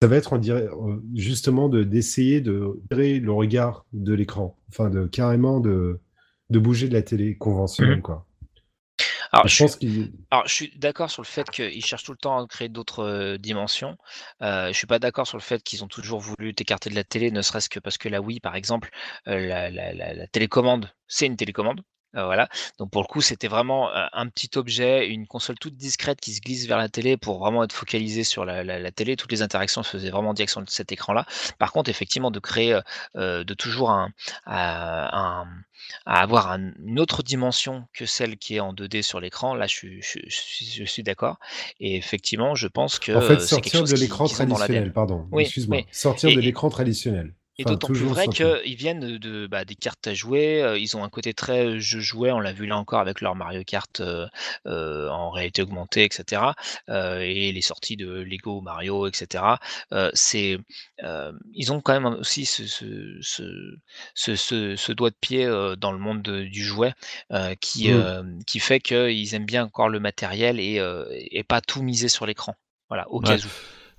ça va être en dire- euh, justement de d'essayer de tirer le regard de l'écran, enfin de carrément de de bouger de la télé conventionnelle, Mhm. quoi. Alors, Je je suis, pense qu'il. alors, je suis d'accord sur le fait qu'ils cherchent tout le temps à créer d'autres euh, dimensions. Euh, je suis pas d'accord sur le fait qu'ils ont toujours voulu t'écarter de la télé, ne serait-ce que parce que la Wii, par exemple, euh, la, la- la- la télécommande, c'est une télécommande. Euh, voilà. Donc pour le coup, c'était vraiment un petit objet, une console toute discrète qui se glisse vers la télé pour vraiment être focalisée sur la, la- la télé. Toutes les interactions se faisaient vraiment en direction de cet écran-là. Par contre, effectivement, de créer, euh, de toujours un, à, un- à avoir un- une autre dimension que celle qui est en 2D sur l'écran, là, je suis, je, je je suis d'accord. Et effectivement, je pense que En fait, quelque sortir chose de l'écran traditionnel, pardon, Oui, excuse-moi. oui. Sortir Et, de l'écran traditionnel. Et Enfin, d'autant plus vrai qu'ils viennent de, bah, des cartes à jouer, euh, ils ont un côté très euh, jeu jouet, on l'a vu là encore avec leur Mario Kart euh, euh, en réalité augmentée, etc. et les sorties de Lego Mario, etc. C'est, ils ont quand même aussi ce, ce, ce, ce, ce- ce doigt de pied dans le monde de- du jouet qui, qui fait qu'ils aiment bien encore le matériel et, et pas tout miser sur l'écran. Voilà, au cas où.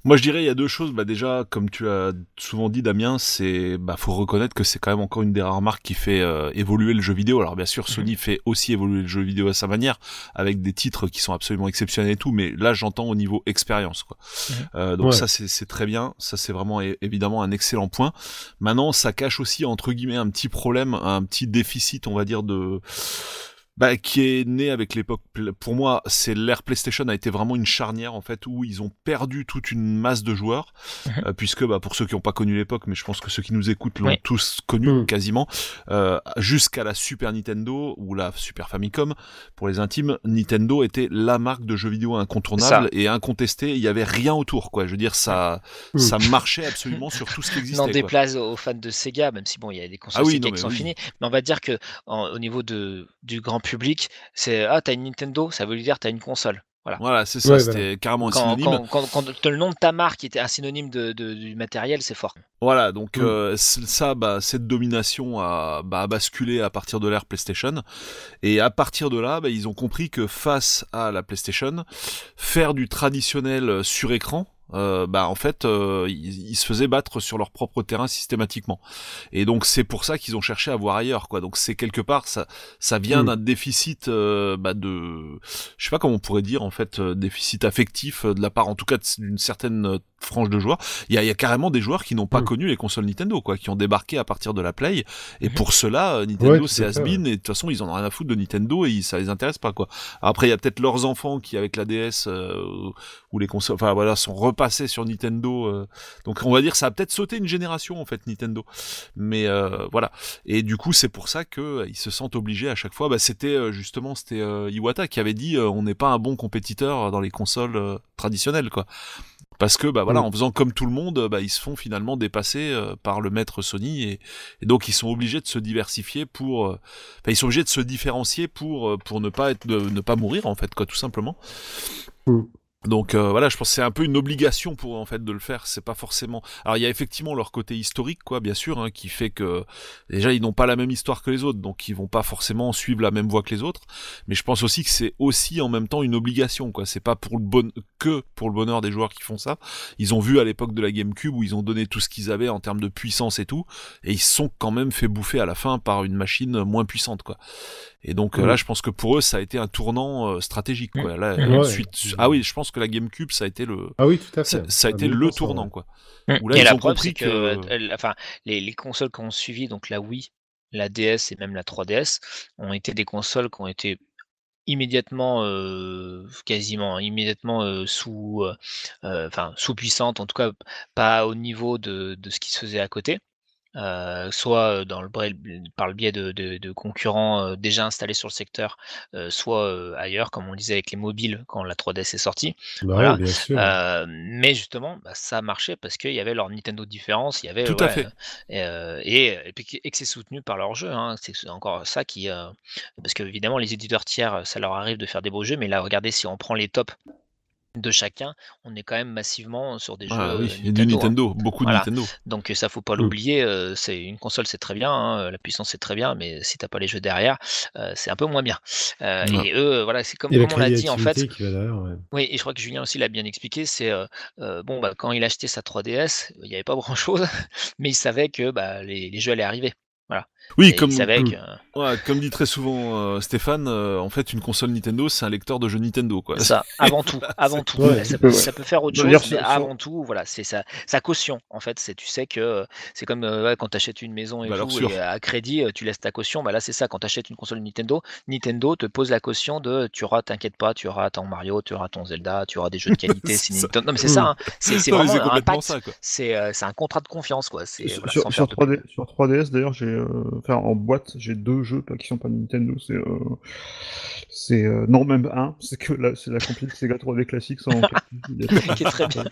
Moi, je dirais il y a deux choses. Bah déjà, comme tu as souvent dit, Damien, c'est bah faut reconnaître que c'est quand même encore une des rares marques qui fait euh, évoluer le jeu vidéo. Alors bien sûr, Sony fait aussi évoluer le jeu vidéo à sa manière, avec des titres qui sont absolument exceptionnels et tout. Mais là, j'entends au niveau expérience. Quoi. Mhm. Euh, donc Ouais. ça, c'est c'est très bien. Ça, c'est vraiment évidemment un excellent point. Maintenant, ça cache aussi entre guillemets un petit problème, un petit déficit, on va dire de bah, qui est né avec l'époque. Pour moi, c'est l'ère PlayStation a été vraiment une charnière en fait où ils ont perdu toute une masse de joueurs, Mhm. euh, puisque bah, pour ceux qui n'ont pas connu l'époque, mais je pense que ceux qui nous écoutent l'ont Oui. tous connu Mhm. quasiment, euh, jusqu'à la Super Nintendo ou la Super Famicom. Pour les intimes, Nintendo était la marque de jeux vidéo incontournable et incontestée. Il y avait rien autour, quoi. Je veux dire, ça, Mhm. ça marchait absolument sur tout ce qui [LAUGHS] N'en existait. quoi. déplaise aux fans de Sega, même si bon, il y a des consoles Ah oui, Sega non, qui sont finies, mais on va dire que en- au niveau de, du grand public, c'est ah t'as une Nintendo, ça veut dire t'as une console. Voilà. Voilà, c'est ça. Ouais, C'était carrément un Quand, synonyme. quand, quand, quand le nom de ta marque était un synonyme de, de- du matériel, c'est fort. Voilà, donc Mm. euh, ça, bah, cette domination a, bah, a basculé à partir de l'ère PlayStation, et à partir de là, bah, ils ont compris que face à la PlayStation, faire du traditionnel sur écran, euh, bah en fait, euh, ils, ils se faisaient battre sur leur propre terrain systématiquement. Et donc c'est pour ça qu'ils ont cherché à voir ailleurs, quoi. Donc c'est quelque part ça, ça vient Mm. d'un déficit euh, bah, de, je sais pas comment on pourrait dire en fait, euh, déficit affectif euh, de la part, en tout cas d'une certaine euh, frange de joueurs. Il y a, il y a carrément des joueurs qui n'ont pas Mm. connu les consoles Nintendo, quoi, qui ont débarqué à partir de la Play. Et Mhm. pour cela, euh, Ouais, Nintendo c'est has-been et de toute façon ils en ont rien à foutre de Nintendo et ils- ça les intéresse pas, quoi. Après il y a peut-être leurs enfants qui avec la DS euh, ou les consoles, enfin voilà, sont repassés sur Nintendo. euh. donc on va dire ça a peut-être sauté une génération en fait Nintendo. Mais euh, voilà. Et du coup c'est pour ça que euh, ils se sentent obligés à chaque fois. Bah, c'était justement c'était Iwata qui avait dit on n'est pas un bon compétiteur dans les consoles traditionnelles quoi. Parce que bah voilà, Mm. en faisant comme tout le monde, bah ils se font finalement dépasser euh, par le maître Sony et, et donc ils sont obligés de se diversifier pour, euh, ils sont obligés de se différencier pour euh, pour ne pas être de, ne pas mourir en fait quoi tout simplement. Mm. Donc euh, voilà, je pense que c'est un peu une obligation pour eux, en fait de le faire. C'est pas forcément. Alors il y a effectivement leur côté historique, quoi, bien sûr, hein, qui fait que déjà ils n'ont pas la même histoire que les autres, donc ils vont pas forcément suivre la même voie que les autres. Mais je pense aussi que c'est aussi en même temps une obligation, quoi. C'est pas pour le bon que pour le bonheur des joueurs qui font ça. Ils ont vu à l'époque de la GameCube où ils ont donné tout ce qu'ils avaient en termes de puissance et tout, et ils sont quand même fait bouffer à la fin par une machine moins puissante, quoi. Et donc là, je pense que pour eux, ça a été un tournant euh, stratégique, quoi. Là, Mm. ah oui, je pense que la GameCube, ça a été le, Ah oui, tout à ça, fait. ça a Ah, été le tournant, ouais. quoi. Mm. Où là, et ils la ont preuve, compris c'est que, que- euh, enfin, les, les consoles qui ont suivi, donc la Wii, la DS et même la 3DS, ont été des consoles qui ont été immédiatement, euh, quasiment immédiatement euh, sous, euh, enfin sous puissantes, en tout cas pas au niveau de, de ce qui se faisait à côté. Euh, soit dans le, par le biais de, de- de concurrents déjà installés sur le secteur, euh, soit ailleurs, comme on disait avec les mobiles quand la 3DS est sortie. Bah Voilà. ouais, bien sûr. Euh, mais justement, bah, ça marchait parce qu'il y avait leur Nintendo différence, il y avait Tout à ouais, fait. et, et, puis que- et que c'est soutenu par leur jeu. Hein, c'est encore ça qui, parce que évidemment les éditeurs tiers, ça leur arrive de faire des beaux jeux, mais là, regardez si on prend les tops de chacun, on est quand même massivement sur des Ah jeux oui, et du Nintendo, hein. Nintendo, beaucoup Voilà. de Nintendo. Donc ça faut pas Mm. l'oublier. euh, c'est une console, c'est très bien, hein, la puissance c'est très bien, mais si t'as pas les jeux derrière, euh, c'est un peu moins bien. Euh, Ouais. Et eux, voilà, c'est comme, on l'a dit en fait. derrière, ouais. Oui, et je crois que Julien aussi l'a bien expliqué. C'est bon, bah, quand il a acheté sa 3DS, il n'y avait pas grand chose, [LAUGHS] mais il savait que bah, les, les jeux allaient arriver. Voilà. Oui, Et comme, que- ouais, dit très souvent euh, Stéphane, euh, en fait, une console Nintendo, c'est un lecteur de jeux Nintendo, quoi. Ça, [LAUGHS] avant tout, avant tout. Ouais, ça, peu, peut, ouais. ça peut faire autre chose, mais avant tout, voilà, c'est sa, sa caution. En fait, c'est tu sais que euh, c'est comme euh, quand tu achètes une maison et Valeur tout, et à crédit, euh, tu laisses ta caution. Bah là, c'est ça. Quand tu achètes une console Nintendo, Nintendo te pose la caution de tu auras, t'inquiète pas, tu auras ton Mario, tu auras ton Zelda, tu auras des jeux de qualité. [LAUGHS] C'est c'est ça. Nintendo. Non, mais c'est ça. hein. C'est vraiment un pacte. C'est euh, c'est un contrat de confiance, quoi. Voilà, sur- sur faire de- 3D, sur 3DS d'ailleurs, j'ai, euh, enfin en boîte, j'ai deux jeux pas- qui sont pas Nintendo. C'est, euh, c'est euh, non même un, c'est que la, c'est la compil Sega 3D classique sans. [LAUGHS] Qui est très bien.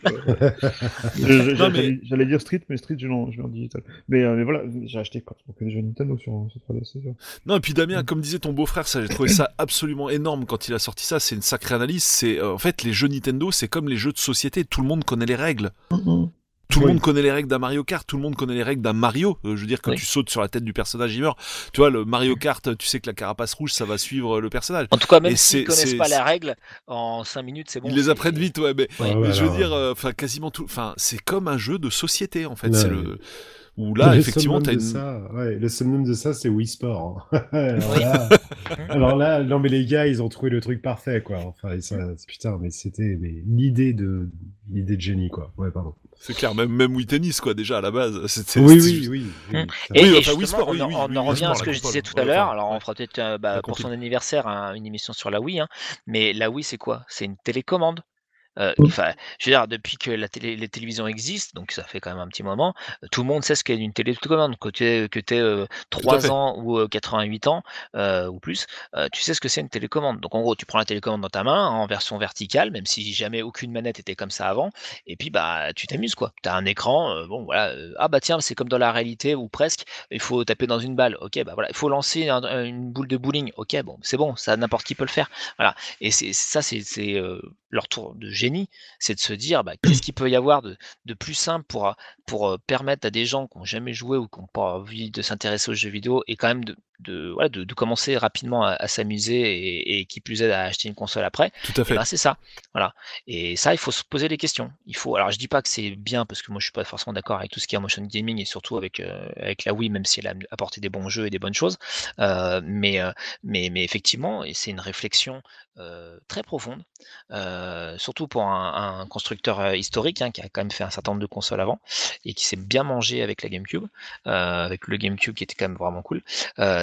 J'allais mais- j'allais dire Street, mais Street je l'ai en, digital. Mais, euh, mais voilà, j'ai acheté quoi, que des jeux Nintendo sur, sur 3DS. c'est sûr. Non, et puis Damien, comme disait ton beau-frère, ça, j'ai trouvé ça absolument énorme quand il a sorti ça. C'est une sacrée analyse. C'est euh, en fait les jeux Nintendo, c'est comme les jeux de société. Tout le monde connaît les règles. Tout le monde connaît les règles d'un Mario Kart, tout le monde connaît les règles d'un Mario. Euh, je veux dire, quand Oui. tu sautes sur la tête du personnage, il meurt. Tu vois, le Mario Kart, tu sais que la carapace rouge, ça va suivre le personnage. En tout cas, même s'ils connaissent pas la règle, en 5 minutes, c'est bon. Ils les apprennent vite, ouais, mais, Ouais, mais ouais, je veux dire, euh, enfin, quasiment tout. Enfin, c'est comme un jeu de société, en fait. C'est le. Où là, le effectivement, t'as une. ça, ouais, le summum de ça, c'est Wii Sport. hein. [LAUGHS] alors, là, [LAUGHS] alors là, non mais les gars, ils ont trouvé le truc parfait, quoi. Enfin, ça, putain, mais c'était mais l'idée de l'idée de génie, quoi. Ouais, pardon. C'est clair, même, même Wii Tennis, quoi, déjà, à la base. [LAUGHS] C'était- Oui, oui, juste- oui. Mm. oui, ça- Et, Oui, et enfin, justement, Wii Sport, oui, on, en- oui, on oui, en Wii revient à ce que je disais tout Ouais, à l'heure. Alors, on fera peut-être euh, bah, pour son anniversaire un- une émission sur la Wii. hein. Mais la Wii, c'est quoi? C'est une télécommande. Euh, Mm. Enfin, je veux dire, depuis que la télé, les télévisions existent, donc ça fait quand même un petit moment, euh, tout le monde sait ce qu'est une télécommande. Que tu aies, que t'aies, euh, fait. 3 ans ou euh, 88 ans ou plus, tu sais ce que c'est une télécommande. Donc en gros, tu prends la télécommande dans ta main en version verticale, même si jamais aucune manette était comme ça avant, et puis bah tu t'amuses quoi. Tu as un écran, bon voilà, ah bah tiens, c'est comme dans la réalité ou presque, il faut taper dans une balle, ok, bah voilà, il faut lancer un- un- une boule de bowling, ok, bon, c'est bon, ça n'importe qui peut le faire. Voilà. Et c'est ça, c'est c'est, leur tour de génie, c'est de se dire bah, qu'est-ce qu'il peut y avoir de, plus simple pour, euh, euh, permettre à des gens qui n'ont jamais joué ou qui n'ont pas envie de s'intéresser aux jeux vidéo et quand même de, de, voilà, de, de commencer rapidement à, à s'amuser et, et qui plus est à acheter une console après. Tout à Et fait. ben, c'est ça. Voilà. Et ça, il faut se poser les questions. Il faut. Alors, je dis pas que c'est bien parce que moi, je suis pas forcément d'accord avec tout ce qui est en motion gaming et surtout avec euh, avec la Wii, même si elle a apporté des bons jeux et des bonnes choses. Euh, mais euh, mais mais effectivement, c'est une réflexion euh, très profonde, euh, surtout pour un, un constructeur euh, historique hein, qui a quand même fait un certain nombre de consoles avant et qui s'est bien mangé avec la GameCube, avec le GameCube qui était quand même vraiment cool.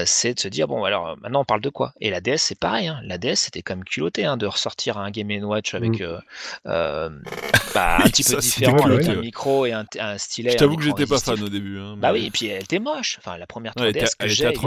C'est de se dire bon, alors maintenant on parle de quoi? Et la DS, c'est pareil. hein. La DS, c'était quand même culotté hein, de ressortir un Game Watch avec Mm. euh, euh, [LAUGHS] bah, un petit ça, peu différent avec un micro et un, un stylet. Je t'avoue que j'étais pas fan au début. Hein, Bah oui, et puis elle était moche. Enfin, la première 3DS Ouais, elle était- que elle j'ai, C'était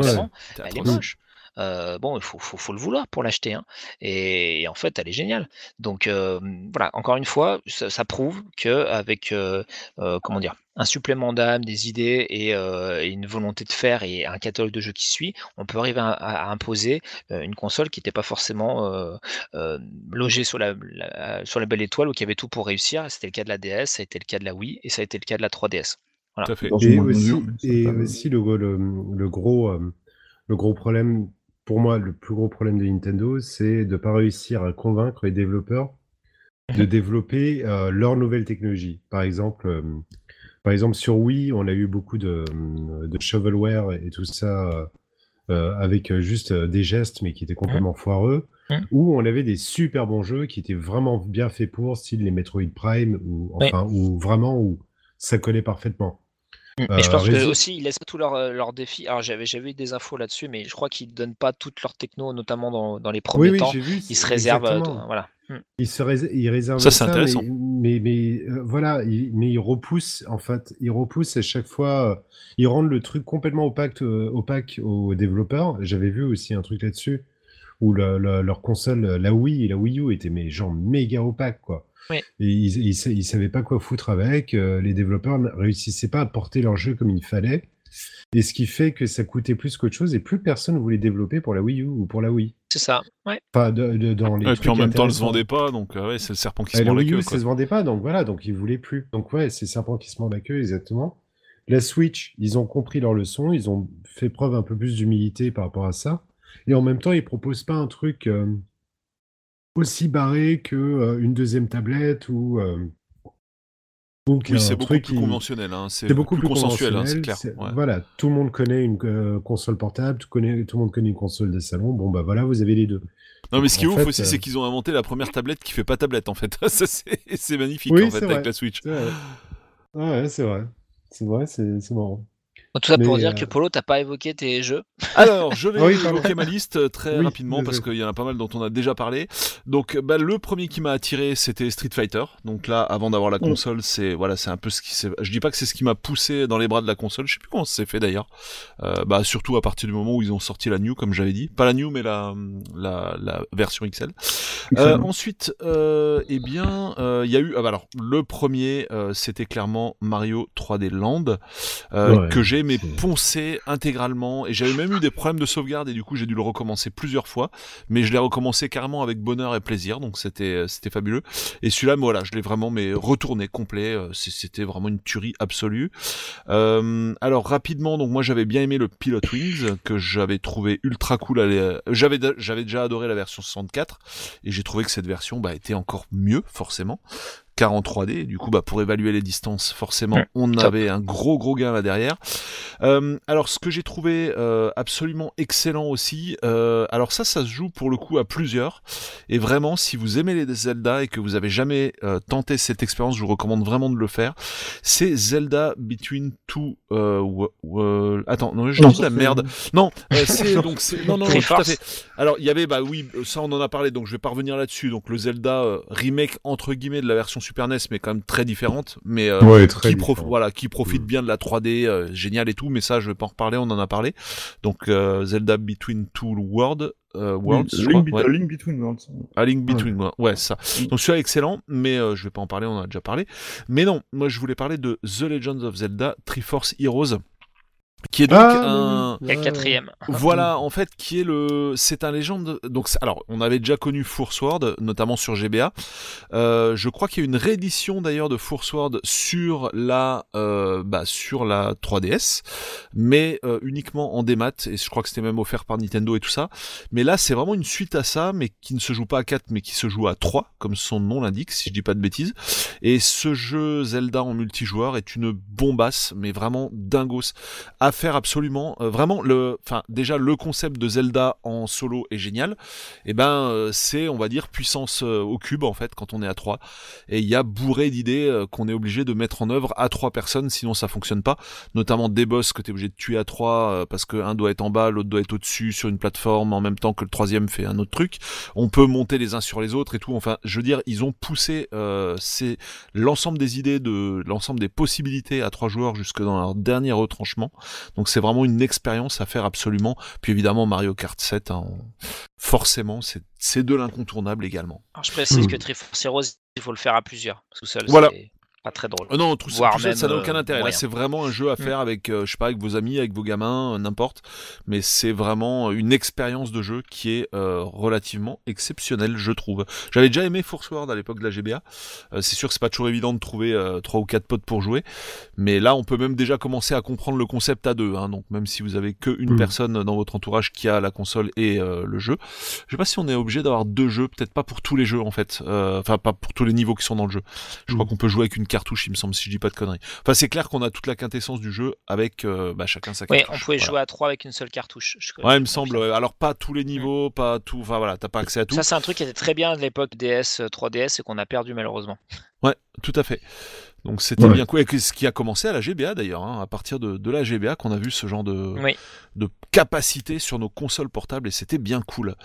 elle est moche. Euh, bon, il faut, faut, faut le vouloir pour l'acheter. hein. Et, et en fait, elle est géniale. Donc euh, voilà, encore une fois, ça, ça prouve que avec euh, euh, comment dire, un supplément d'âme, des idées et, euh, et une volonté de faire et un catalogue de jeux qui suit, on peut arriver à, à- à imposer euh, une console qui n'était pas forcément euh, euh, logée sur la, la- sur la belle étoile ou qui avait tout pour réussir. C'était le cas de la DS, ça a été le cas de la Wii et ça a été le cas de la 3DS. Tout à fait. Dans une Et aussi, mesure, mais ça et peut- aussi le, le, le gros, le gros problème, pour moi, le plus gros problème de Nintendo, c'est de ne pas réussir à convaincre les développeurs de développer euh, leur nouvelle technologie. Par exemple, euh, par exemple, sur Wii, on a eu beaucoup de, de shovelware et tout ça euh, euh, avec euh, juste euh, des gestes, mais qui étaient complètement foireux. Mhm. Où on avait des super bons jeux qui étaient vraiment bien faits pour, style les Metroid Prime, ou enfin, ou vraiment où ça collait parfaitement. Mm. Mais je Euh, pense que aussi ils laissent pas tous leurs euh, leurs défis. Alors j'avais j'avais eu des infos là-dessus, mais je crois qu'ils donnent pas toutes leurs techno, notamment dans, dans les Oui, premiers oui, temps. j'ai vu. Ils se réservent, euh, voilà. Mm. Ils se rés- ils réservent Ça, c'est intéressant. mais, mais, mais, euh, voilà, ils, mais ils repoussent en fait, ils repoussent à chaque fois, euh, ils rendent le truc complètement opaque, euh, opaque aux développeurs. J'avais vu aussi un truc là-dessus où la- leur console, euh, la Wii et la Wii U étaient mais genre méga opaques quoi. Oui. Ils, ils, ils savaient pas quoi foutre avec. euh, les développeurs ne réussissaient pas à porter leur jeu comme il fallait. Et ce qui fait que ça coûtait plus qu'autre chose et plus personne voulait développer pour la Wii U ou pour la Wii. C'est ça. Ouais. Enfin, de- de- dans les Et puis en même temps, elle se vendait pas, donc euh, ouais, c'est le serpent qui Et se la mord la Wii U, queue. ça se vendait pas, donc voilà, donc ils voulaient plus. Donc ouais, c'est serpent qui se mord la queue, exactement. La Switch, ils ont compris leur leçon, ils ont fait preuve un peu plus d'humilité par rapport à ça. Et en même temps, ils proposent pas un truc euh, aussi barré que euh, une deuxième tablette ou, euh, Donc, Oui, c'est beaucoup plus qui- conventionnel. Hein. C'est beaucoup plus consensuel, hein, c'est clair. Ouais. Voilà, tout le monde connaît une euh, console portable, tout, connaît, tout le monde connaît une console de salon. Bon, bah voilà, vous avez les deux. Non, mais ce qui est ouf fait, aussi, c'est qu'ils ont inventé la première tablette qui fait pas tablette en fait. [LAUGHS] Ça, c'est magnifique Oui, en fait avec vrai. la Switch. C'est vrai. Ouais, c'est vrai. C'est vrai, c'est marrant. Tout ça pour Mais, dire euh, que Polo, t'as pas évoqué tes jeux. [LAUGHS] Alors, je vais Ah oui, évoquer ma liste euh, très Oui, rapidement parce qu'il y en a pas mal dont on a déjà parlé. Donc, bah, le premier qui m'a attiré, c'était Street Fighter. Donc là, avant d'avoir la Mm. console, c'est voilà, c'est un peu ce qui s'est. Je dis pas que c'est ce qui m'a poussé dans les bras de la console. Je sais plus comment ça s'est fait d'ailleurs. Euh, bah surtout à partir du moment où ils ont sorti la New, comme j'avais dit, pas la New, mais la la, la version XL. Euh, ensuite, euh, eh bien, euh, il y a eu. ah bah alors, le premier, euh, c'était clairement Mario 3D Land euh, Ouais, que j'ai mais poncé intégralement et j'avais même eu des problèmes de sauvegarde et du coup j'ai dû le recommencer plusieurs fois. Mais je l'ai recommencé carrément avec bonheur et plaisir donc c'était euh, c'était fabuleux. Et celui-là voilà je l'ai vraiment mais retourné complet euh, c'était vraiment une tuerie absolue. Euh, alors rapidement donc moi j'avais bien aimé le Pilot Wings que j'avais trouvé ultra cool j'avais j'avais déjà adoré la version 64 et j'ai trouvé que cette version bah, était encore mieux forcément car en 3D, et du coup, bah, pour évaluer les distances, forcément, Ouais, on top. avait un gros gros gain là derrière. Euh, alors, ce que j'ai trouvé euh, absolument excellent aussi, euh, alors ça, ça se joue pour le coup à plusieurs. Et vraiment, si vous aimez les Zelda et que vous avez jamais euh, tenté cette expérience, je vous recommande vraiment de le faire. C'est Zelda Between Two. Euh, wo- wo- attends, non, je Non, dis la merde. Non, euh, [LAUGHS] c'est donc c'est non non, non tout à fait. Alors il y avait bah oui, ça on en a parlé donc je vais pas revenir là-dessus. Donc le Zelda euh, remake entre guillemets de la version Super NES mais quand même très différente mais euh, Ouais, très qui, prof- différent. voilà, qui profite Mm. bien de la 3D, euh, génial et tout, mais ça je vais pas en reparler, on en a parlé. Donc euh, Zelda Between Two Worlds, euh, Worlds, je Link, crois, Be- ouais. Link Between Worlds. Ah, Link Between, ouais, ouais, ça. Mm. Donc celui-là excellent, mais je vais pas en parler, on en a déjà parlé. Mais non, moi je voulais parler de The Legends of Zelda Triforce Heroes, qui est donc Ah, un... oui, oui. Il y a le Ouais. quatrième. Voilà, en fait, qui est le, c'est un légende. Donc, alors, on avait déjà connu Foursword, notamment sur GBA. Euh, je crois qu'il y a une réédition d'ailleurs de Foursword sur la, euh, bah, sur la 3DS, mais euh, uniquement en démat. Et je crois que c'était même offert par Nintendo et tout ça. Mais là, c'est vraiment une suite à ça, mais qui ne se joue pas à 4, mais qui se joue à 3, comme son nom l'indique, si je dis pas de bêtises. Et ce jeu Zelda en multijoueur est une bombasse, mais vraiment dingos à faire absolument. Euh, vraiment, le, enfin, déjà le concept de Zelda en solo est génial. Et ben, euh, c'est, on va dire, puissance euh, au cube en fait quand on est à 3 Et il y a bourré d'idées euh, qu'on est obligé de mettre en œuvre à trois personnes, sinon ça fonctionne pas. Notamment des boss que tu es obligé de tuer à 3 parce que un doit être en bas, l'autre doit être au-dessus sur une plateforme en même temps que le troisième fait un autre truc. On peut monter les uns sur les autres et tout. Enfin, je veux dire, ils ont poussé euh, c'est l'ensemble des idées de l'ensemble des possibilités à trois joueurs jusque dans leur dernier retranchement. Donc c'est vraiment une expérience à faire absolument. Puis évidemment Mario Kart 7, hein, forcément c'est c'est de l'incontournable également. Alors, je précise Mm. que Triforce Heroes, il faut le faire à plusieurs. Tout seul, Voilà. Pas très drôle. Euh, non, tout, ça- tout ça, même, ça n'a aucun euh, intérêt. Là, c'est vraiment un jeu à Mm. faire avec, euh, je sais pas, avec vos amis, avec vos gamins, euh, n'importe. Mais c'est vraiment une expérience de jeu qui est euh, relativement exceptionnelle, je trouve. J'avais déjà aimé Foursword à l'époque de la GBA. Euh, c'est sûr que c'est pas toujours évident de trouver euh, trois ou quatre potes pour jouer, mais là, on peut même déjà commencer à comprendre le concept à deux. Hein, donc, même si vous avez que une Mm. personne dans votre entourage qui a la console et euh, le jeu, je sais pas si on est obligé d'avoir deux jeux, peut-être pas pour tous les jeux en fait, Euh, enfin pas pour tous les niveaux qui sont dans le jeu. Je crois Mm. qu'on peut jouer avec une cartouche, il me semble, si je dis pas de conneries. Enfin, c'est clair qu'on a toute la quintessence du jeu avec euh, bah, chacun sa Oui, cartouche. on pouvait Voilà. jouer à 3 avec une seule cartouche. Je Ouais, il me semble. Alors pas tous les niveaux, pas tout. Enfin voilà, t'as pas accès à tout. Ça, c'est un truc qui était très bien de l'époque DS, euh, 3DS et qu'on a perdu malheureusement. Ouais, tout à fait. Donc c'était Ouais. bien cool. Et ce qui a commencé à la GBA d'ailleurs, hein, à partir de, de la GBA qu'on a vu ce genre de, Oui. de capacité sur nos consoles portables et c'était bien cool.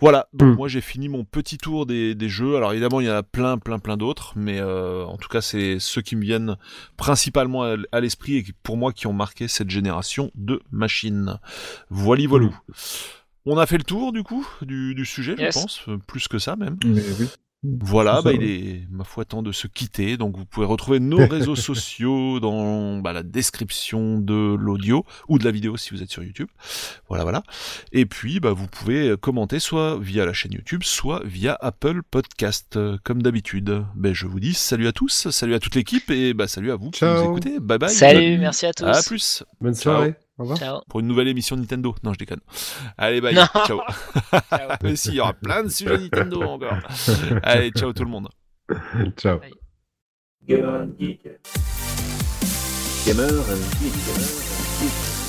Voilà, donc Mm. moi j'ai fini mon petit tour des, des jeux. Alors évidemment il y en a plein, plein, plein d'autres, mais euh, en tout cas c'est ceux qui me viennent principalement à, à l'esprit et qui, pour moi qui ont marqué cette génération de machines. Voilà, voilà. Mm. On a fait le tour du coup du, du sujet, Yes. je pense, euh, plus que ça même. Mais oui. Voilà, bah, il est ma foi temps de se quitter. Donc vous pouvez retrouver nos [LAUGHS] réseaux sociaux dans bah, la description de l'audio ou de la vidéo si vous êtes sur YouTube. Voilà, voilà. Et puis bah, vous pouvez commenter soit via la chaîne YouTube, soit via Apple Podcast, comme d'habitude. Ben, je vous dis salut à tous, salut à toute l'équipe et bah, salut à vous qui nous écoutez. Bye bye. Salut, merci à tous. À plus Bonne Ciao. Soirée. Au revoir. Ciao. pour une nouvelle émission Nintendo. Non, je déconne. Allez, bye. Non. Ciao. Ciao. [LAUGHS] Mais si, il y aura plein de sujets Nintendo encore. Allez, ciao tout le monde. Ciao. Gamer and Geek. Gamer and Geek. Gamer and Geek.